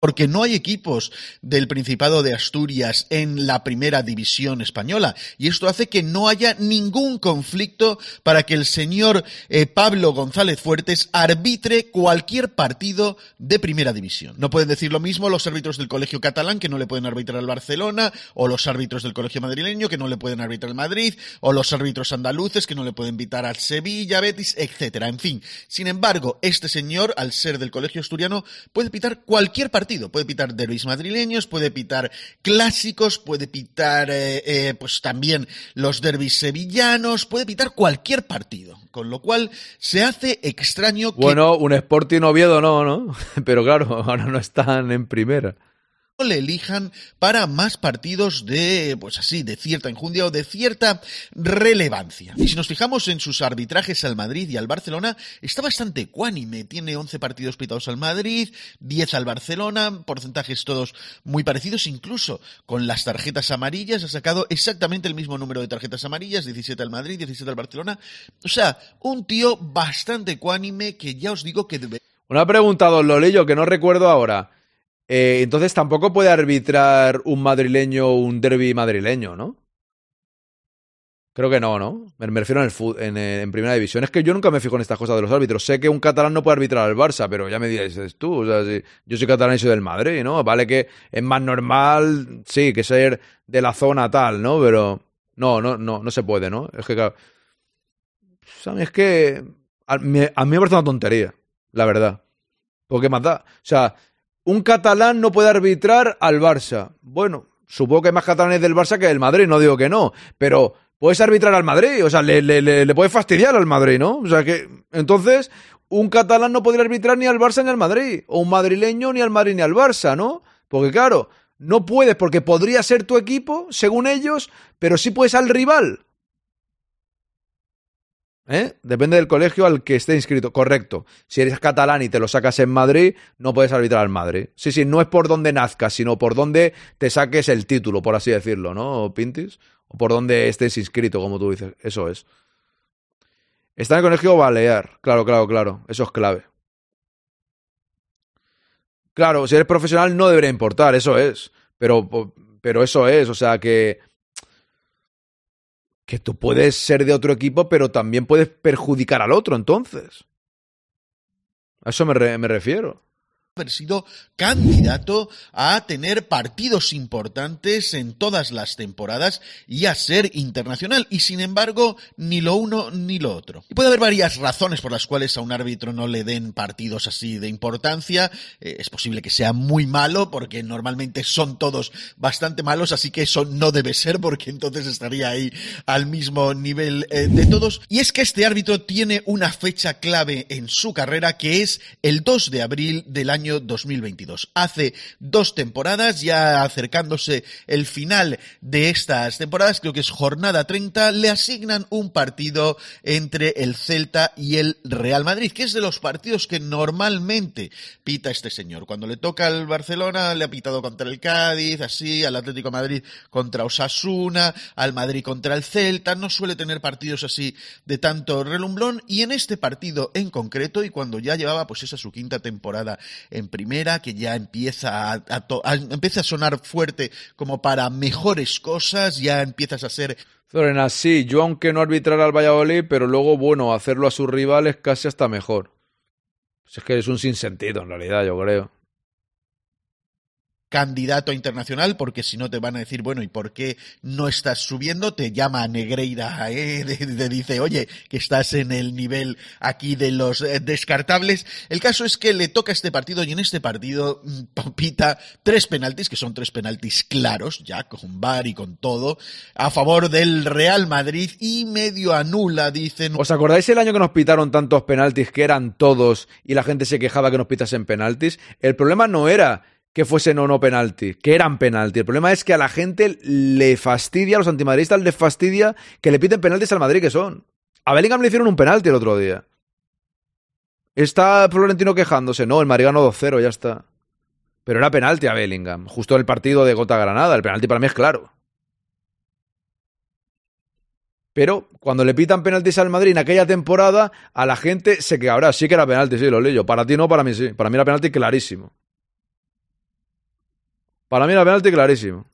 Porque no hay equipos del Principado de Asturias en la primera división española. Y esto hace que no haya ningún conflicto para que el señor eh, Pablo González Fuertes arbitre cualquier partido de primera división. No pueden decir lo mismo los árbitros del Colegio Catalán, que no le pueden arbitrar al Barcelona, o los árbitros del Colegio Madrileño, que no le pueden arbitrar al Madrid, o los árbitros andaluces, que no le pueden invitar al Sevilla, Betis, etcétera. En fin, sin embargo, este señor, al ser del Colegio Asturiano, puede pitar cualquier partido Puede pitar derbis madrileños, puede pitar clásicos, puede pitar eh, eh, pues también los derbis sevillanos, puede pitar cualquier partido. Con lo cual se hace extraño que Bueno, un Sporting Oviedo no, ¿no? [laughs] Pero claro, ahora no están en primera. Le elijan para más partidos de, pues así, de cierta enjundia o de cierta relevancia. Y si nos fijamos en sus arbitrajes al Madrid y al Barcelona, está bastante ecuánime. Tiene 11 partidos pitados al Madrid, 10 al Barcelona, porcentajes todos muy parecidos, incluso con las tarjetas amarillas ha sacado exactamente el mismo número de tarjetas amarillas, 17 al Madrid, 17 al Barcelona. O sea, un tío bastante ecuánime que ya os digo que debe... Una pregunta, don Lolillo, que no recuerdo ahora. Eh, entonces tampoco puede arbitrar un madrileño un derby madrileño, ¿no? Creo que no, ¿no? Me, refiero en, el en, eh, en primera división. Es que yo nunca me fijo en estas cosas de los árbitros. Sé que un catalán no puede arbitrar al Barça, pero ya me dices tú. O sea, si yo soy catalán y soy del Madrid, ¿no? Vale que es más normal, sí, que ser de la zona tal, ¿no? Pero no, no, no, no se puede, ¿no? Es que, claro, es que a a mí me parece una tontería, la verdad. Porque más da. O sea, un catalán no puede arbitrar al Barça. Bueno, supongo que hay más catalanes del Barça que del Madrid, no digo que no, pero puedes arbitrar al Madrid, o sea, le, le, le, puedes fastidiar al Madrid, ¿no? O sea que, entonces, un catalán no podría arbitrar ni al Barça ni al Madrid, o un madrileño ni al Madrid ni al Barça, ¿no? Porque claro, no puedes porque podría ser tu equipo, según ellos, pero sí puedes al rival. ¿Eh? Depende del colegio al que esté inscrito. Correcto. Si eres catalán y te lo sacas en Madrid, no puedes arbitrar al Madrid. Sí, sí, no es por donde nazcas, sino por donde te saques el título, por así decirlo, ¿no, Pintis? O por donde estés inscrito, como tú dices. Eso es. Está en el colegio balear. Claro, claro, claro. Eso es clave. Claro, si eres profesional no debería importar, eso es. Pero, pero eso es, o sea que que tú puedes ser de otro equipo, pero también puedes perjudicar al otro, entonces. A eso me, re- me refiero. Haber sido candidato a tener partidos importantes en todas las temporadas y a ser internacional. Y sin embargo, ni lo uno ni lo otro. Y puede haber varias razones por las cuales a un árbitro no le den partidos así de importancia. Eh, es posible que sea muy malo, porque normalmente son todos bastante malos, así que eso no debe ser, porque entonces estaría ahí al mismo nivel eh, de todos. Y es que este árbitro tiene una fecha clave en su carrera, que es el 2 de abril del año 2022. Hace dos temporadas, ya acercándose el final de estas temporadas, creo que es jornada 30, le asignan un partido entre el Celta y el Real Madrid, que es de los partidos que normalmente pita este señor. Cuando le toca al Barcelona, le ha pitado contra el Cádiz, así, al Atlético Madrid contra Osasuna, al Madrid contra el Celta, no suele tener partidos así de tanto relumbrón, y en este partido en concreto, y cuando ya llevaba pues esa su quinta temporada en primera, que ya empieza a, empieza a sonar fuerte como para mejores cosas, ya empiezas a ser Lorena, sí, yo aunque no arbitrara al Valladolid, pero luego, bueno, hacerlo a sus rivales casi hasta mejor. Pues es que es un sinsentido, en realidad, yo creo. Candidato internacional, porque si no te van a decir, bueno, ¿y por qué no estás subiendo? Te llama Negreira, ¿eh? te, dice, oye, que estás en el nivel aquí de los eh, descartables. El caso es que le toca este partido y en este partido mm, pita tres penaltis, que son tres penaltis claros, ya con VAR y con todo, a favor del Real Madrid y medio anula, dicen. ¿Os acordáis el año que nos pitaron tantos penaltis que eran todos y la gente se quejaba que nos pitasen penaltis? El problema no era que fuesen o no penaltis, que eran penaltis. El problema es que a la gente le fastidia, a los antimadridistas les fastidia que le piten penaltis al Madrid que son. A Bellingham le hicieron un penalti el otro día. Está Florentino quejándose. No, el Madrid ganó 2-0, ya está. Pero era penalti a Bellingham, justo el partido de Gota Granada. El penalti para mí es claro. Pero cuando le pitan penaltis al Madrid en aquella temporada, a la gente se que ahora sí que era penalti, sí, lo leo. Para ti no, para mí sí. Para mí era penalti clarísimo. Para mí era penalti clarísimo.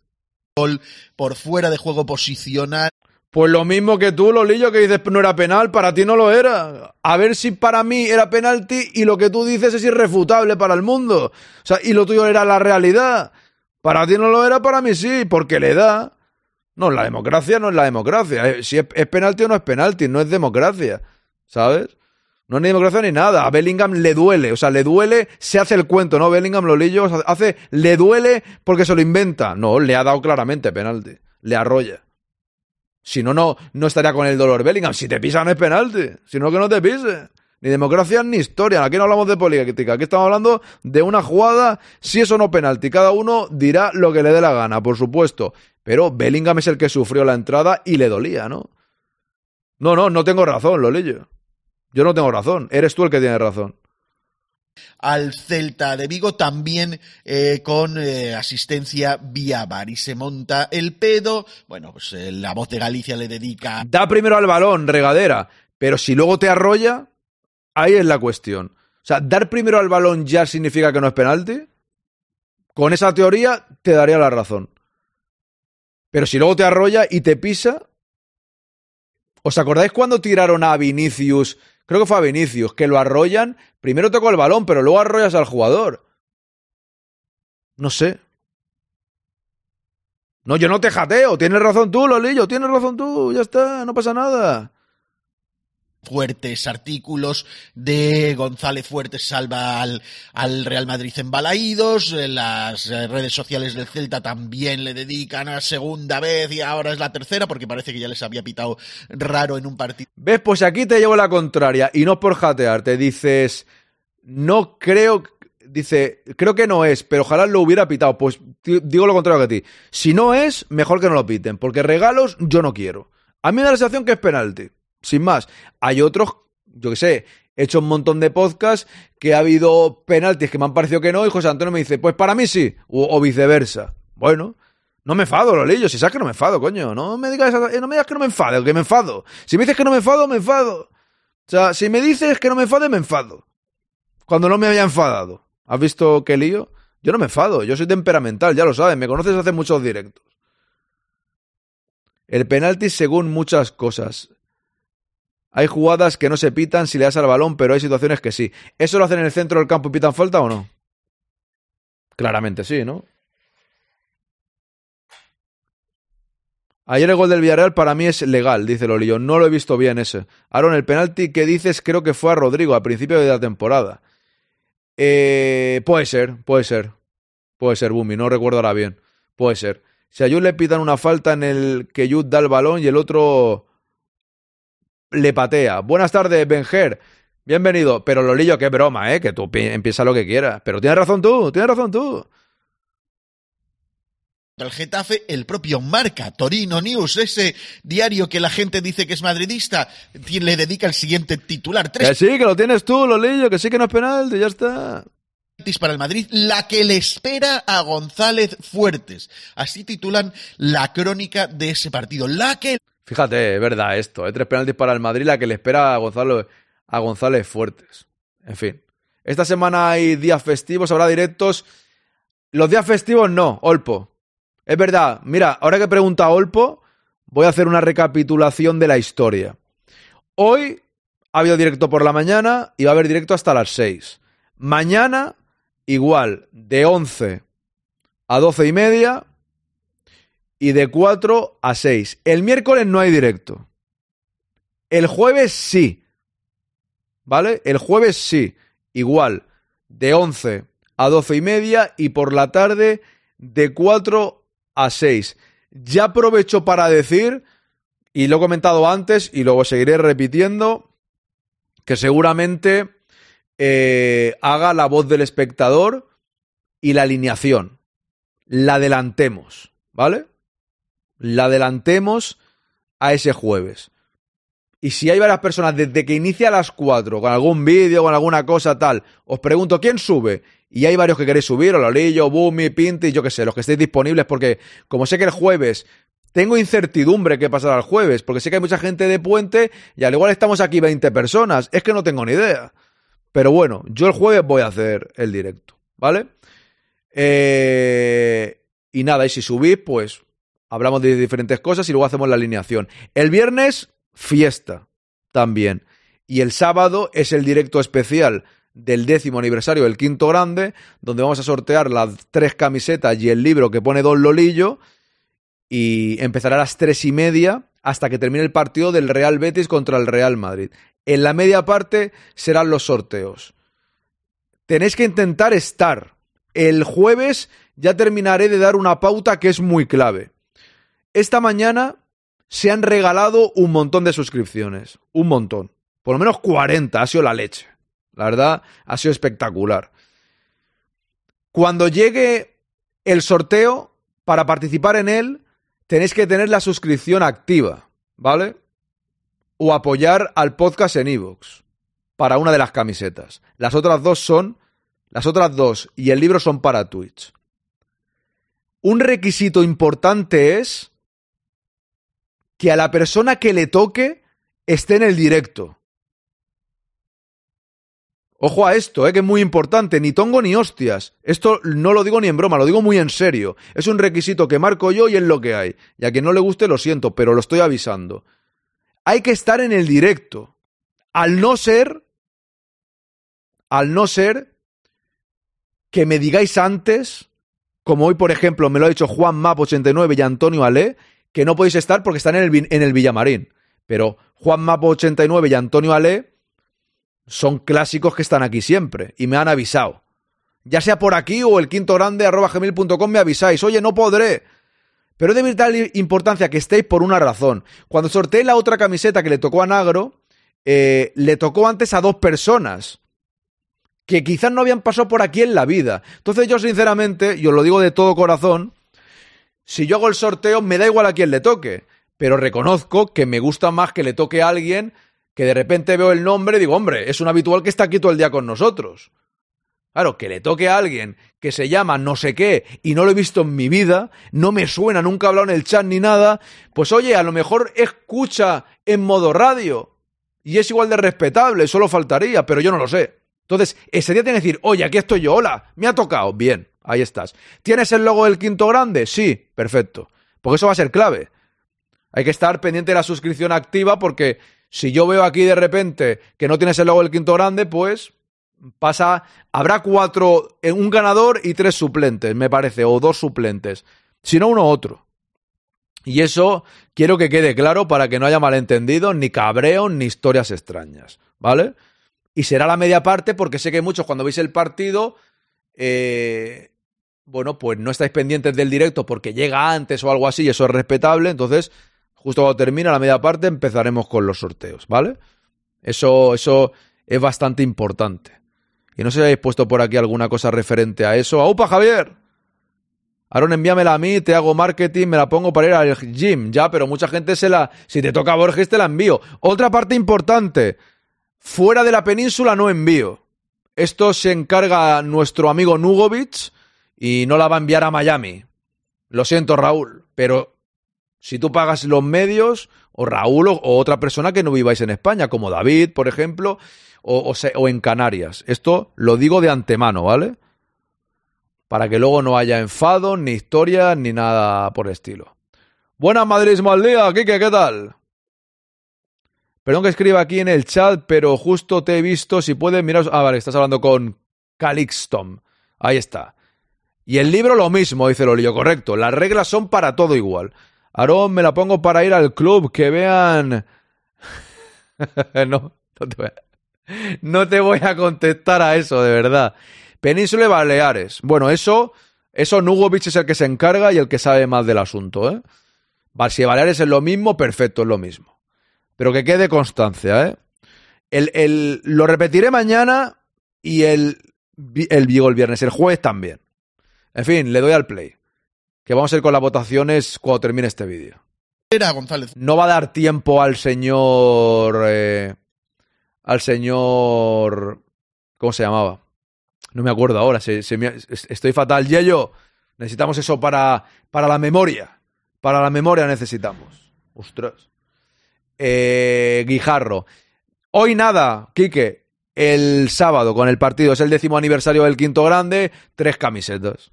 Gol por fuera de juego posicional. Pues lo mismo que tú, Lolillo, que dices no era penal, para ti no lo era. A ver si para mí era penalti y lo que tú dices es irrefutable para el mundo. O sea, y lo tuyo era la realidad. Para ti no lo era, para mí sí, porque le da. No, la democracia no es la democracia. Eh, Si es, es penalti o no es penalti, no es democracia. ¿Sabes? No es ni democracia ni nada. A Bellingham le duele. O sea, le duele, se hace el cuento, ¿no? Bellingham, Lolillo, hace, le duele porque se lo inventa. No, le ha dado claramente penalti. Le arrolla. Si no, no, no estaría con el dolor Bellingham. Si te pisan es penalti. Si no, que no te pise. Ni democracia ni historia. Aquí no hablamos de política. Aquí estamos hablando de una jugada, si eso no penalti. Cada uno dirá lo que le dé la gana, por supuesto. Pero Bellingham es el que sufrió la entrada y le dolía, ¿no? No, no, no tengo razón, Lolillo. Yo no tengo razón. Eres tú el que tiene razón al Celta de Vigo, también eh, con eh, asistencia vía bar. Y se monta el pedo. Bueno, pues eh, la voz de Galicia le dedica. Da primero al balón, regadera. Pero si luego te arrolla, ahí es la cuestión. O sea, dar primero al balón ya significa que no es penalti. Con esa teoría te daría la razón. Pero si luego te arrolla y te pisa. ¿Os acordáis cuando tiraron a Vinicius? Creo que fue a Vinicius, que lo arrollan. Primero tocó el balón, pero luego arrollas al jugador. No sé. No, yo no te jateo. Tienes razón tú, Lolillo. Tienes razón tú. Ya está. No pasa nada fuertes artículos de González Fuertes salva al, al, Real Madrid en Balaídos, las redes sociales del Celta también le dedican a segunda vez y ahora es la tercera porque parece que ya les había pitado raro en un partido. ¿Ves? Pues aquí te llevo la contraria y no por jatear, te dices, no creo, dice, creo que no es, pero ojalá lo hubiera pitado. Pues digo lo contrario que a ti. Si no es, mejor que no lo piten, porque regalos yo no quiero. A mí me da la sensación que es penalti sin más. Hay otros, yo que sé, he hecho un montón de podcasts que ha habido penaltis que me han parecido que no y José Antonio me dice, pues para mí sí, o, viceversa. Bueno, no me enfado, Lolillo, si sabes que no me enfado, coño. No me digas, no me digas que no me enfado, que me enfado. Si me dices que no me enfado, me enfado. O sea, si me dices que no me enfade, me enfado. Cuando no me había enfadado. ¿Has visto qué lío? Yo no me enfado, yo soy temperamental, ya lo sabes, me conoces hace muchos directos. El penalti según muchas cosas. Hay jugadas que no se pitan si le das al balón, pero hay situaciones que sí. ¿Eso lo hacen en el centro del campo y pitan falta o no? Claramente sí, ¿no? Ayer el gol del Villarreal para mí es legal, dice Lolillo. No lo he visto bien ese. Aaron, el penalti que dices creo que fue a Rodrigo a principio de la temporada. Eh, puede ser, puede ser. Puede ser, Bumi, no recuerdo ahora bien. Puede ser. Si a Jud le pitan una falta en el que Jud da el balón y el otro le patea. Buenas tardes, Benjer. Bienvenido. Pero Lolillo, qué broma, ¿eh? Que tú empieza lo que quieras. Pero tienes razón tú, tienes razón tú. El Getafe, el propio Marca, Torino News, ese diario que la gente dice que es madridista, le dedica el siguiente titular. Que sí, que lo tienes tú, Lolillo, que sí que no es penal, ya está para el Madrid, la que le espera a González Fuertes. Así titulan la crónica de ese partido. La que Fíjate, es verdad esto. ¿eh? Tres penaltis para el Madrid, la que le espera a Gonzalo, a González Fuertes. En fin. Esta semana hay días festivos, habrá directos. Los días festivos no, Olpo. Es verdad. Mira, ahora que pregunta Olpo, voy a hacer una recapitulación de la historia. Hoy ha habido directo por la mañana y va a haber directo hasta las 6. Mañana, igual, de 11 a 12 y media, y de 4 a 6. El miércoles no hay directo. El jueves sí. ¿Vale? El jueves sí. Igual. De 11 a 12 y media y por la tarde de 4 a 6. Ya aprovecho para decir, y lo he comentado antes y luego seguiré repitiendo, que seguramente eh, haga la voz del espectador y la alineación. La adelantemos, ¿vale? La adelantemos a ese jueves. Y si hay varias personas desde que inicia a las 4 con algún vídeo, con alguna cosa tal, os pregunto quién sube. Y hay varios que queréis subir, Ololillo, Bumi, Pinti, yo qué sé, los que estéis disponibles, porque como sé que el jueves tengo incertidumbre qué pasará el jueves, porque sé que hay mucha gente de puente y al igual estamos aquí 20 personas, es que no tengo ni idea. Pero bueno, yo el jueves voy a hacer el directo, ¿vale? Eh, y nada, y si subís, pues hablamos de diferentes cosas y luego hacemos la alineación. El viernes, fiesta también. Y el sábado es el directo especial del décimo aniversario del quinto grande, donde vamos a sortear las tres camisetas y el libro que pone Don Lolillo. Y empezará a las tres y media hasta que termine el partido del Real Betis contra el Real Madrid. En la media parte serán los sorteos. Tenéis que intentar estar. El jueves ya terminaré de dar una pauta que es muy clave. Esta mañana se han regalado un montón de suscripciones. Un montón. Por lo menos 40. Ha sido la leche. La verdad, ha sido espectacular. Cuando llegue el sorteo, para participar en él, tenéis que tener la suscripción activa, ¿vale? O apoyar al podcast en iVoox para una de las camisetas. Las otras dos son, las otras dos y el libro son para Twitch. Un requisito importante es que a la persona que le toque esté en el directo. Ojo a esto, eh, que es muy importante, ni tongo ni hostias. Esto no lo digo ni en broma, lo digo muy en serio. Es un requisito que marco yo y es lo que hay. Y a quien no le guste lo siento, pero lo estoy avisando. Hay que estar en el directo. Al no ser, al no ser que me digáis antes, como hoy por ejemplo me lo ha dicho Juan Map 89 y Antonio Ale, que no podéis estar porque están en el, en el Villamarín. Pero Juan Map 89 y Antonio Ale son clásicos que están aquí siempre y me han avisado. Ya sea por aquí o el quinto grande arroba me avisáis, oye, no podré. Pero es de vital importancia que estéis por una razón. Cuando sorteé la otra camiseta que le tocó a Nagro, eh, le tocó antes a dos personas que quizás no habían pasado por aquí en la vida. Entonces yo sinceramente, yo lo digo de todo corazón, si yo hago el sorteo me da igual a quién le toque, pero reconozco que me gusta más que le toque a alguien que de repente veo el nombre y digo, hombre, es un habitual que está aquí todo el día con nosotros. Claro, que le toque a alguien que se llama no sé qué y no lo he visto en mi vida, no me suena, nunca ha hablado en el chat ni nada, pues oye, a lo mejor escucha en modo radio y es igual de respetable, solo faltaría, pero yo no lo sé. Entonces, ese día tiene que decir, oye, aquí estoy yo, hola, me ha tocado, bien, ahí estás. ¿Tienes el logo del quinto grande? Sí, perfecto. Porque eso va a ser clave. Hay que estar pendiente de la suscripción activa porque si yo veo aquí de repente que no tienes el logo del quinto grande, pues pasa, habrá cuatro, eh, un ganador y tres suplentes, me parece, o dos suplentes, si no uno otro. Y eso quiero que quede claro para que no haya malentendidos, ni cabreos, ni historias extrañas, ¿vale? Y será la media parte porque sé que muchos cuando veis el partido, eh, bueno, pues no estáis pendientes del directo porque llega antes o algo así y eso es respetable, entonces Justo cuando termina la media parte empezaremos con los sorteos, ¿vale? Eso, eso es bastante importante. Y no sé si habéis puesto por aquí alguna cosa referente a eso. ¡Aupa, Javier! Aaron, envíamela a mí, te hago marketing, me la pongo para ir al gym. Ya, pero mucha gente se la... Si te toca Borges, te la envío. Otra parte importante. Fuera de la península no envío. Esto se encarga nuestro amigo Nugovic y no la va a enviar a Miami. Lo siento, Raúl, pero si tú pagas los medios, o Raúl o, otra persona que no viváis en España, como David, por ejemplo, o, en Canarias. Esto lo digo de antemano, ¿vale? Para que luego no haya enfados, ni historias, ni nada por el estilo. Buenas madrismo al día, Kike, ¿qué tal? Perdón que escriba aquí en el chat, pero justo te he visto. Si puedes mirar. Ah, vale, estás hablando con Calixtom. Ahí está. Y el libro lo mismo, dice Lolillo, correcto. Las reglas son para todo igual. Aarón, me la pongo para ir al club, que vean... [laughs] no, no te, voy a... a contestar a eso, de verdad. Península y Baleares. Bueno, eso, eso Nugovic es el que se encarga y el que sabe más del asunto, ¿eh? Si Baleares es lo mismo, perfecto, es lo mismo. Pero que quede constancia, ¿eh? El, lo repetiré mañana y el, el, el viernes, el jueves también. En fin, le doy al play que vamos a ir con las votaciones cuando termine este vídeo. Era González. No va a dar tiempo al señor. Eh, al señor. ¿Cómo se llamaba? No me acuerdo ahora. estoy fatal. Yello, necesitamos eso para, para la memoria. Para la memoria necesitamos. Ostras. Eh, Guijarro. Hoy nada, Quique. El sábado con el partido es el décimo aniversario del quinto grande. Tres camisetas.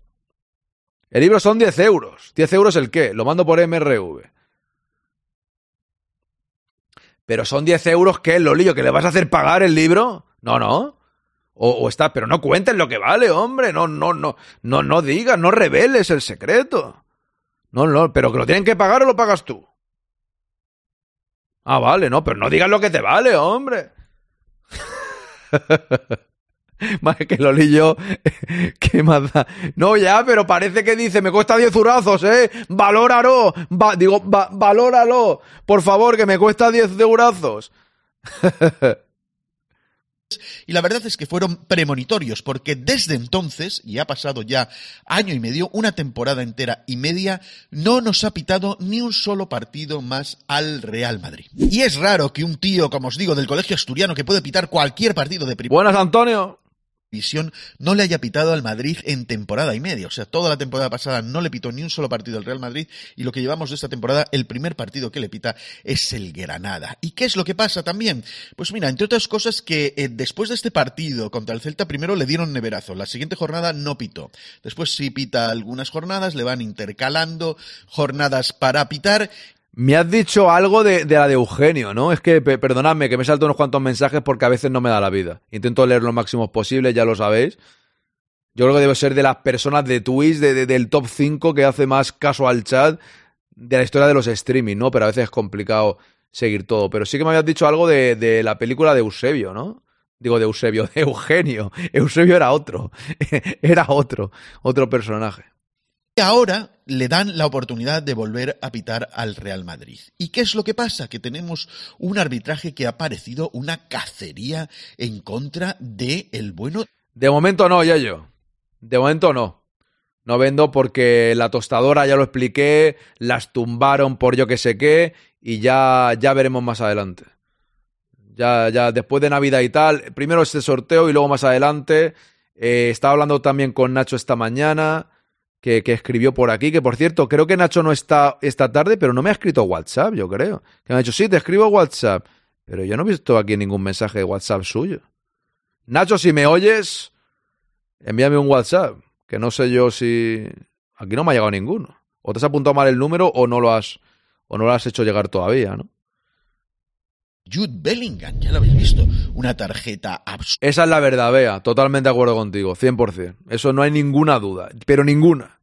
El libro son 10 euros. ¿10 euros el qué? Lo mando por MRV. Pero son 10 euros, ¿qué, Lolillo? ¿Que le vas a hacer pagar el libro? No, no. O, está, pero no cuentes lo que vale, hombre. No, no, no, no, no digas, no reveles el secreto. No, no, pero que lo tienen que pagar o lo pagas tú. Ah, vale, no, pero no digas lo que te vale, hombre. [laughs] [laughs] Más que Lolillo, [laughs] ¿qué más da? No, ya, pero parece que dice, me cuesta 10 eurazos, ¿eh? Valóralo. Va, digo, va, valóralo. Por favor, que me cuesta 10 eurazos. [laughs] Y la verdad es que fueron premonitorios, porque desde entonces, y ha pasado ya año y medio, una temporada entera y media, no nos ha pitado ni un solo partido más al Real Madrid. Y es raro que un tío, como os digo, del colegio asturiano, que puede pitar cualquier partido de primera. Buenas, Antonio no le haya pitado al Madrid en temporada y media. O sea, toda la temporada pasada no le pitó ni un solo partido al Real Madrid y lo que llevamos de esta temporada, el primer partido que le pita es el Granada. ¿Y qué es lo que pasa también? Pues mira, entre otras cosas que eh, después de este partido contra el Celta primero le dieron neverazo. La siguiente jornada no pitó. Después sí pita algunas jornadas, le van intercalando jornadas para pitar me has dicho algo de, la de Eugenio, ¿no? Es que, perdonadme, que me salto unos cuantos mensajes porque a veces no me da la vida. Intento leer lo máximo posible, ya lo sabéis. Yo creo que debo ser de las personas de Twitch, del top 5 que hace más caso al chat de la historia de los streaming, ¿no? Pero a veces es complicado seguir todo. Pero sí que me habías dicho algo de, de la película de Eusebio, ¿no? Digo, de Eusebio, [laughs] de Eugenio. Eusebio era otro. [laughs] era otro, otro personaje. Y ahora le dan la oportunidad de volver a pitar al Real Madrid. ¿Y qué es lo que pasa? Que tenemos un arbitraje que ha parecido una cacería en contra de el bueno. De momento no, ya yo. De momento no. No vendo porque la tostadora ya lo expliqué, las tumbaron por yo que sé qué y ya, ya veremos más adelante. Ya, ya después de Navidad y tal, primero este sorteo y luego más adelante. Eh, estaba hablando también con Nacho esta mañana que, escribió por aquí, que por cierto, creo que Nacho no está esta tarde, pero no me ha escrito WhatsApp, yo creo. Que me ha dicho, sí, te escribo WhatsApp. Pero yo no he visto aquí ningún mensaje de WhatsApp suyo. Nacho, si me oyes, envíame un WhatsApp, que no sé yo si... Aquí no me ha llegado ninguno. O te has apuntado mal el número o no lo has, o no lo has hecho llegar todavía, ¿no? Jude Bellingham, ya lo habéis visto, una tarjeta absurda. Esa es la verdad, Bea, totalmente de acuerdo contigo, 100%. Eso no hay ninguna duda, pero ninguna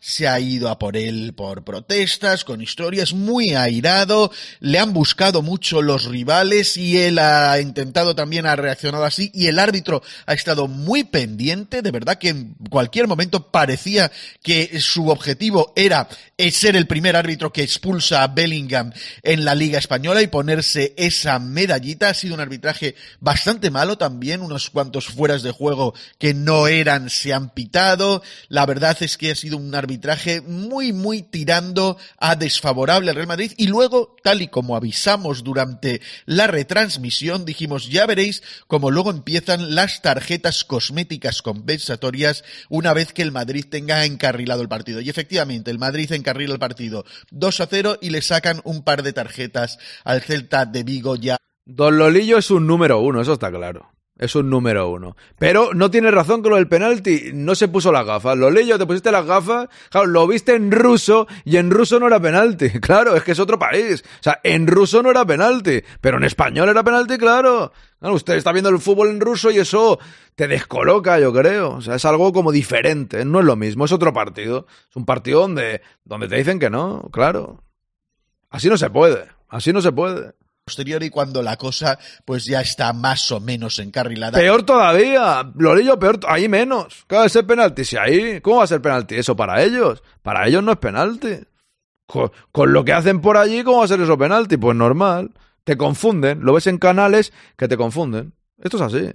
se ha ido a por él por protestas, con historias, muy airado, le han buscado mucho los rivales y él ha intentado también, ha reaccionado así y el árbitro ha estado muy pendiente, de verdad que en cualquier momento parecía que su objetivo era ser el primer árbitro que expulsa a Bellingham en la Liga Española y ponerse esa medallita. Ha sido un arbitraje bastante malo también, unos cuantos fueras de juego que no eran se han pitado. La verdad es que sido un arbitraje muy, muy tirando a desfavorable al Real Madrid. Y luego, tal y como avisamos durante la retransmisión, dijimos, ya veréis cómo luego empiezan las tarjetas cosméticas compensatorias una vez que el Madrid tenga encarrilado el partido. Y efectivamente, el Madrid encarrila el partido 2 a 0 y le sacan un par de tarjetas al Celta de Vigo ya. Don Lolillo es un número uno, eso está claro. Es un número uno. Pero no tiene razón con lo del penalti. No se puso las gafas. Lo leí te pusiste las gafas. Claro, lo viste en ruso y en ruso no era penalti. [laughs] Claro, es que es otro país. O sea, en ruso no era penalti. Pero en español era penalti, claro. Claro, usted está viendo el fútbol en ruso y eso te descoloca, yo creo. O sea, es algo como diferente. No es lo mismo, es otro partido. Es un partido donde, donde te dicen que no, claro. Así no se puede. Así no se puede posterior y cuando la cosa pues ya está más o menos encarrilada. Peor todavía, Lorillo, peor, ahí menos. ¿Qué va a ser penalti? Si ahí, ¿cómo va a ser penalti? Eso para ellos. Para ellos no es penalti. Con, con, lo que hacen por allí, ¿cómo va a ser eso penalti? Pues normal. Te confunden. Lo ves en canales que te confunden. Esto es así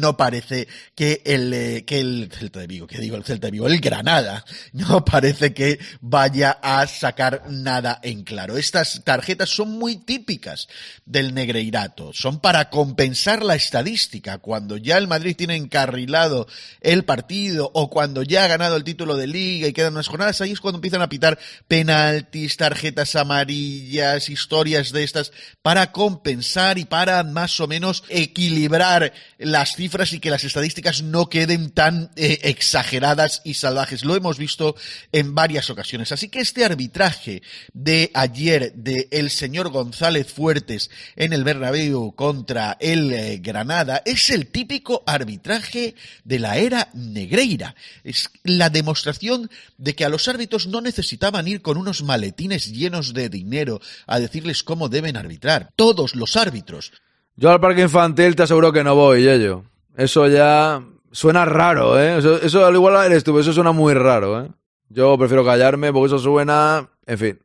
no parece que el, eh, que el Celta de Vigo, que digo el Celta de Vigo, el Granada, [laughs] no parece que vaya a sacar nada en claro. Estas tarjetas son muy típicas del Negreirato, son para compensar la estadística. Cuando ya el Madrid tiene encarrilado el partido o cuando ya ha ganado el título de liga y quedan unas jornadas, ahí es cuando empiezan a pitar penaltis, tarjetas amarillas, historias de estas, para compensar y para más o menos equilibrar las cifras y que las estadísticas no queden tan eh, exageradas y salvajes. Lo hemos visto en varias ocasiones. Así que este arbitraje de ayer de el señor González Fuertes en el Bernabéu contra el eh, Granada es el típico arbitraje de la era Negreira. Es la demostración de que a los árbitros no necesitaban ir con unos maletines llenos de dinero a decirles cómo deben arbitrar. Todos los árbitros Yo al parque infantil te aseguro que no voy, ello. Eso ya suena raro, ¿eh? Eso, eso al igual eres tú, eso suena muy raro, ¿eh? Yo prefiero callarme porque eso suena... En fin.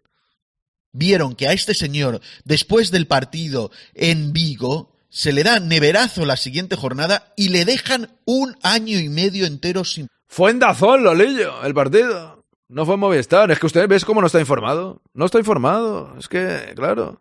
Vieron que a este señor, después del partido en Vigo, se le da neverazo la siguiente jornada y le dejan un año y medio entero sin... Fue en Dazón, Lolillo, el partido. No fue en Movistar. Es que usted ves cómo no está informado. No está informado. Es que, claro.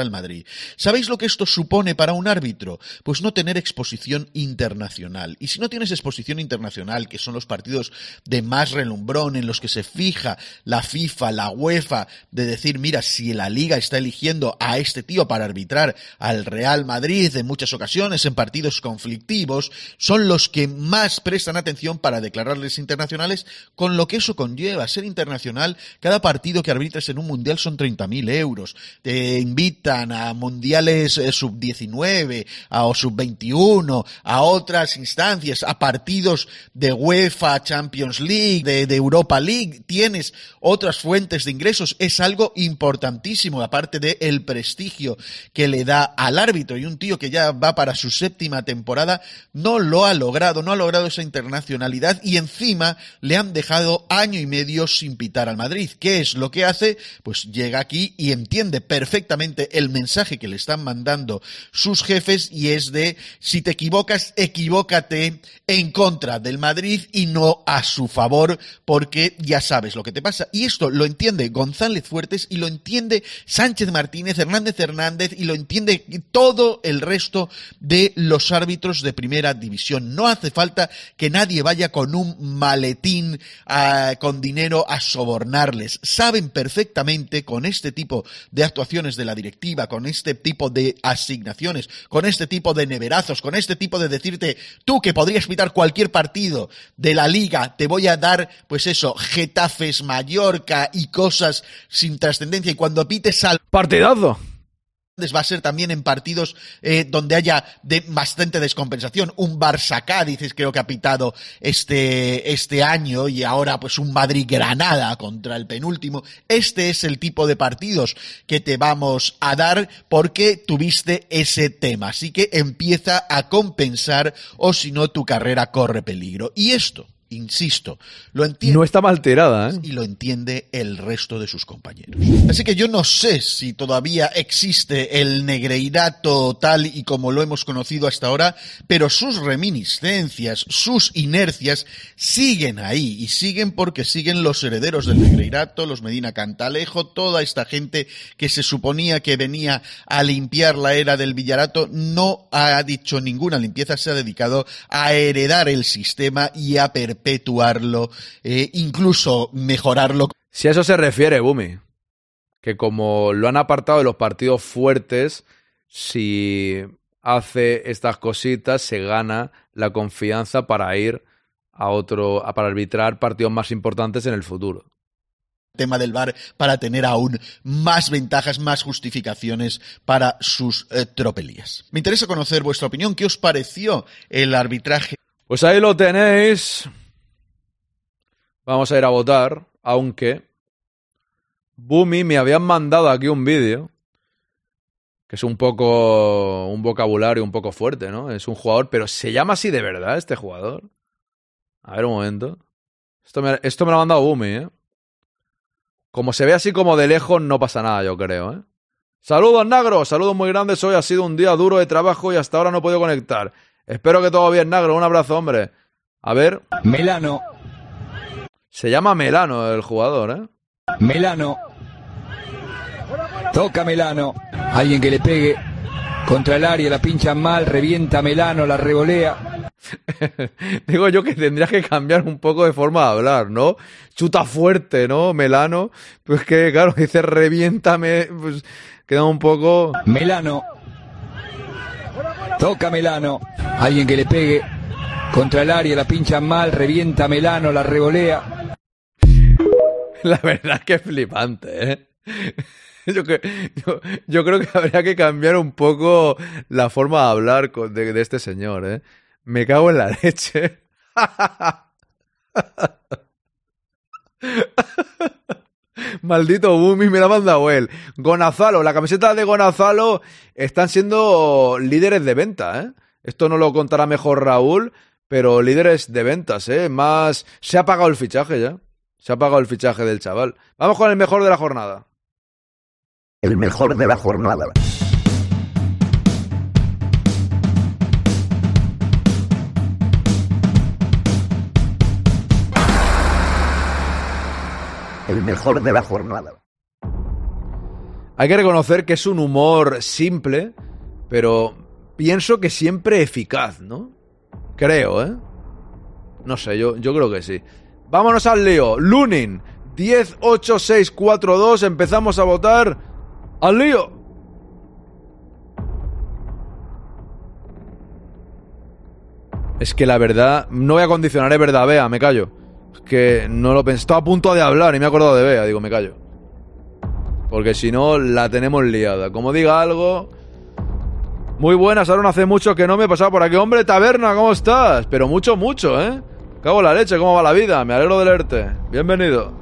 Al Madrid. ¿Sabéis lo que esto supone para un árbitro? Pues no tener exposición internacional. Y si no tienes exposición internacional, que son los partidos de más relumbrón en los que se fija la FIFA, la UEFA, de decir, mira, si la liga está eligiendo a este tío para arbitrar al Real Madrid en muchas ocasiones en partidos conflictivos, son los que más prestan atención para declararles internacionales, con lo que eso conlleva. Ser internacional, cada partido que arbitres en un mundial son 30.000 euros. Te a mundiales eh, sub-19 o sub-21, a otras instancias, a partidos de UEFA, Champions League, de, Europa League, tienes otras fuentes de ingresos, es algo importantísimo, aparte del el prestigio que le da al árbitro y un tío que ya va para su séptima temporada, no lo ha logrado, no ha logrado esa internacionalidad y encima le han dejado año y medio sin pitar al Madrid. ¿Qué es lo que hace? Pues llega aquí y entiende perfectamente el mensaje que le están mandando sus jefes y es de si te equivocas, equivócate en contra del Madrid y no a su favor, porque ya sabes lo que te pasa. Y esto lo entiende González Fuertes y lo entiende Sánchez Martínez, Hernández Hernández y lo entiende todo el resto de los árbitros de primera división. No hace falta que nadie vaya con un maletín ah, con dinero a sobornarles. Saben perfectamente con este tipo de actuaciones de la directiva con este tipo de asignaciones, con este tipo de neverazos, con este tipo de decirte, tú que podrías pitar cualquier partido de la liga, te voy a dar, pues eso, Getafes, Mallorca y cosas sin trascendencia. Y cuando pites al... Partidazo va a ser también en partidos eh, donde haya de bastante descompensación. Un Barça Cádiz creo que ha pitado este, este año y ahora pues un Madrid Granada contra el penúltimo. Este es el tipo de partidos que te vamos a dar porque tuviste ese tema. Así que empieza a compensar o si no tu carrera corre peligro. Y esto insisto, lo entiende. No está mal tirada, ¿eh? Y lo entiende el resto de sus compañeros. Así que yo no sé si todavía existe el negreirato tal y como lo hemos conocido hasta ahora, pero sus reminiscencias, sus inercias siguen ahí y siguen porque siguen los herederos del negreirato, los Medina Cantalejo, toda esta gente que se suponía que venía a limpiar la era del Villarato, no ha dicho ninguna limpieza, se ha dedicado a heredar el sistema y a perpetuar perpetuarlo, eh, incluso mejorarlo. Si a eso se refiere, Bumi, que como lo han apartado de los partidos fuertes, si hace estas cositas, se gana la confianza para ir a otro, para arbitrar partidos más importantes en el futuro tema del VAR para tener aún más ventajas, más justificaciones para sus eh, tropelías. Me interesa conocer vuestra opinión. ¿Qué os pareció el arbitraje? Pues ahí lo tenéis. Vamos a ir a votar, aunque Bumi me habían mandado aquí un vídeo que es un poco un vocabulario un poco fuerte, ¿no? Es un jugador, pero se llama así de verdad este jugador. A ver un momento. Esto me, esto me lo ha mandado Bumi, ¿eh? Como se ve así como de lejos, no pasa nada, yo creo, ¿eh? Saludos, Nagro. Saludos muy grandes. Hoy ha sido un día duro de trabajo y hasta ahora no he podido conectar. Espero que todo bien, Nagro. Un abrazo, hombre. A ver. Melano. Se llama Melano el jugador, ¿eh? Melano. Toca Melano. Alguien que le pegue contra el área, la pincha mal, revienta Melano, la revolea. [laughs] Digo yo que tendrías que cambiar un poco de forma de hablar, ¿no? Chuta fuerte, ¿no? Melano. Pues que, claro, [laughs] dice reviéntame, pues queda un poco... Melano. Toca Melano. Alguien que le pegue contra el área, la pincha mal, revienta Melano, la revolea. [laughs] La verdad que es flipante, ¿eh? Yo, creo que habría que cambiar un poco la forma de hablar de, de este señor, ¿eh? Me cago en la leche. [laughs] Maldito Bumi, me la ha mandado él. Gonazalo, la camiseta de Gonazalo están siendo líderes de venta, ¿eh? Esto no lo contará mejor Raúl, pero líderes de ventas, ¿eh? Más... Se ha pagado el fichaje ya. Se ha pagado el fichaje del chaval. Vamos con el mejor de la jornada. El mejor de la jornada. El mejor de la jornada. Hay que reconocer que es un humor simple, pero pienso que siempre eficaz, ¿no? Creo, ¿eh? No sé, yo, yo creo que sí. Vámonos al lío. Lunin, 10, 8, 6, 4, 2. Empezamos a votar. ¡Al lío! Es que la verdad, no voy a condicionar, es verdad, vea, me callo. Es que no lo pensé, estaba a punto de hablar y me he acordado de Bea, digo, me callo. Porque si no, la tenemos liada. Como diga algo... Muy buenas, no hace mucho que no me he pasado por aquí. Hombre, taberna, ¿cómo estás? Pero mucho, mucho, ¿eh? Cago en la leche, ¿cómo va la vida? Me alegro de leerte. Bienvenido.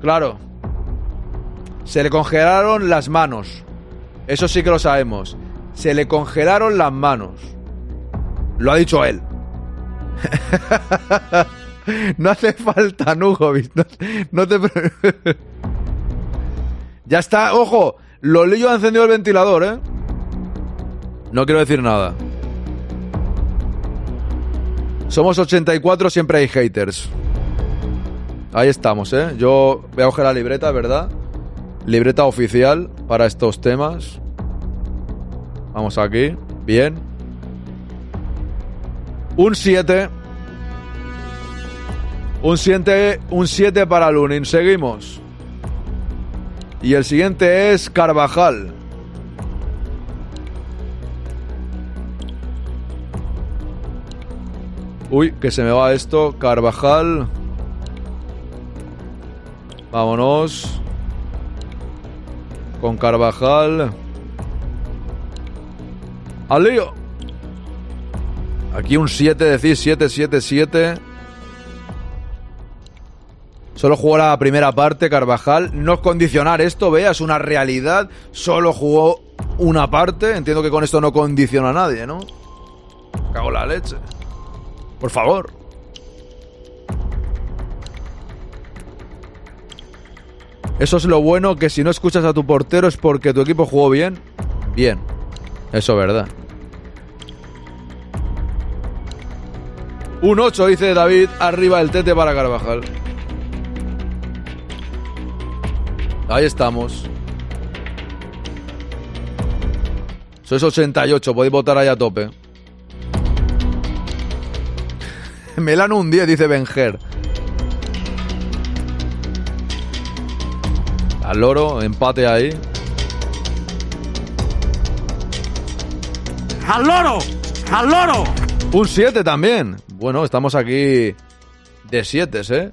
Claro. Se le congelaron las manos. Eso sí que lo sabemos. Se le congelaron las manos. Lo ha dicho él. [laughs] no hace falta, Nugovic. No, no te... [laughs] ya está, ojo. Lolillo ha encendido el ventilador, ¿eh? No quiero decir nada. Somos 84, siempre hay haters. Ahí estamos, ¿eh? Yo voy a coger la libreta, ¿verdad? Libreta oficial para estos temas. Vamos aquí. Bien. Un 7. Un 7 un 7 para Lunin. Seguimos. Y el siguiente es Carvajal. Uy, que se me va esto. Carvajal. Vámonos. Con Carvajal. ¡Al lío! Aquí un 7, decís 7, 7, 7. Solo jugó la primera parte, Carvajal. No es condicionar esto, vea, es una realidad. Solo jugó una parte. Entiendo que con esto no condiciona a nadie, ¿no? Cago la leche. Por favor. Eso es lo bueno, que si no escuchas a tu portero es porque tu equipo jugó bien. Bien. Eso es verdad. Un 8, dice David, arriba el tete para Carvajal. Ahí estamos. Sois 88, podéis votar ahí a tope. [laughs] Melano un 10, dice Benger. Al loro, empate ahí. ¡Al loro! ¡Al loro! Un 7 también. Bueno, estamos aquí de 7, ¿eh?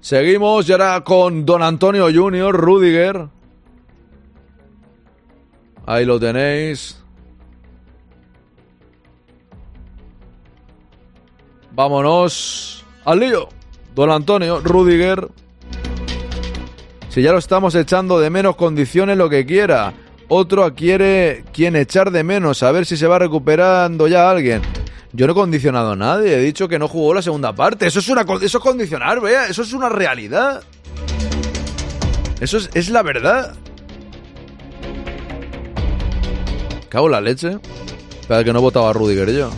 Seguimos y ahora con Don Antonio Junior, Rudiger. Ahí lo tenéis. Vámonos al lío. Don Antonio, Rudiger. Si ya lo estamos echando de menos, condiciones lo que quiera. Otro quiere quien echar de menos, a ver si se va recuperando ya alguien. Yo no he condicionado a nadie, he dicho que no jugó la segunda parte. Eso es una eso es condicionar, vea, eso es una realidad. Eso es, es la verdad. Cago en la leche. Espera que no votaba a Rudiger yo.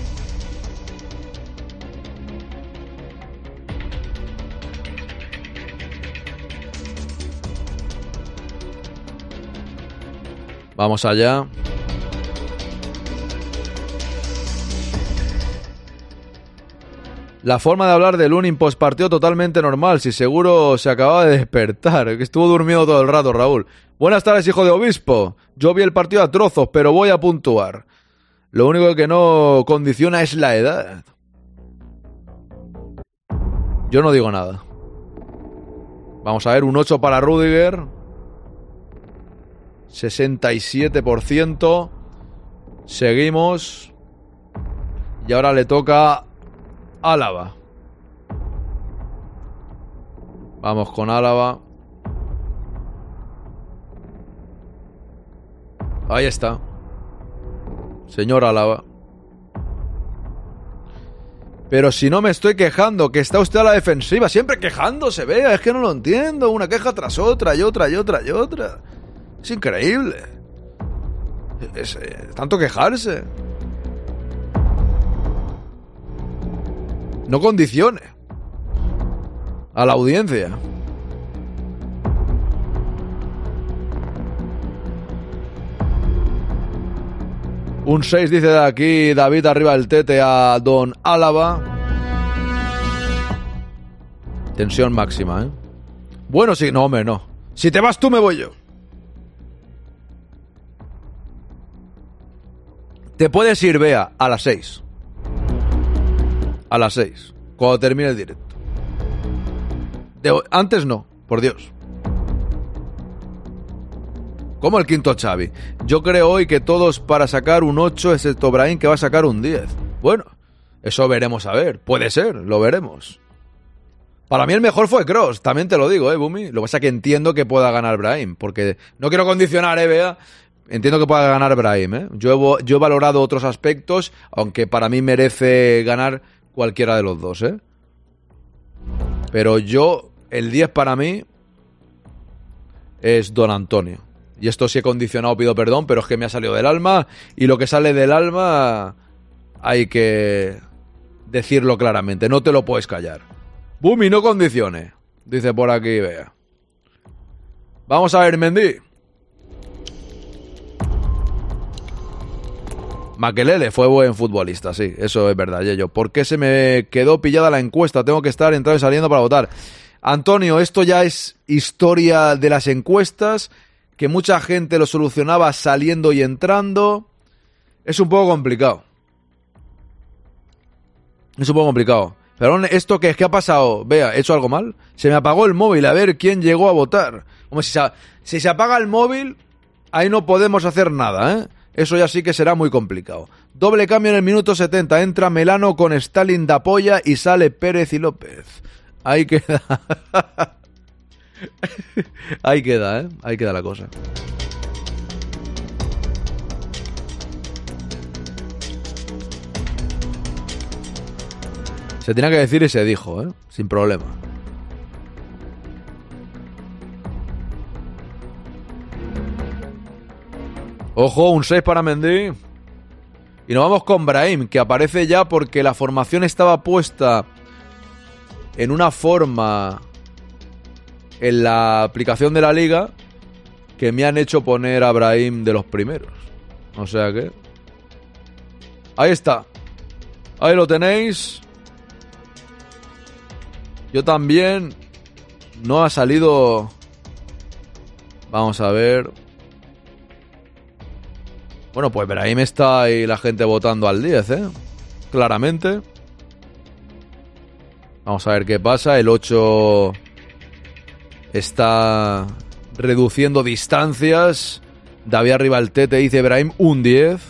Vamos allá. La forma de hablar de Lunin post partido totalmente normal, si seguro se acaba de despertar, que estuvo durmiendo todo el rato, Raúl. Buenas tardes, hijo de obispo. Yo vi el partido a trozos, pero voy a puntuar. Lo único que no condiciona es la edad. Yo no digo nada. Vamos a ver, un 8 para Rudiger. 67%. Seguimos. Y ahora le toca Álava. Vamos con Álava. Ahí está. Señor Álava. Pero si no me estoy quejando, que está usted a la defensiva, siempre quejándose, vea, es que no lo entiendo, una queja tras otra y otra y otra y otra. Es increíble. Es, eh, tanto quejarse. No condicione a la audiencia. Un 6 dice de aquí David arriba el tete a Don Álava. Tensión máxima, ¿eh? Bueno, sí, no, hombre, no. Si te vas tú, me voy yo. Te puedes ir, vea, a las 6. A las 6. Cuando termine el directo. De- antes no, por Dios. Como el quinto Xavi. Yo creo hoy que todos para sacar un 8, excepto Brahim que va a sacar un 10. Bueno, eso veremos a ver. Puede ser, lo veremos. Para mí el mejor fue Cross, también te lo digo, eh, Bumi. Lo que pasa es que entiendo que pueda ganar Brahim, porque no quiero condicionar, eh, Bea. Entiendo que pueda ganar Brahim, eh. Yo he, valorado otros aspectos, aunque para mí merece ganar cualquiera de los dos, eh. Pero yo, el 10 para mí es Don Antonio. Y esto sí he condicionado, pido perdón, pero es que me ha salido del alma. Y lo que sale del alma hay que decirlo claramente. No te lo puedes callar. Bumi, no condicione. Dice por aquí, vea. Vamos a ver, Mendy. Maquelele fue buen futbolista, sí, eso es verdad, Yello. ¿Por qué se me quedó pillada la encuesta? Tengo que estar entrando y saliendo para votar. Antonio, esto ya es historia de las encuestas, que mucha gente lo solucionaba saliendo y entrando. Es un poco complicado. Es un poco complicado. Pero esto que es que ha pasado, vea, ¿he hecho algo mal? Se me apagó el móvil, a ver quién llegó a votar. Hombre, si se, si se apaga el móvil, ahí no podemos hacer nada, ¿eh? Eso ya sí que será muy complicado. Doble cambio en el minuto 70. Entra Melano con Stalin de apoya y sale Pérez y López. Ahí queda. [laughs] Ahí queda, ¿eh? Ahí queda la cosa. Se tenía que decir y se dijo, ¿eh? Sin problema. Ojo, un 6 para Mendy. Y nos vamos con Brahim, que aparece ya porque la formación estaba puesta en una forma en la aplicación de la liga que me han hecho poner a Brahim de los primeros. O sea que... Ahí está. Ahí lo tenéis. Yo también. No ha salido... Vamos a ver. Bueno, pues Brahim está ahí la gente votando al 10, ¿eh? Claramente. Vamos a ver qué pasa. El 8 está reduciendo distancias. David arriba al tete, dice Brahim, un 10.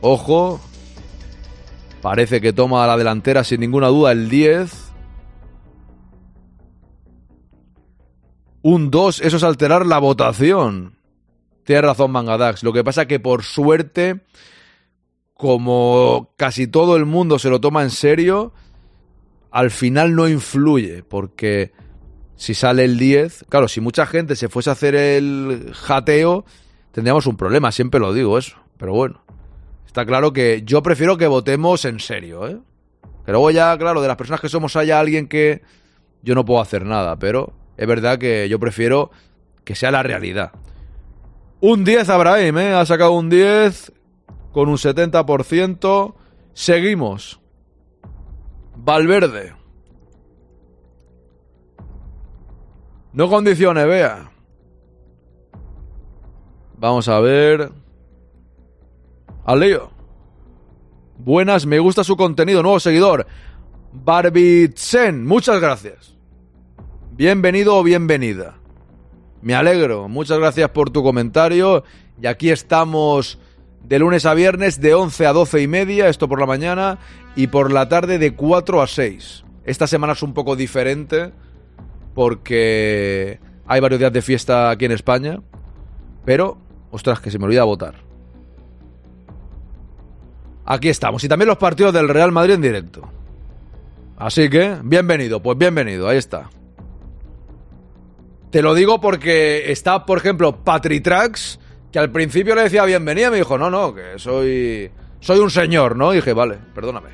Ojo. Parece que toma la delantera sin ninguna duda el 10. Un 2, eso es alterar la votación. Tienes razón, Mangadax. Lo que pasa que por suerte, como casi todo el mundo se lo toma en serio, al final no influye, porque si sale el 10, claro, si mucha gente se fuese a hacer el jateo, tendríamos un problema, siempre lo digo eso. Pero bueno, está claro que yo prefiero que votemos en serio, ¿eh? Que luego ya, claro, de las personas que somos haya alguien que yo no puedo hacer nada, pero es verdad que yo prefiero que sea la realidad. Un 10 a Brahim, ¿eh? Ha sacado un 10 con un 70%. Seguimos. Valverde. No condiciones, vea. Vamos a ver. Al. Buenas, me gusta su contenido. Nuevo seguidor. Barbitsen, muchas gracias. Bienvenido o bienvenida. Me alegro. Muchas gracias por tu comentario. Y aquí estamos de lunes a viernes de 11 a 12 y media, esto por la mañana, y por la tarde de 4 a 6. Esta semana es un poco diferente porque hay varios días de fiesta aquí en España. Pero, ostras, que se me olvida votar. Aquí estamos. Y también los partidos del Real Madrid en directo. Así que, bienvenido, pues bienvenido, ahí está. Te lo digo porque está, por ejemplo, Patritrax, que al principio le decía bienvenida, me dijo, no, no, que soy. Soy un señor, ¿no? Y dije, vale, perdóname.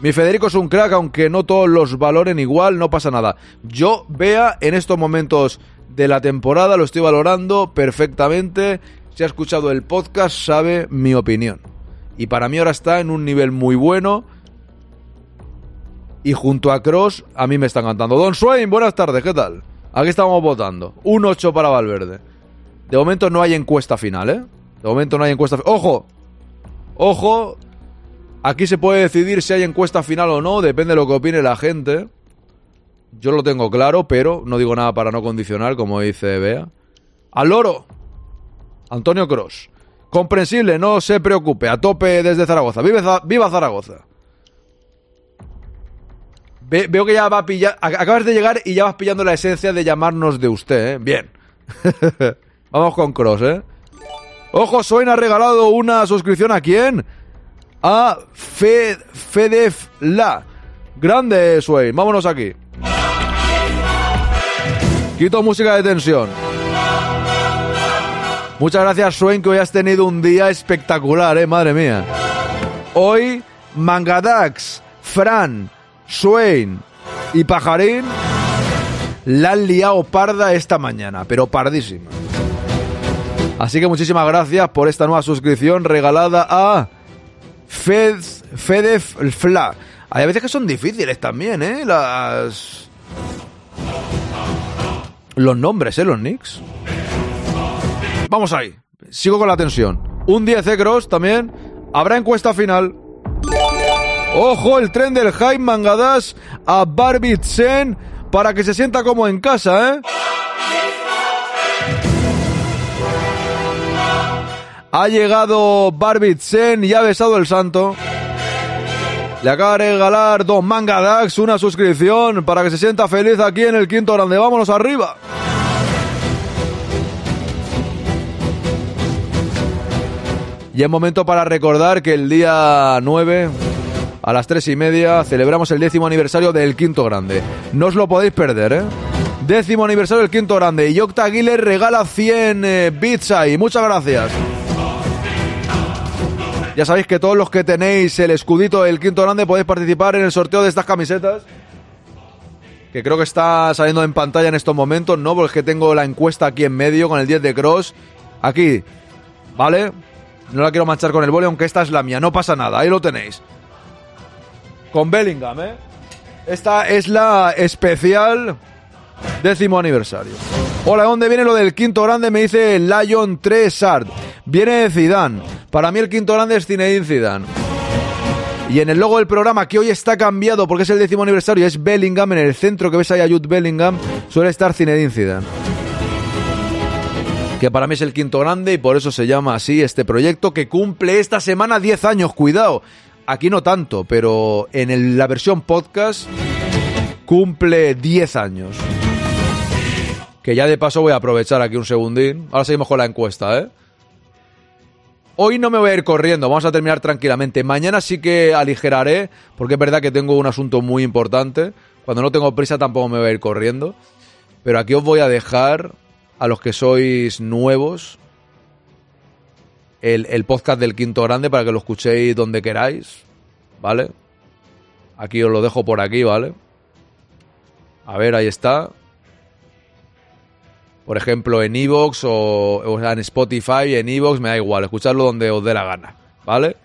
Mi Federico es un crack, aunque no todos los valoren igual, no pasa nada. Yo, vea, en estos momentos de la temporada, lo estoy valorando perfectamente. Si ha escuchado el podcast, sabe mi opinión. Y para mí ahora está en un nivel muy bueno. Y junto a Cross, a mí me están cantando. Don Swain, buenas tardes, ¿qué tal? Aquí estamos votando. Un 8 para Valverde. De momento no hay encuesta final, ¿eh? De momento no hay encuesta. ¡Ojo! ¡Ojo! Aquí se puede decidir si hay encuesta final o no, depende de lo que opine la gente. Yo lo tengo claro, pero no digo nada para no condicionar, como dice Bea. Al loro. Antonio Cross. Comprensible, no se preocupe. A tope desde Zaragoza. Viva Zaragoza. Veo que ya va a pillar. Acabas de llegar y ya vas pillando la esencia de llamarnos de usted, ¿eh? Bien. [laughs] Vamos con Cross, ¿eh? Ojo, Soin ha regalado una suscripción a quién? A Fed, Fedef La. Grande, Swain. Vámonos aquí. Quito música de tensión. Muchas gracias, Swain, que hoy has tenido un día espectacular, eh, madre mía. Hoy, Mangadax, Fran, Swain y Pajarín la han liado parda esta mañana, pero pardísima. Así que muchísimas gracias por esta nueva suscripción regalada a Fed, Fedef Fla. Hay veces que son difíciles también, ¿eh? Las... Los nombres, ¿eh? Los nicks. Vamos ahí. Sigo con la tensión. Un 10 de Cross también. Habrá encuesta final. Ojo, el tren del Jaime Mangadas a Barbitsen para que se sienta como en casa, ¿eh? Ha llegado Barbitsen y ha besado el santo. Le acaba de regalar Don Mangadax una suscripción para que se sienta feliz aquí en el quinto grande. Vámonos arriba. Y es momento para recordar que el día 9, a las 3 y media, celebramos el décimo aniversario del Quinto Grande. No os lo podéis perder, ¿eh? Décimo aniversario del Quinto Grande. Y Octa regala 100 eh, bits ahí. Muchas gracias. Ya sabéis que todos los que tenéis el escudito del Quinto Grande podéis participar en el sorteo de estas camisetas. Que creo que está saliendo en pantalla en estos momentos, ¿no? Porque tengo la encuesta aquí en medio con el 10 de Cross. Aquí, ¿vale? No la quiero manchar con el boli, aunque esta es la mía. No pasa nada, ahí lo tenéis. Con Bellingham, ¿eh? Esta es la especial décimo aniversario. Hola, ¿dónde viene lo del quinto grande? Me dice Lion 3 Art. Viene de Zidane. Para mí el quinto grande es Zinedine Zidane. Y en el logo del programa, que hoy está cambiado porque es el décimo aniversario, es Bellingham. En el centro que ves ahí a Jude Bellingham, suele estar Zinedine Zidane que para mí es el quinto grande y por eso se llama así este proyecto que cumple esta semana 10 años, cuidado. Aquí no tanto, pero en la versión podcast cumple 10 años. Que ya de paso voy a aprovechar aquí un segundín. Ahora seguimos con la encuesta, ¿eh? Hoy no me voy a ir corriendo, vamos a terminar tranquilamente. Mañana sí que aligeraré, porque es verdad que tengo un asunto muy importante. Cuando no tengo prisa tampoco me voy a ir corriendo. Pero aquí os voy a dejar a los que sois nuevos el, podcast del Quinto Grande para que lo escuchéis donde queráis, ¿vale? Aquí os lo dejo por aquí, ¿vale? A ver, ahí está. Por ejemplo, en Evox o, en Spotify, en Evox, me da igual, escucharlo donde os dé la gana, ¿vale?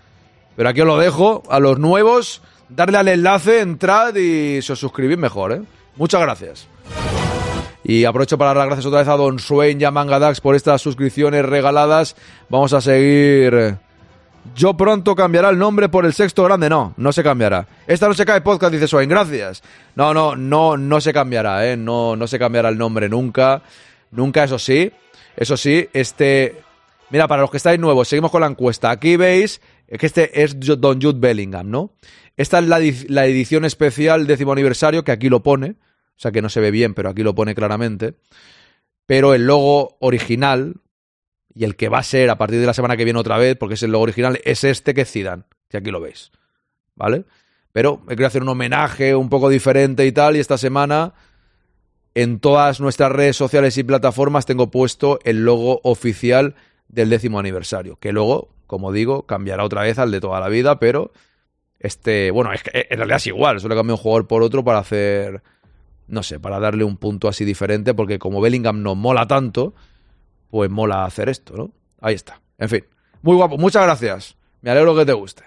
Pero aquí os lo dejo, a los nuevos, darle al enlace, entrad y si os suscribís mejor, ¿eh? Muchas gracias. Y aprovecho para dar las gracias otra vez a Don Swain y a Mangadax por estas suscripciones regaladas. Vamos a seguir. Yo pronto cambiará el nombre por el sexto grande. No, no se cambiará. Esta no se cae podcast, dice Swain. Gracias. No, no, no, no se cambiará, ¿eh? No, no se cambiará el nombre nunca. Nunca, eso sí. Eso sí, este. Mira, para los que estáis nuevos, seguimos con la encuesta. Aquí veis que este es Don Jude Bellingham, ¿no? Esta es la, la edición especial décimo aniversario, que aquí lo pone. O sea que no se ve bien, pero aquí lo pone claramente. Pero el logo original, y el que va a ser a partir de la semana que viene otra vez, porque es el logo original, es este que es Zidane, que aquí lo veis. ¿Vale? Pero he querido hacer un homenaje un poco diferente y tal, y esta semana en todas nuestras redes sociales y plataformas tengo puesto el logo oficial del décimo aniversario, que luego, como digo, cambiará otra vez al de toda la vida, pero este, bueno, es que en realidad es igual, solo cambiado un jugador por otro para hacer, no sé, para darle un punto así diferente, porque como Bellingham no mola tanto, pues mola hacer esto, ¿no? Ahí está. En fin, muy guapo, muchas gracias. Me alegro que te guste.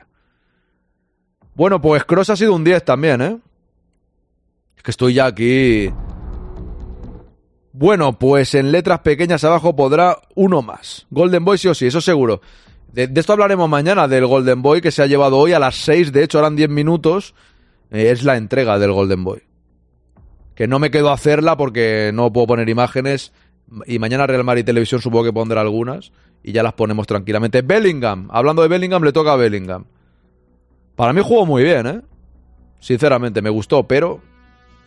Bueno, pues Cross ha sido un 10 también, ¿eh? Es que estoy ya aquí bueno, pues en letras pequeñas abajo podrá uno más. Golden Boy sí o sí, eso seguro. De, esto hablaremos mañana, del Golden Boy que se ha llevado hoy a las 6, de hecho eran 10 minutos. Eh, es la entrega del Golden Boy. Que no me quedo a hacerla porque no puedo poner imágenes. Y mañana Real Madrid Televisión supongo que pondrá algunas. Y ya las ponemos tranquilamente. Bellingham, hablando de Bellingham, le toca a Bellingham. Para mí jugó muy bien, ¿eh? Sinceramente, me gustó, pero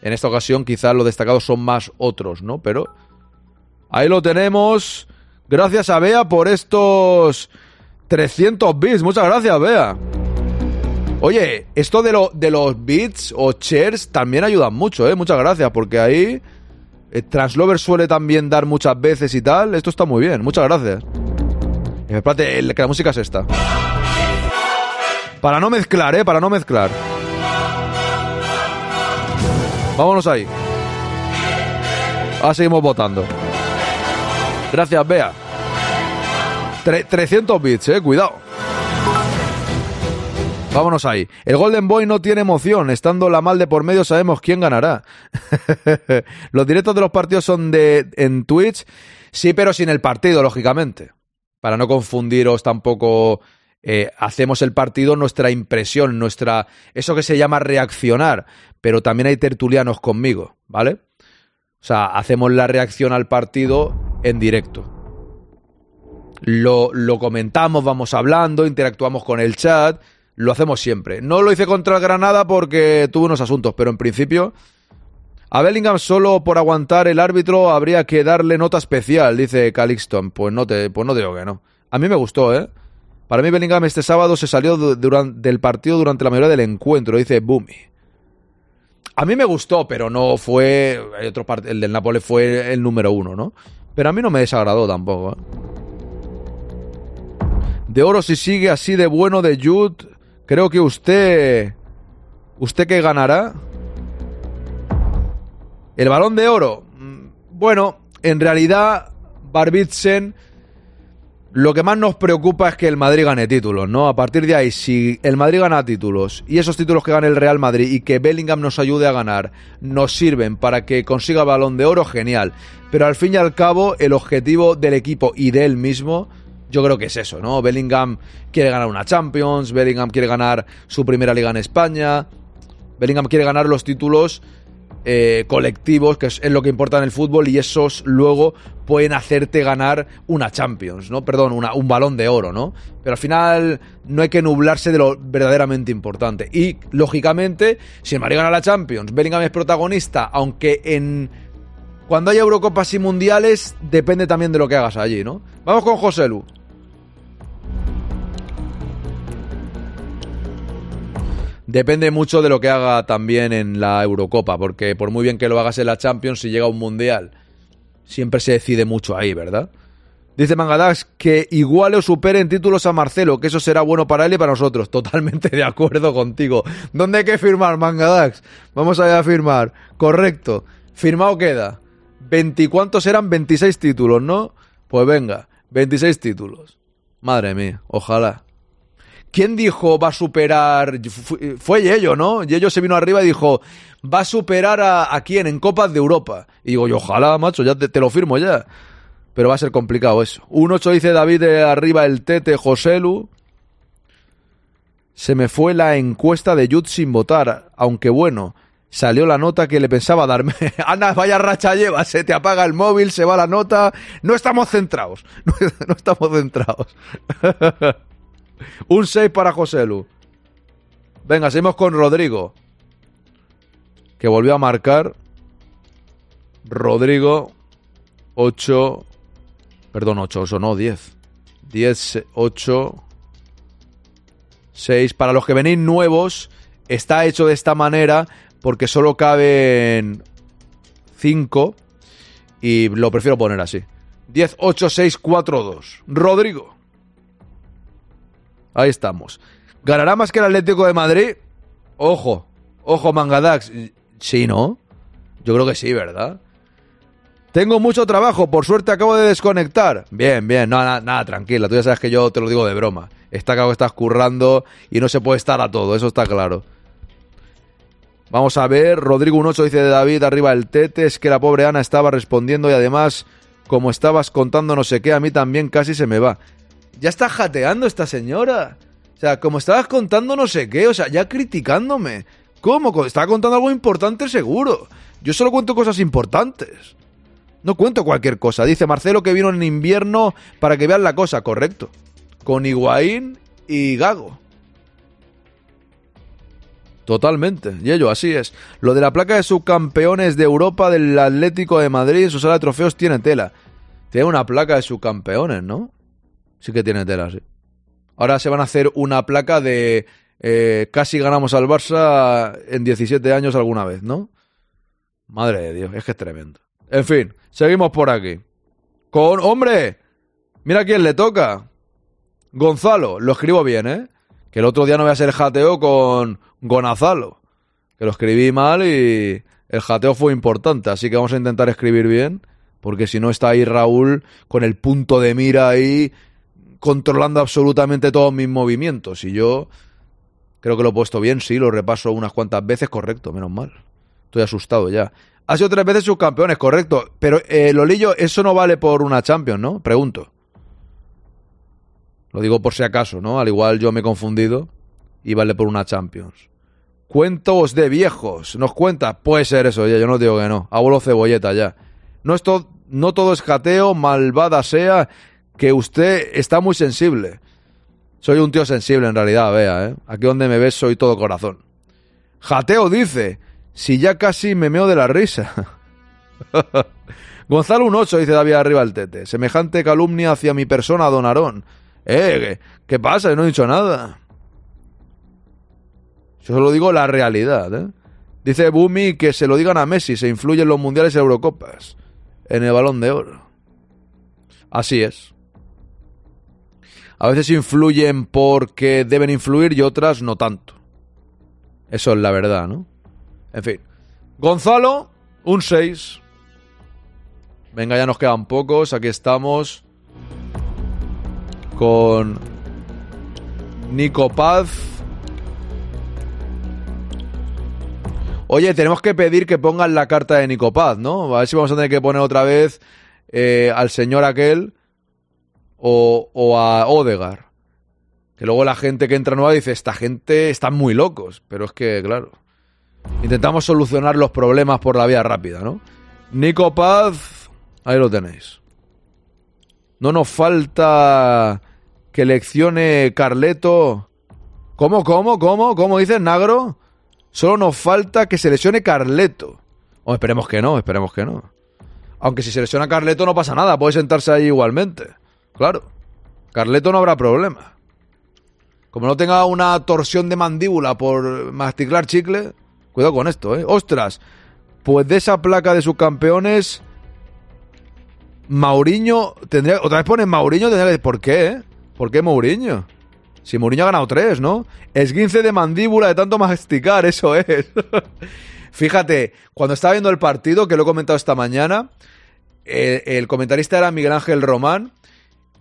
en esta ocasión quizás los destacados son más otros, ¿no? Pero ahí lo tenemos. Gracias a Bea por estos 300 bits. Muchas gracias, Bea. Oye, esto de, de los bits o shares también ayudan mucho, ¿eh? Muchas gracias, porque ahí eh, Translover suele también dar muchas veces y tal. Esto está muy bien, muchas gracias. Espérate, que la música es esta. Para no mezclar, ¿eh? Para no mezclar. Vámonos ahí. Ahora seguimos votando. Gracias, Bea. 300 bits, eh, cuidado. Vámonos ahí. El Golden Boy no tiene emoción. Estando la mal de por medio sabemos quién ganará. [laughs] los directos de los partidos son de en Twitch. Sí, pero sin el partido, lógicamente. Para no confundiros tampoco eh, hacemos el partido nuestra impresión, nuestra eso que se llama reaccionar, pero también hay tertulianos conmigo, ¿vale? O sea, hacemos la reacción al partido en directo. Lo, lo comentamos, vamos hablando, interactuamos con el chat, lo hacemos siempre. No lo hice contra el Granada porque tuve unos asuntos, pero en principio a Bellingham solo por aguantar el árbitro habría que darle nota especial, dice Calixton. Pues no te, pues no digo que no. A mí me gustó, ¿eh? Para mí Bellingham este sábado se salió del partido durante la mayoría del encuentro, dice Bumi. A mí me gustó, pero no fue... otro el del Nápoles fue el número uno, ¿no? Pero a mí no me desagradó tampoco. ¿eh? De oro si sigue así de bueno de Jude, creo que usted... ¿Usted qué ganará? El balón de oro. Mm, bueno, en realidad Barbitsen lo que más nos preocupa es que el Madrid gane títulos, ¿no? A partir de ahí, si el Madrid gana títulos y esos títulos que gane el Real Madrid y que Bellingham nos ayude a ganar nos sirven para que consiga balón de oro, genial. Pero al fin y al cabo, el objetivo del equipo y de él mismo, yo creo que es eso, ¿no? Bellingham quiere ganar una Champions, Bellingham quiere ganar su primera liga en España, Bellingham quiere ganar los títulos eh, colectivos, que es, lo que importa en el fútbol, y esos luego pueden hacerte ganar una Champions, ¿no? Perdón, un balón de oro, ¿no? Pero al final no hay que nublarse de lo verdaderamente importante. Y, lógicamente, si el Madrid gana la Champions, Bellingham es protagonista, aunque en... Cuando haya Eurocopas y Mundiales, depende también de lo que hagas allí, ¿no? Vamos con José Lu. Depende mucho de lo que haga también en la Eurocopa, porque por muy bien que lo hagas en la Champions, si llega un Mundial, siempre se decide mucho ahí, ¿verdad? Dice Mangadax que iguale o supere en títulos a Marcelo, que eso será bueno para él y para nosotros. [laughs] Totalmente de acuerdo contigo. ¿Dónde hay que firmar, Mangadax? Vamos allá a firmar. Correcto. Firmado queda. ¿Cuántos eran? 26 títulos, ¿no? Pues venga, 26 títulos. Madre mía, ojalá. ¿Quién dijo va a superar? Fue Yello, ¿no? Yello se vino arriba y dijo, va a superar a, a quién en Copas de Europa. Y digo, yo, ojalá, macho, ya te, lo firmo ya. Pero va a ser complicado eso. Un 8 dice David de arriba el Tete Joselu. Se me fue la encuesta de Yud sin votar, aunque bueno, salió la nota que le pensaba darme. [laughs] Anda, vaya racha lleva, se te apaga el móvil, se va la nota. No estamos centrados. [laughs] No, estamos centrados. [laughs] Un 6 para José Lu. Venga, seguimos con Rodrigo. Que volvió a marcar. Rodrigo, 8. Perdón, 8, eso no, 10. 10, 8. 6. Para los que venís nuevos, está hecho de esta manera porque solo caben 5 y lo prefiero poner así. 10, 8, 6, 4, 2. Rodrigo. Ahí estamos. ¿Ganará más que el Atlético de Madrid? Ojo, ojo, Mangadax. Sí, ¿no? Yo creo que sí, ¿verdad? Tengo mucho trabajo, por suerte acabo de desconectar. Bien, bien, nada, nada, tranquila, tú ya sabes que yo te lo digo de broma. Está claro que estás currando y no se puede estar a todo, eso está claro. Vamos a ver, Rodrigo 18 dice de David, arriba el tete, es que la pobre Ana estaba respondiendo y además, como estabas contando no sé qué, a mí también casi se me va. Ya está jateando esta señora. O sea, como estabas contando no sé qué, o sea, ya criticándome. ¿Cómo? Estaba contando algo importante seguro. Yo solo cuento cosas importantes. No cuento cualquier cosa. Dice Marcelo que vino en invierno para que vean la cosa, correcto. Con Higuaín y Gago. Totalmente, y ello, así es. Lo de la placa de subcampeones de Europa del Atlético de Madrid, su sala de trofeos tiene tela. Tiene una placa de subcampeones, ¿no? Sí que tiene tela, sí. Ahora se van a hacer una placa de eh, casi ganamos al Barça en 17 años alguna vez, ¿no? Madre de Dios, es que es tremendo. En fin, seguimos por aquí. Con, hombre, mira quién le toca. Gonzalo, lo escribo bien, ¿eh? Que el otro día no voy a ser jateo con Gonazalo. Que lo escribí mal y el jateo fue importante. Así que vamos a intentar escribir bien. Porque si no está ahí Raúl con el punto de mira ahí controlando absolutamente todos mis movimientos. Y yo creo que lo he puesto bien, sí, lo repaso unas cuantas veces, correcto, menos mal. Estoy asustado ya. Ha sido tres veces subcampeones, correcto. Pero, eh, Lolillo, eso no vale por una Champions, ¿no? Pregunto. Lo digo por si acaso, ¿no? Al igual yo me he confundido y vale por una Champions. Cuentos de viejos, nos cuenta. Puede ser eso, ya, yo no digo que no. Abuelo cebolleta ya. No, esto, no todo es jateo, malvada sea, que usted está muy sensible. Soy un tío sensible en realidad, vea, ¿eh? Aquí donde me ves soy todo corazón. Jateo dice, si ya casi me meo de la risa. [laughs] Gonzalo un 8, dice David arriba el tete. Semejante calumnia hacia mi persona, don Aarón. Eh, ¿qué, pasa? No he dicho nada. Yo solo digo la realidad, ¿eh? Dice Bumi que se lo digan a Messi, se influye en los mundiales y Eurocopas, en el balón de oro. Así es. A veces influyen porque deben influir y otras no tanto. Eso es la verdad, ¿no? En fin. Gonzalo, un 6. Venga, ya nos quedan pocos. Aquí estamos con Nico Paz. Oye, tenemos que pedir que pongan la carta de Nico Paz, ¿no? A ver si vamos a tener que poner otra vez eh, al señor aquel o, o a Odegar. Que luego la gente que entra nueva dice, esta gente están muy locos. Pero es que, claro, intentamos solucionar los problemas por la vía rápida, ¿no? Nico Paz, ahí lo tenéis. No nos falta que leccione Carleto. ¿Cómo, cómo, cómo? ¿Cómo dices, Nagro? Solo nos falta que se lesione Carleto. O esperemos que no, esperemos que no. Aunque si se lesiona Carleto no pasa nada, puede sentarse ahí igualmente. Claro. Carleto no habrá problema. Como no tenga una torsión de mandíbula por masticar chicle, cuidado con esto, ¿eh? Ostras, pues de esa placa de sus campeones, Mauriño tendría. Otra vez pone Mauriño, tendría que decir, ¿por qué, eh? ¿Por qué Mourinho? Si Mourinho ha ganado tres, ¿no? Esguince de mandíbula de tanto masticar, eso es. [laughs] Fíjate, cuando estaba viendo el partido, que lo he comentado esta mañana, el, el comentarista era Miguel Ángel Román,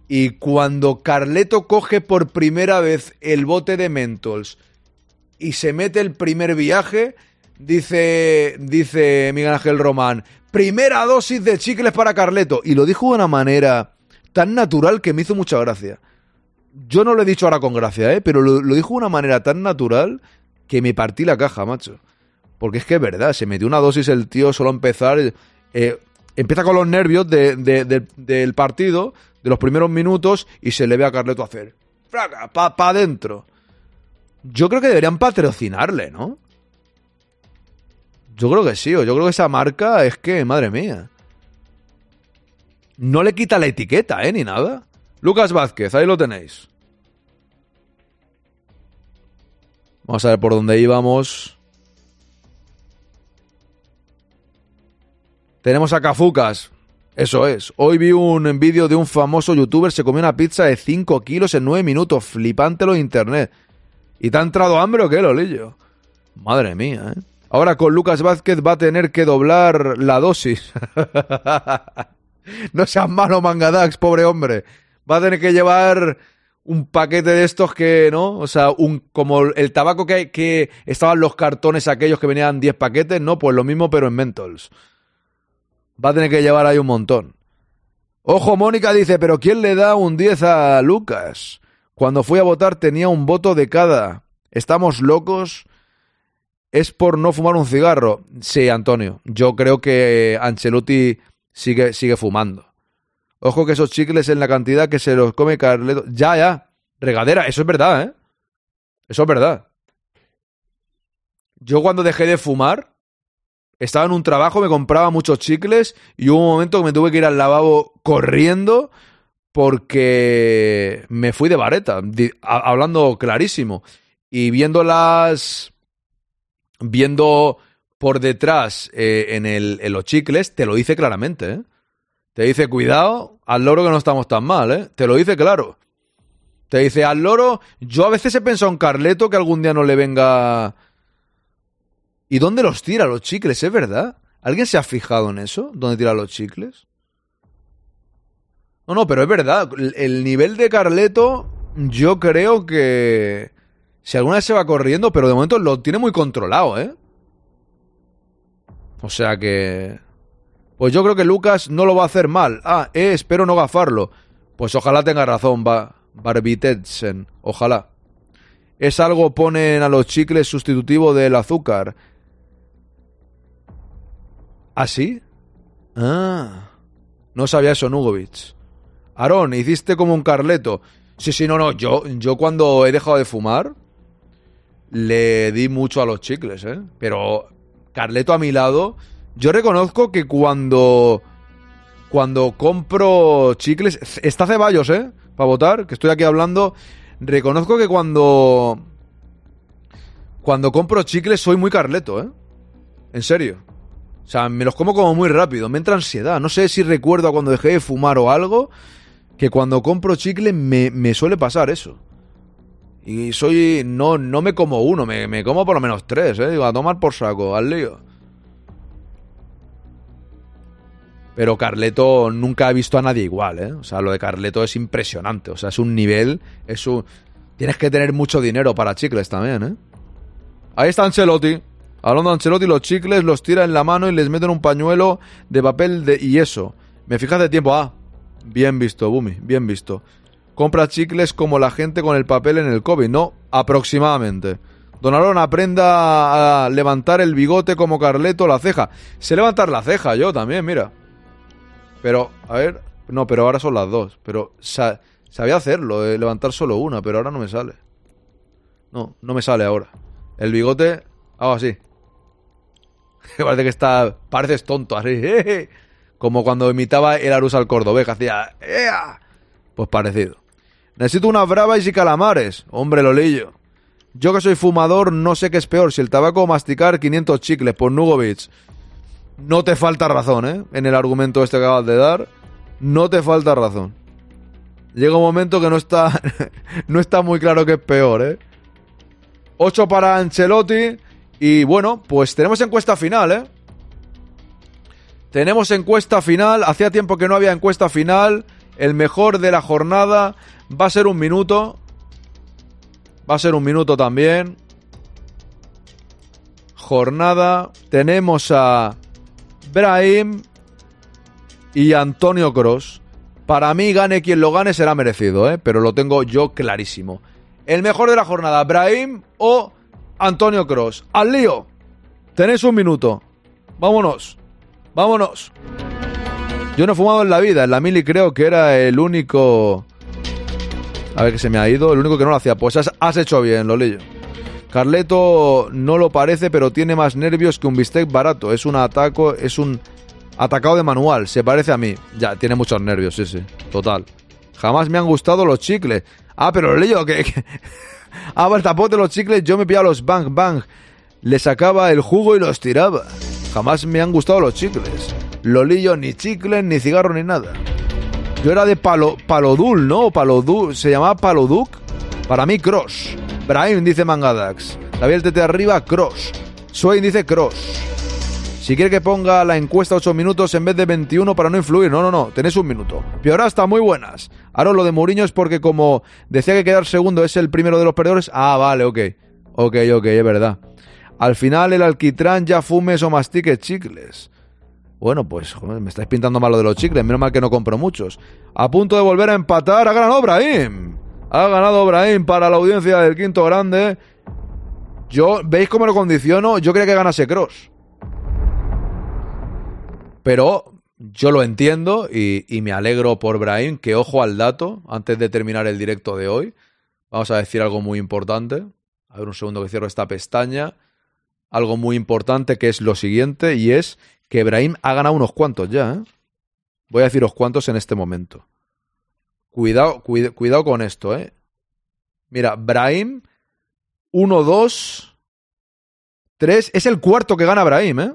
y cuando Carleto coge por primera vez el bote de Mentos y se mete el primer viaje, dice, dice Miguel Ángel Román, primera dosis de chicles para Carleto. Y lo dijo de una manera tan natural que me hizo mucha gracia. Yo no lo he dicho ahora con gracia, ¿eh? pero lo, dijo de una manera tan natural que me partí la caja, macho. Porque es que es verdad, se metió una dosis el tío solo a empezar. Eh, empieza con los nervios de, de, de, del partido, de los primeros minutos, y se le ve a Carleto hacer. ¡Fraca! ¡Pa, pa adentro! Yo creo que deberían patrocinarle, ¿no? Yo creo que sí, o yo creo que esa marca es que, madre mía. No le quita la etiqueta, ¿eh? Ni nada. Lucas Vázquez, ahí lo tenéis. Vamos a ver por dónde íbamos. Tenemos a Cafucas. Eso es. Hoy vi un vídeo de un famoso youtuber se comió una pizza de 5 kilos en 9 minutos. Flipántelo en internet. ¿Y te ha entrado hambre o qué, Lolillo? Madre mía, ¿eh? Ahora con Lucas Vázquez va a tener que doblar la dosis. [laughs] no seas malo, Mangadax, pobre hombre. Va a tener que llevar un paquete de estos que, ¿no? O sea, un como el tabaco que, que estaban los cartones aquellos que venían 10 paquetes, ¿no? Pues lo mismo, pero en mentols. Va a tener que llevar ahí un montón. Ojo, Mónica dice, pero ¿quién le da un 10 a Lucas? Cuando fui a votar tenía un voto de cada. ¿Estamos locos? ¿Es por no fumar un cigarro? Sí, Antonio. Yo creo que Ancelotti sigue, sigue fumando. Ojo que esos chicles en la cantidad que se los come Carleto. Ya, ya. Regadera, eso es verdad, ¿eh? Eso es verdad. Yo cuando dejé de fumar, estaba en un trabajo, me compraba muchos chicles y hubo un momento que me tuve que ir al lavabo corriendo porque me fui de vareta, hablando clarísimo. Y viendo las viendo por detrás eh, en, el, en los chicles, te lo dice claramente. ¿eh? Te dice, cuidado, al loro que no estamos tan mal, ¿eh? Te lo dice claro. Te dice, al loro, yo a veces he pensado en Carleto que algún día no le venga... ¿Y dónde los tira los chicles? ¿Es verdad? ¿Alguien se ha fijado en eso? ¿Dónde tira los chicles? No, no, pero es verdad. El nivel de Carleto, yo creo que si alguna vez se va corriendo, pero de momento lo tiene muy controlado, ¿eh? O sea que... Pues yo creo que Lucas no lo va a hacer mal. Ah, eh, espero no gafarlo. Pues ojalá tenga razón, ba Barbitetsen. Ojalá. Es algo ponen a los chicles sustitutivo del azúcar. ¿Ah, sí? Ah. No sabía eso, Nugovic. Aarón, hiciste como un carleto. Sí, sí, no, no. Yo, yo cuando he dejado de fumar, le di mucho a los chicles, ¿eh? Pero Carleto a mi lado, yo reconozco que cuando cuando compro chicles, está Ceballos, ¿eh? Para votar, que estoy aquí hablando, reconozco que cuando cuando compro chicles soy muy Carleto, ¿eh? En serio. O sea, me los como como muy rápido, me entra ansiedad. No sé si recuerdo cuando dejé de fumar o algo, que cuando compro chicles me, me suele pasar eso. Y soy. No, no me como uno, me, como por lo menos tres, ¿eh? Digo, a tomar por saco, al lío. Pero Carleto nunca ha visto a nadie igual, ¿eh? O sea, lo de Carleto es impresionante. O sea, es un nivel. Es un. Tienes que tener mucho dinero para chicles también, ¿eh? Ahí está Ancelotti. Hablando de Ancelotti, los chicles los tira en la mano y les meten un pañuelo de papel de y eso. Me fijas de tiempo. Ah, bien visto, Bumi, bien visto compra chicles como la gente con el papel en el COVID, ¿no? Aproximadamente. Don Aaron, aprenda a levantar el bigote como Carleto la ceja. Sé levantar la ceja yo también, mira. Pero, a ver, no, pero ahora son las dos. Pero sabía hacerlo, eh, levantar solo una, pero ahora no me sale. No, no me sale ahora. El bigote, hago así. [laughs] Parece que está, pareces tonto, así. [laughs] Como cuando imitaba el Arus al cordobés, hacía... Pues parecido. Necesito unas bravas y calamares. Hombre, Lolillo. Yo que soy fumador no sé qué es peor, si el tabaco o masticar 500 chicles por Nugovic. No te falta razón, ¿eh? En el argumento este que acabas de dar. No te falta razón. Llega un momento que no está, [laughs] no está muy claro qué es peor, ¿eh? 8 para Ancelotti. Y bueno, pues tenemos encuesta final, ¿eh? Tenemos encuesta final. Hacía tiempo que no había encuesta final. El mejor de la jornada va a ser un minuto. Va a ser un minuto también. Jornada. Tenemos a Brahim y Antonio Cross. Para mí, gane quien lo gane, será merecido, ¿eh? pero lo tengo yo clarísimo. El mejor de la jornada, Brahim o Antonio Cross. Al lío. Tenéis un minuto. Vámonos. Vámonos. Yo no he fumado en la vida. En la mili creo que era el único. A ver que se me ha ido. El único que no lo hacía. Pues has, hecho bien, Lolillo. Carleto no lo parece, pero tiene más nervios que un bistec barato. Es un ataco, es un atacado de manual. Se parece a mí. Ya, tiene muchos nervios, sí, sí. Total. Jamás me han gustado los chicles. Ah, pero Lillo, que... que... ah, el tapón de los chicles, yo me pillaba los bang bang. Le sacaba el jugo y los tiraba. Jamás me han gustado los chicles. Lolillo, ni chicles, ni cigarro, ni nada. Yo era de palo, palodul, ¿no? Palodul, se llamaba paloduc. Para mí, cross. Brahim dice Mangadax. David tete arriba, cross. Swain dice cross. Si quiere que ponga la encuesta 8 minutos en vez de 21 para no influir, no, no, no, tenéis un minuto. Piora está muy buenas. Ahora lo de Mourinho es porque como decía que quedar segundo es el primero de los perdedores. Ah, vale, ok. Ok, ok, es verdad. Al final el alquitrán ya fumes o mastique chicles. Bueno, pues joder, me estáis pintando malo de los chicles, menos mal que no compro muchos. A punto de volver a empatar, ha ganado Brahim. Ha ganado Brahim para la audiencia del quinto grande. Yo, ¿veis cómo lo condiciono? Yo creía que ganase Cross. Pero yo lo entiendo y, me alegro por Brahim, que ojo al dato, antes de terminar el directo de hoy. Vamos a decir algo muy importante. A ver un segundo que cierro esta pestaña. Algo muy importante que es lo siguiente y es que Brahim ha ganado unos cuantos ya. ¿eh? Voy a deciros cuántos en este momento. Cuidado, cuida, cuidado con esto, ¿eh? Mira, Brahim, 1, 2, 3. Es el cuarto que gana Brahim, ¿eh?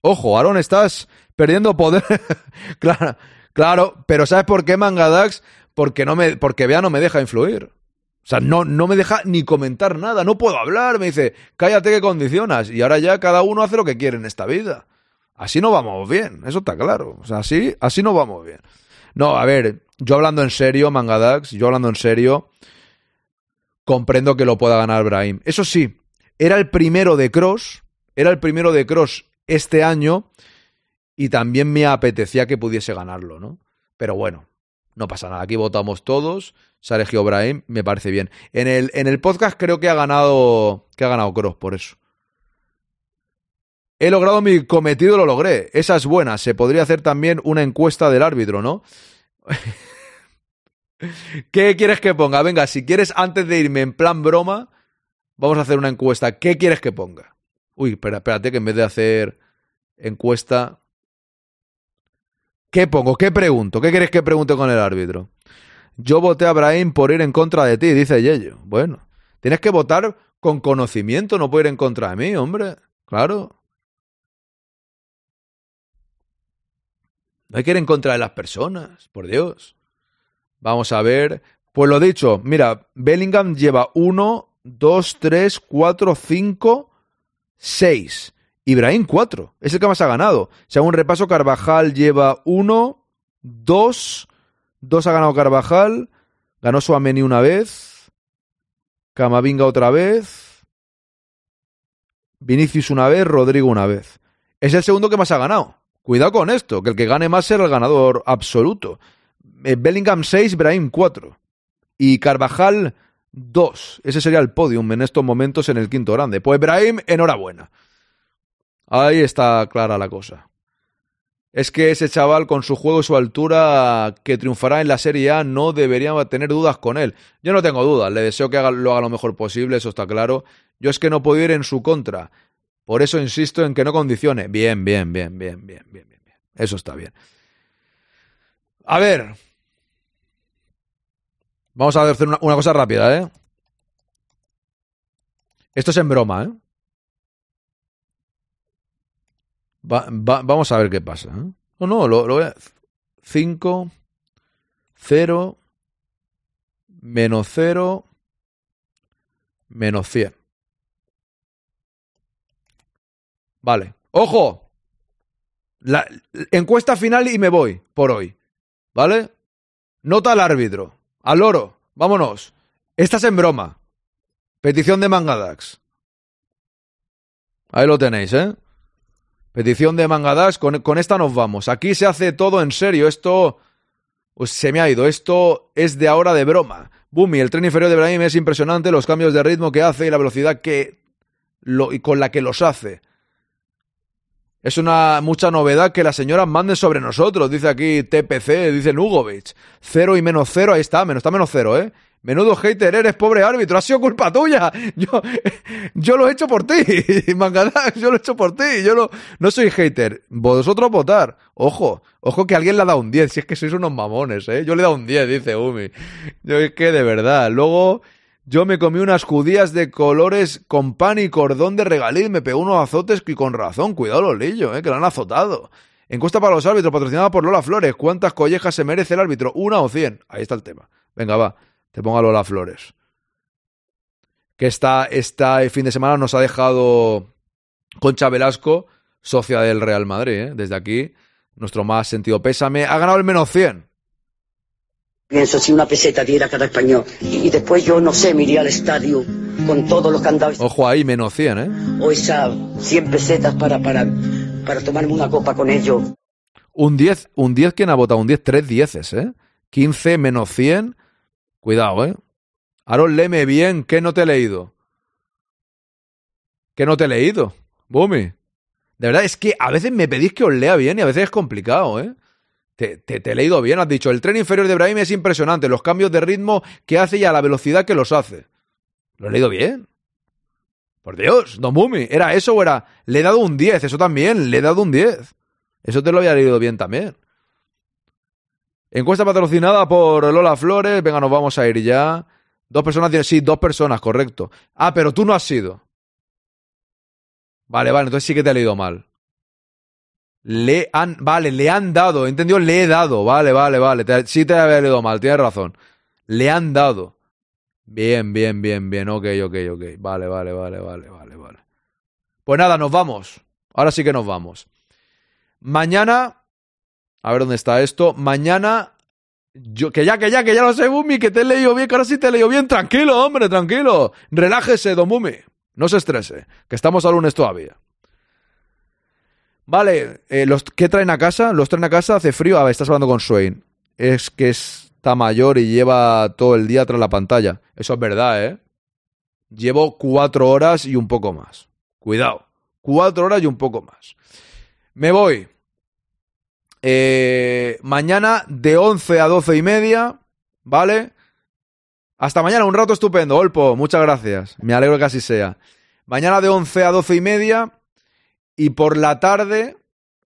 Ojo, Aaron, estás perdiendo poder. [laughs] claro, claro, pero ¿sabes por qué Mangadax? Porque, no me, porque Bea no me deja influir. O sea, no, no me deja ni comentar nada, no puedo hablar, me dice, cállate que condicionas. Y ahora ya cada uno hace lo que quiere en esta vida. Así no vamos bien, eso está claro. O sea, así, así no vamos bien. No, a ver, yo hablando en serio, Mangadax, yo hablando en serio, comprendo que lo pueda ganar Brahim. Eso sí, era el primero de Cross, era el primero de Cross este año y también me apetecía que pudiese ganarlo, ¿no? Pero bueno, no pasa nada, aquí votamos todos, Sergio Brahim, me parece bien. En el, en el podcast creo que ha ganado, que ha ganado Cross por eso. He logrado mi cometido, lo logré. Esa es buena. Se podría hacer también una encuesta del árbitro, ¿no? [laughs] ¿Qué quieres que ponga? Venga, si quieres, antes de irme en plan broma, vamos a hacer una encuesta. ¿Qué quieres que ponga? Uy, espera, espérate, que en vez de hacer encuesta. ¿Qué pongo? ¿Qué pregunto? ¿Qué quieres que pregunte con el árbitro? Yo voté a Brahim por ir en contra de ti, dice Yello. Bueno, tienes que votar con conocimiento, no puedo ir en contra de mí, hombre. Claro. No hay que ir en contra de las personas, por Dios. Vamos a ver. Pues lo dicho, mira, Bellingham lleva 1, 2, 3, 4, 5, 6. Ibrahim 4. Es el que más ha ganado. Según repaso, Carvajal lleva 1, 2, 2 ha ganado Carvajal. Ganó Suameni una vez. Camavinga otra vez. Vinicius una vez, Rodrigo una vez. Es el segundo que más ha ganado. Cuidado con esto, que el que gane más será el ganador absoluto. Bellingham 6, Brahim 4. Y Carvajal 2. Ese sería el podium en estos momentos en el quinto grande. Pues Brahim, enhorabuena. Ahí está clara la cosa. Es que ese chaval con su juego y su altura que triunfará en la Serie A no debería tener dudas con él. Yo no tengo dudas, le deseo que lo haga lo mejor posible, eso está claro. Yo es que no puedo ir en su contra. Por eso insisto en que no condicione. Bien, bien, bien, bien, bien, bien, bien. Eso está bien. A ver. Vamos a hacer una, una cosa rápida, ¿eh? Esto es en broma, ¿eh? Va, va, vamos a ver qué pasa. ¿eh? No, no, lo, lo voy a... 5, 0, menos 0, menos 100. Vale. ¡Ojo! La encuesta final y me voy por hoy. ¿Vale? Nota al árbitro. Al oro. Vámonos. Esta es en broma. Petición de Mangadax. Ahí lo tenéis, ¿eh? Petición de Mangadax. Con, con esta nos vamos. Aquí se hace todo en serio. Esto... Pues se me ha ido. Esto es de ahora de broma. Bumi, el tren inferior de Brahim es impresionante. Los cambios de ritmo que hace y la velocidad que... Lo, y con la que los hace. Es una mucha novedad que las señoras manden sobre nosotros, dice aquí TPC, dice Nugovic. Cero y menos cero, ahí está, menos está menos cero, ¿eh? Menudo hater eres, pobre árbitro. Ha sido culpa tuya. [laughs] Yo, yo lo he hecho por ti. [laughs] Mangadax, yo lo he hecho por ti. Yo no, no soy hater. Vosotros votar. Ojo, ojo que alguien le ha dado un 10. Si es que sois unos mamones, ¿eh? Yo le he dado un 10, dice Umi. Yo es que de verdad. Luego, yo me comí unas judías de colores con pan y cordón de regaliz. Me pegó unos azotes y con razón. Cuidado los lillos, ¿eh? Que lo han azotado. Encuesta para los árbitros, patrocinada por Lola Flores. ¿Cuántas collejas se merece el árbitro? ¿Una o cien? Ahí está el tema. Venga, va. Te pongo a Lola Flores. Que esta, este fin de semana nos ha dejado Concha Velasco, socia del Real Madrid. ¿eh? Desde aquí, nuestro más sentido pésame. Ha ganado el menos 100. Pienso si una peseta diera cada español. Y después yo, no sé, me iría al estadio con todos los candados. Ojo ahí, menos 100, ¿eh? O esas 100 pesetas para, para, para tomarme una copa con ellos. Un 10, un 10, ¿quién ha votado? Un 10, 3 dieces, ¿eh? 15 menos 100. Cuidado, ¿eh? Aaron, leme bien, ¿qué no te he leído? ¿Qué no te he leído? Bumi. De verdad, es que a veces me pedís que os lea bien y a veces es complicado, ¿eh? Te, te, he leído bien, has dicho. El tren inferior de Brahim es impresionante, los cambios de ritmo que hace y a la velocidad que los hace. Lo he leído bien. Por Dios, Don Bumi, ¿era eso o era? Le he dado un 10, eso también, le he dado un 10. Eso te lo había leído bien también. Encuesta patrocinada por Lola Flores. Venga, nos vamos a ir ya. Dos personas. Sí, dos personas, correcto. Ah, pero tú no has sido. Vale, vale, entonces sí que te he leído mal. Le han. Vale, le han dado. ¿Entendido? Le he dado. Vale, vale, vale. Sí te había leído mal, tienes razón. Le han dado. Bien, bien, bien, bien. Ok, ok, ok. Vale, vale, vale, vale, vale, vale. Pues nada, nos vamos. Ahora sí que nos vamos. Mañana. A ver dónde está esto. Mañana. Yo, que ya, que ya, que ya lo sé, Bumi, que te he leído bien, que ahora sí te he leído bien. Tranquilo, hombre, tranquilo. Relájese, don Bumi. No se estrese, que estamos a lunes todavía. Vale, eh, los, ¿qué traen a casa? Los traen a casa, hace frío. A ver, estás hablando con Swain. Es que está mayor y lleva todo el día tras la pantalla. Eso es verdad, ¿eh? Llevo cuatro horas y un poco más. Cuidado. Cuatro horas y un poco más. Me voy. Eh, mañana de 11 a 12 y media, ¿vale? Hasta mañana, un rato estupendo, Olpo, muchas gracias. Me alegro que así sea. Mañana de 11 a 12 y media y por la tarde,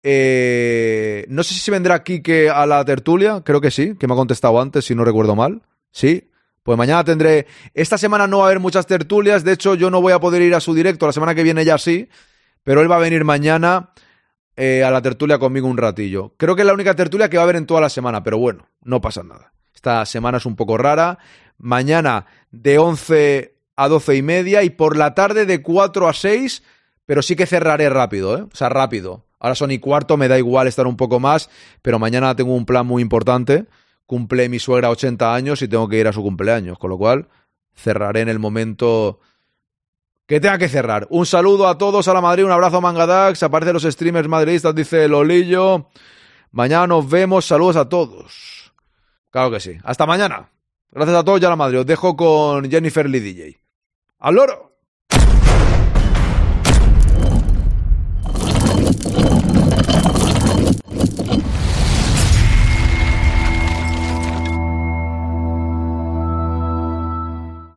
eh, no sé si vendrá Quique a la tertulia, creo que sí, que me ha contestado antes, si no recuerdo mal. Sí, pues mañana tendré. Esta semana no va a haber muchas tertulias, de hecho, yo no voy a poder ir a su directo, la semana que viene ya sí, pero él va a venir mañana eh, a la tertulia conmigo un ratillo. Creo que es la única tertulia que va a haber en toda la semana, pero bueno, no pasa nada. Esta semana es un poco rara. Mañana de 11 a 12 y media y por la tarde de 4 a 6, pero sí que cerraré rápido, ¿eh? O sea, rápido. Ahora son y cuarto, me da igual estar un poco más, pero mañana tengo un plan muy importante. Cumple mi suegra 80 años y tengo que ir a su cumpleaños, con lo cual cerraré en el momento que tenga que cerrar. Un saludo a todos a la Madrid, un abrazo a Mangadax, aparte de los streamers madridistas, dice Lolillo. Mañana nos vemos, saludos a todos. Claro que sí. Hasta mañana. Gracias a todos y a la Madrid. Os dejo con Jennifer Lee DJ. ¡Al loro!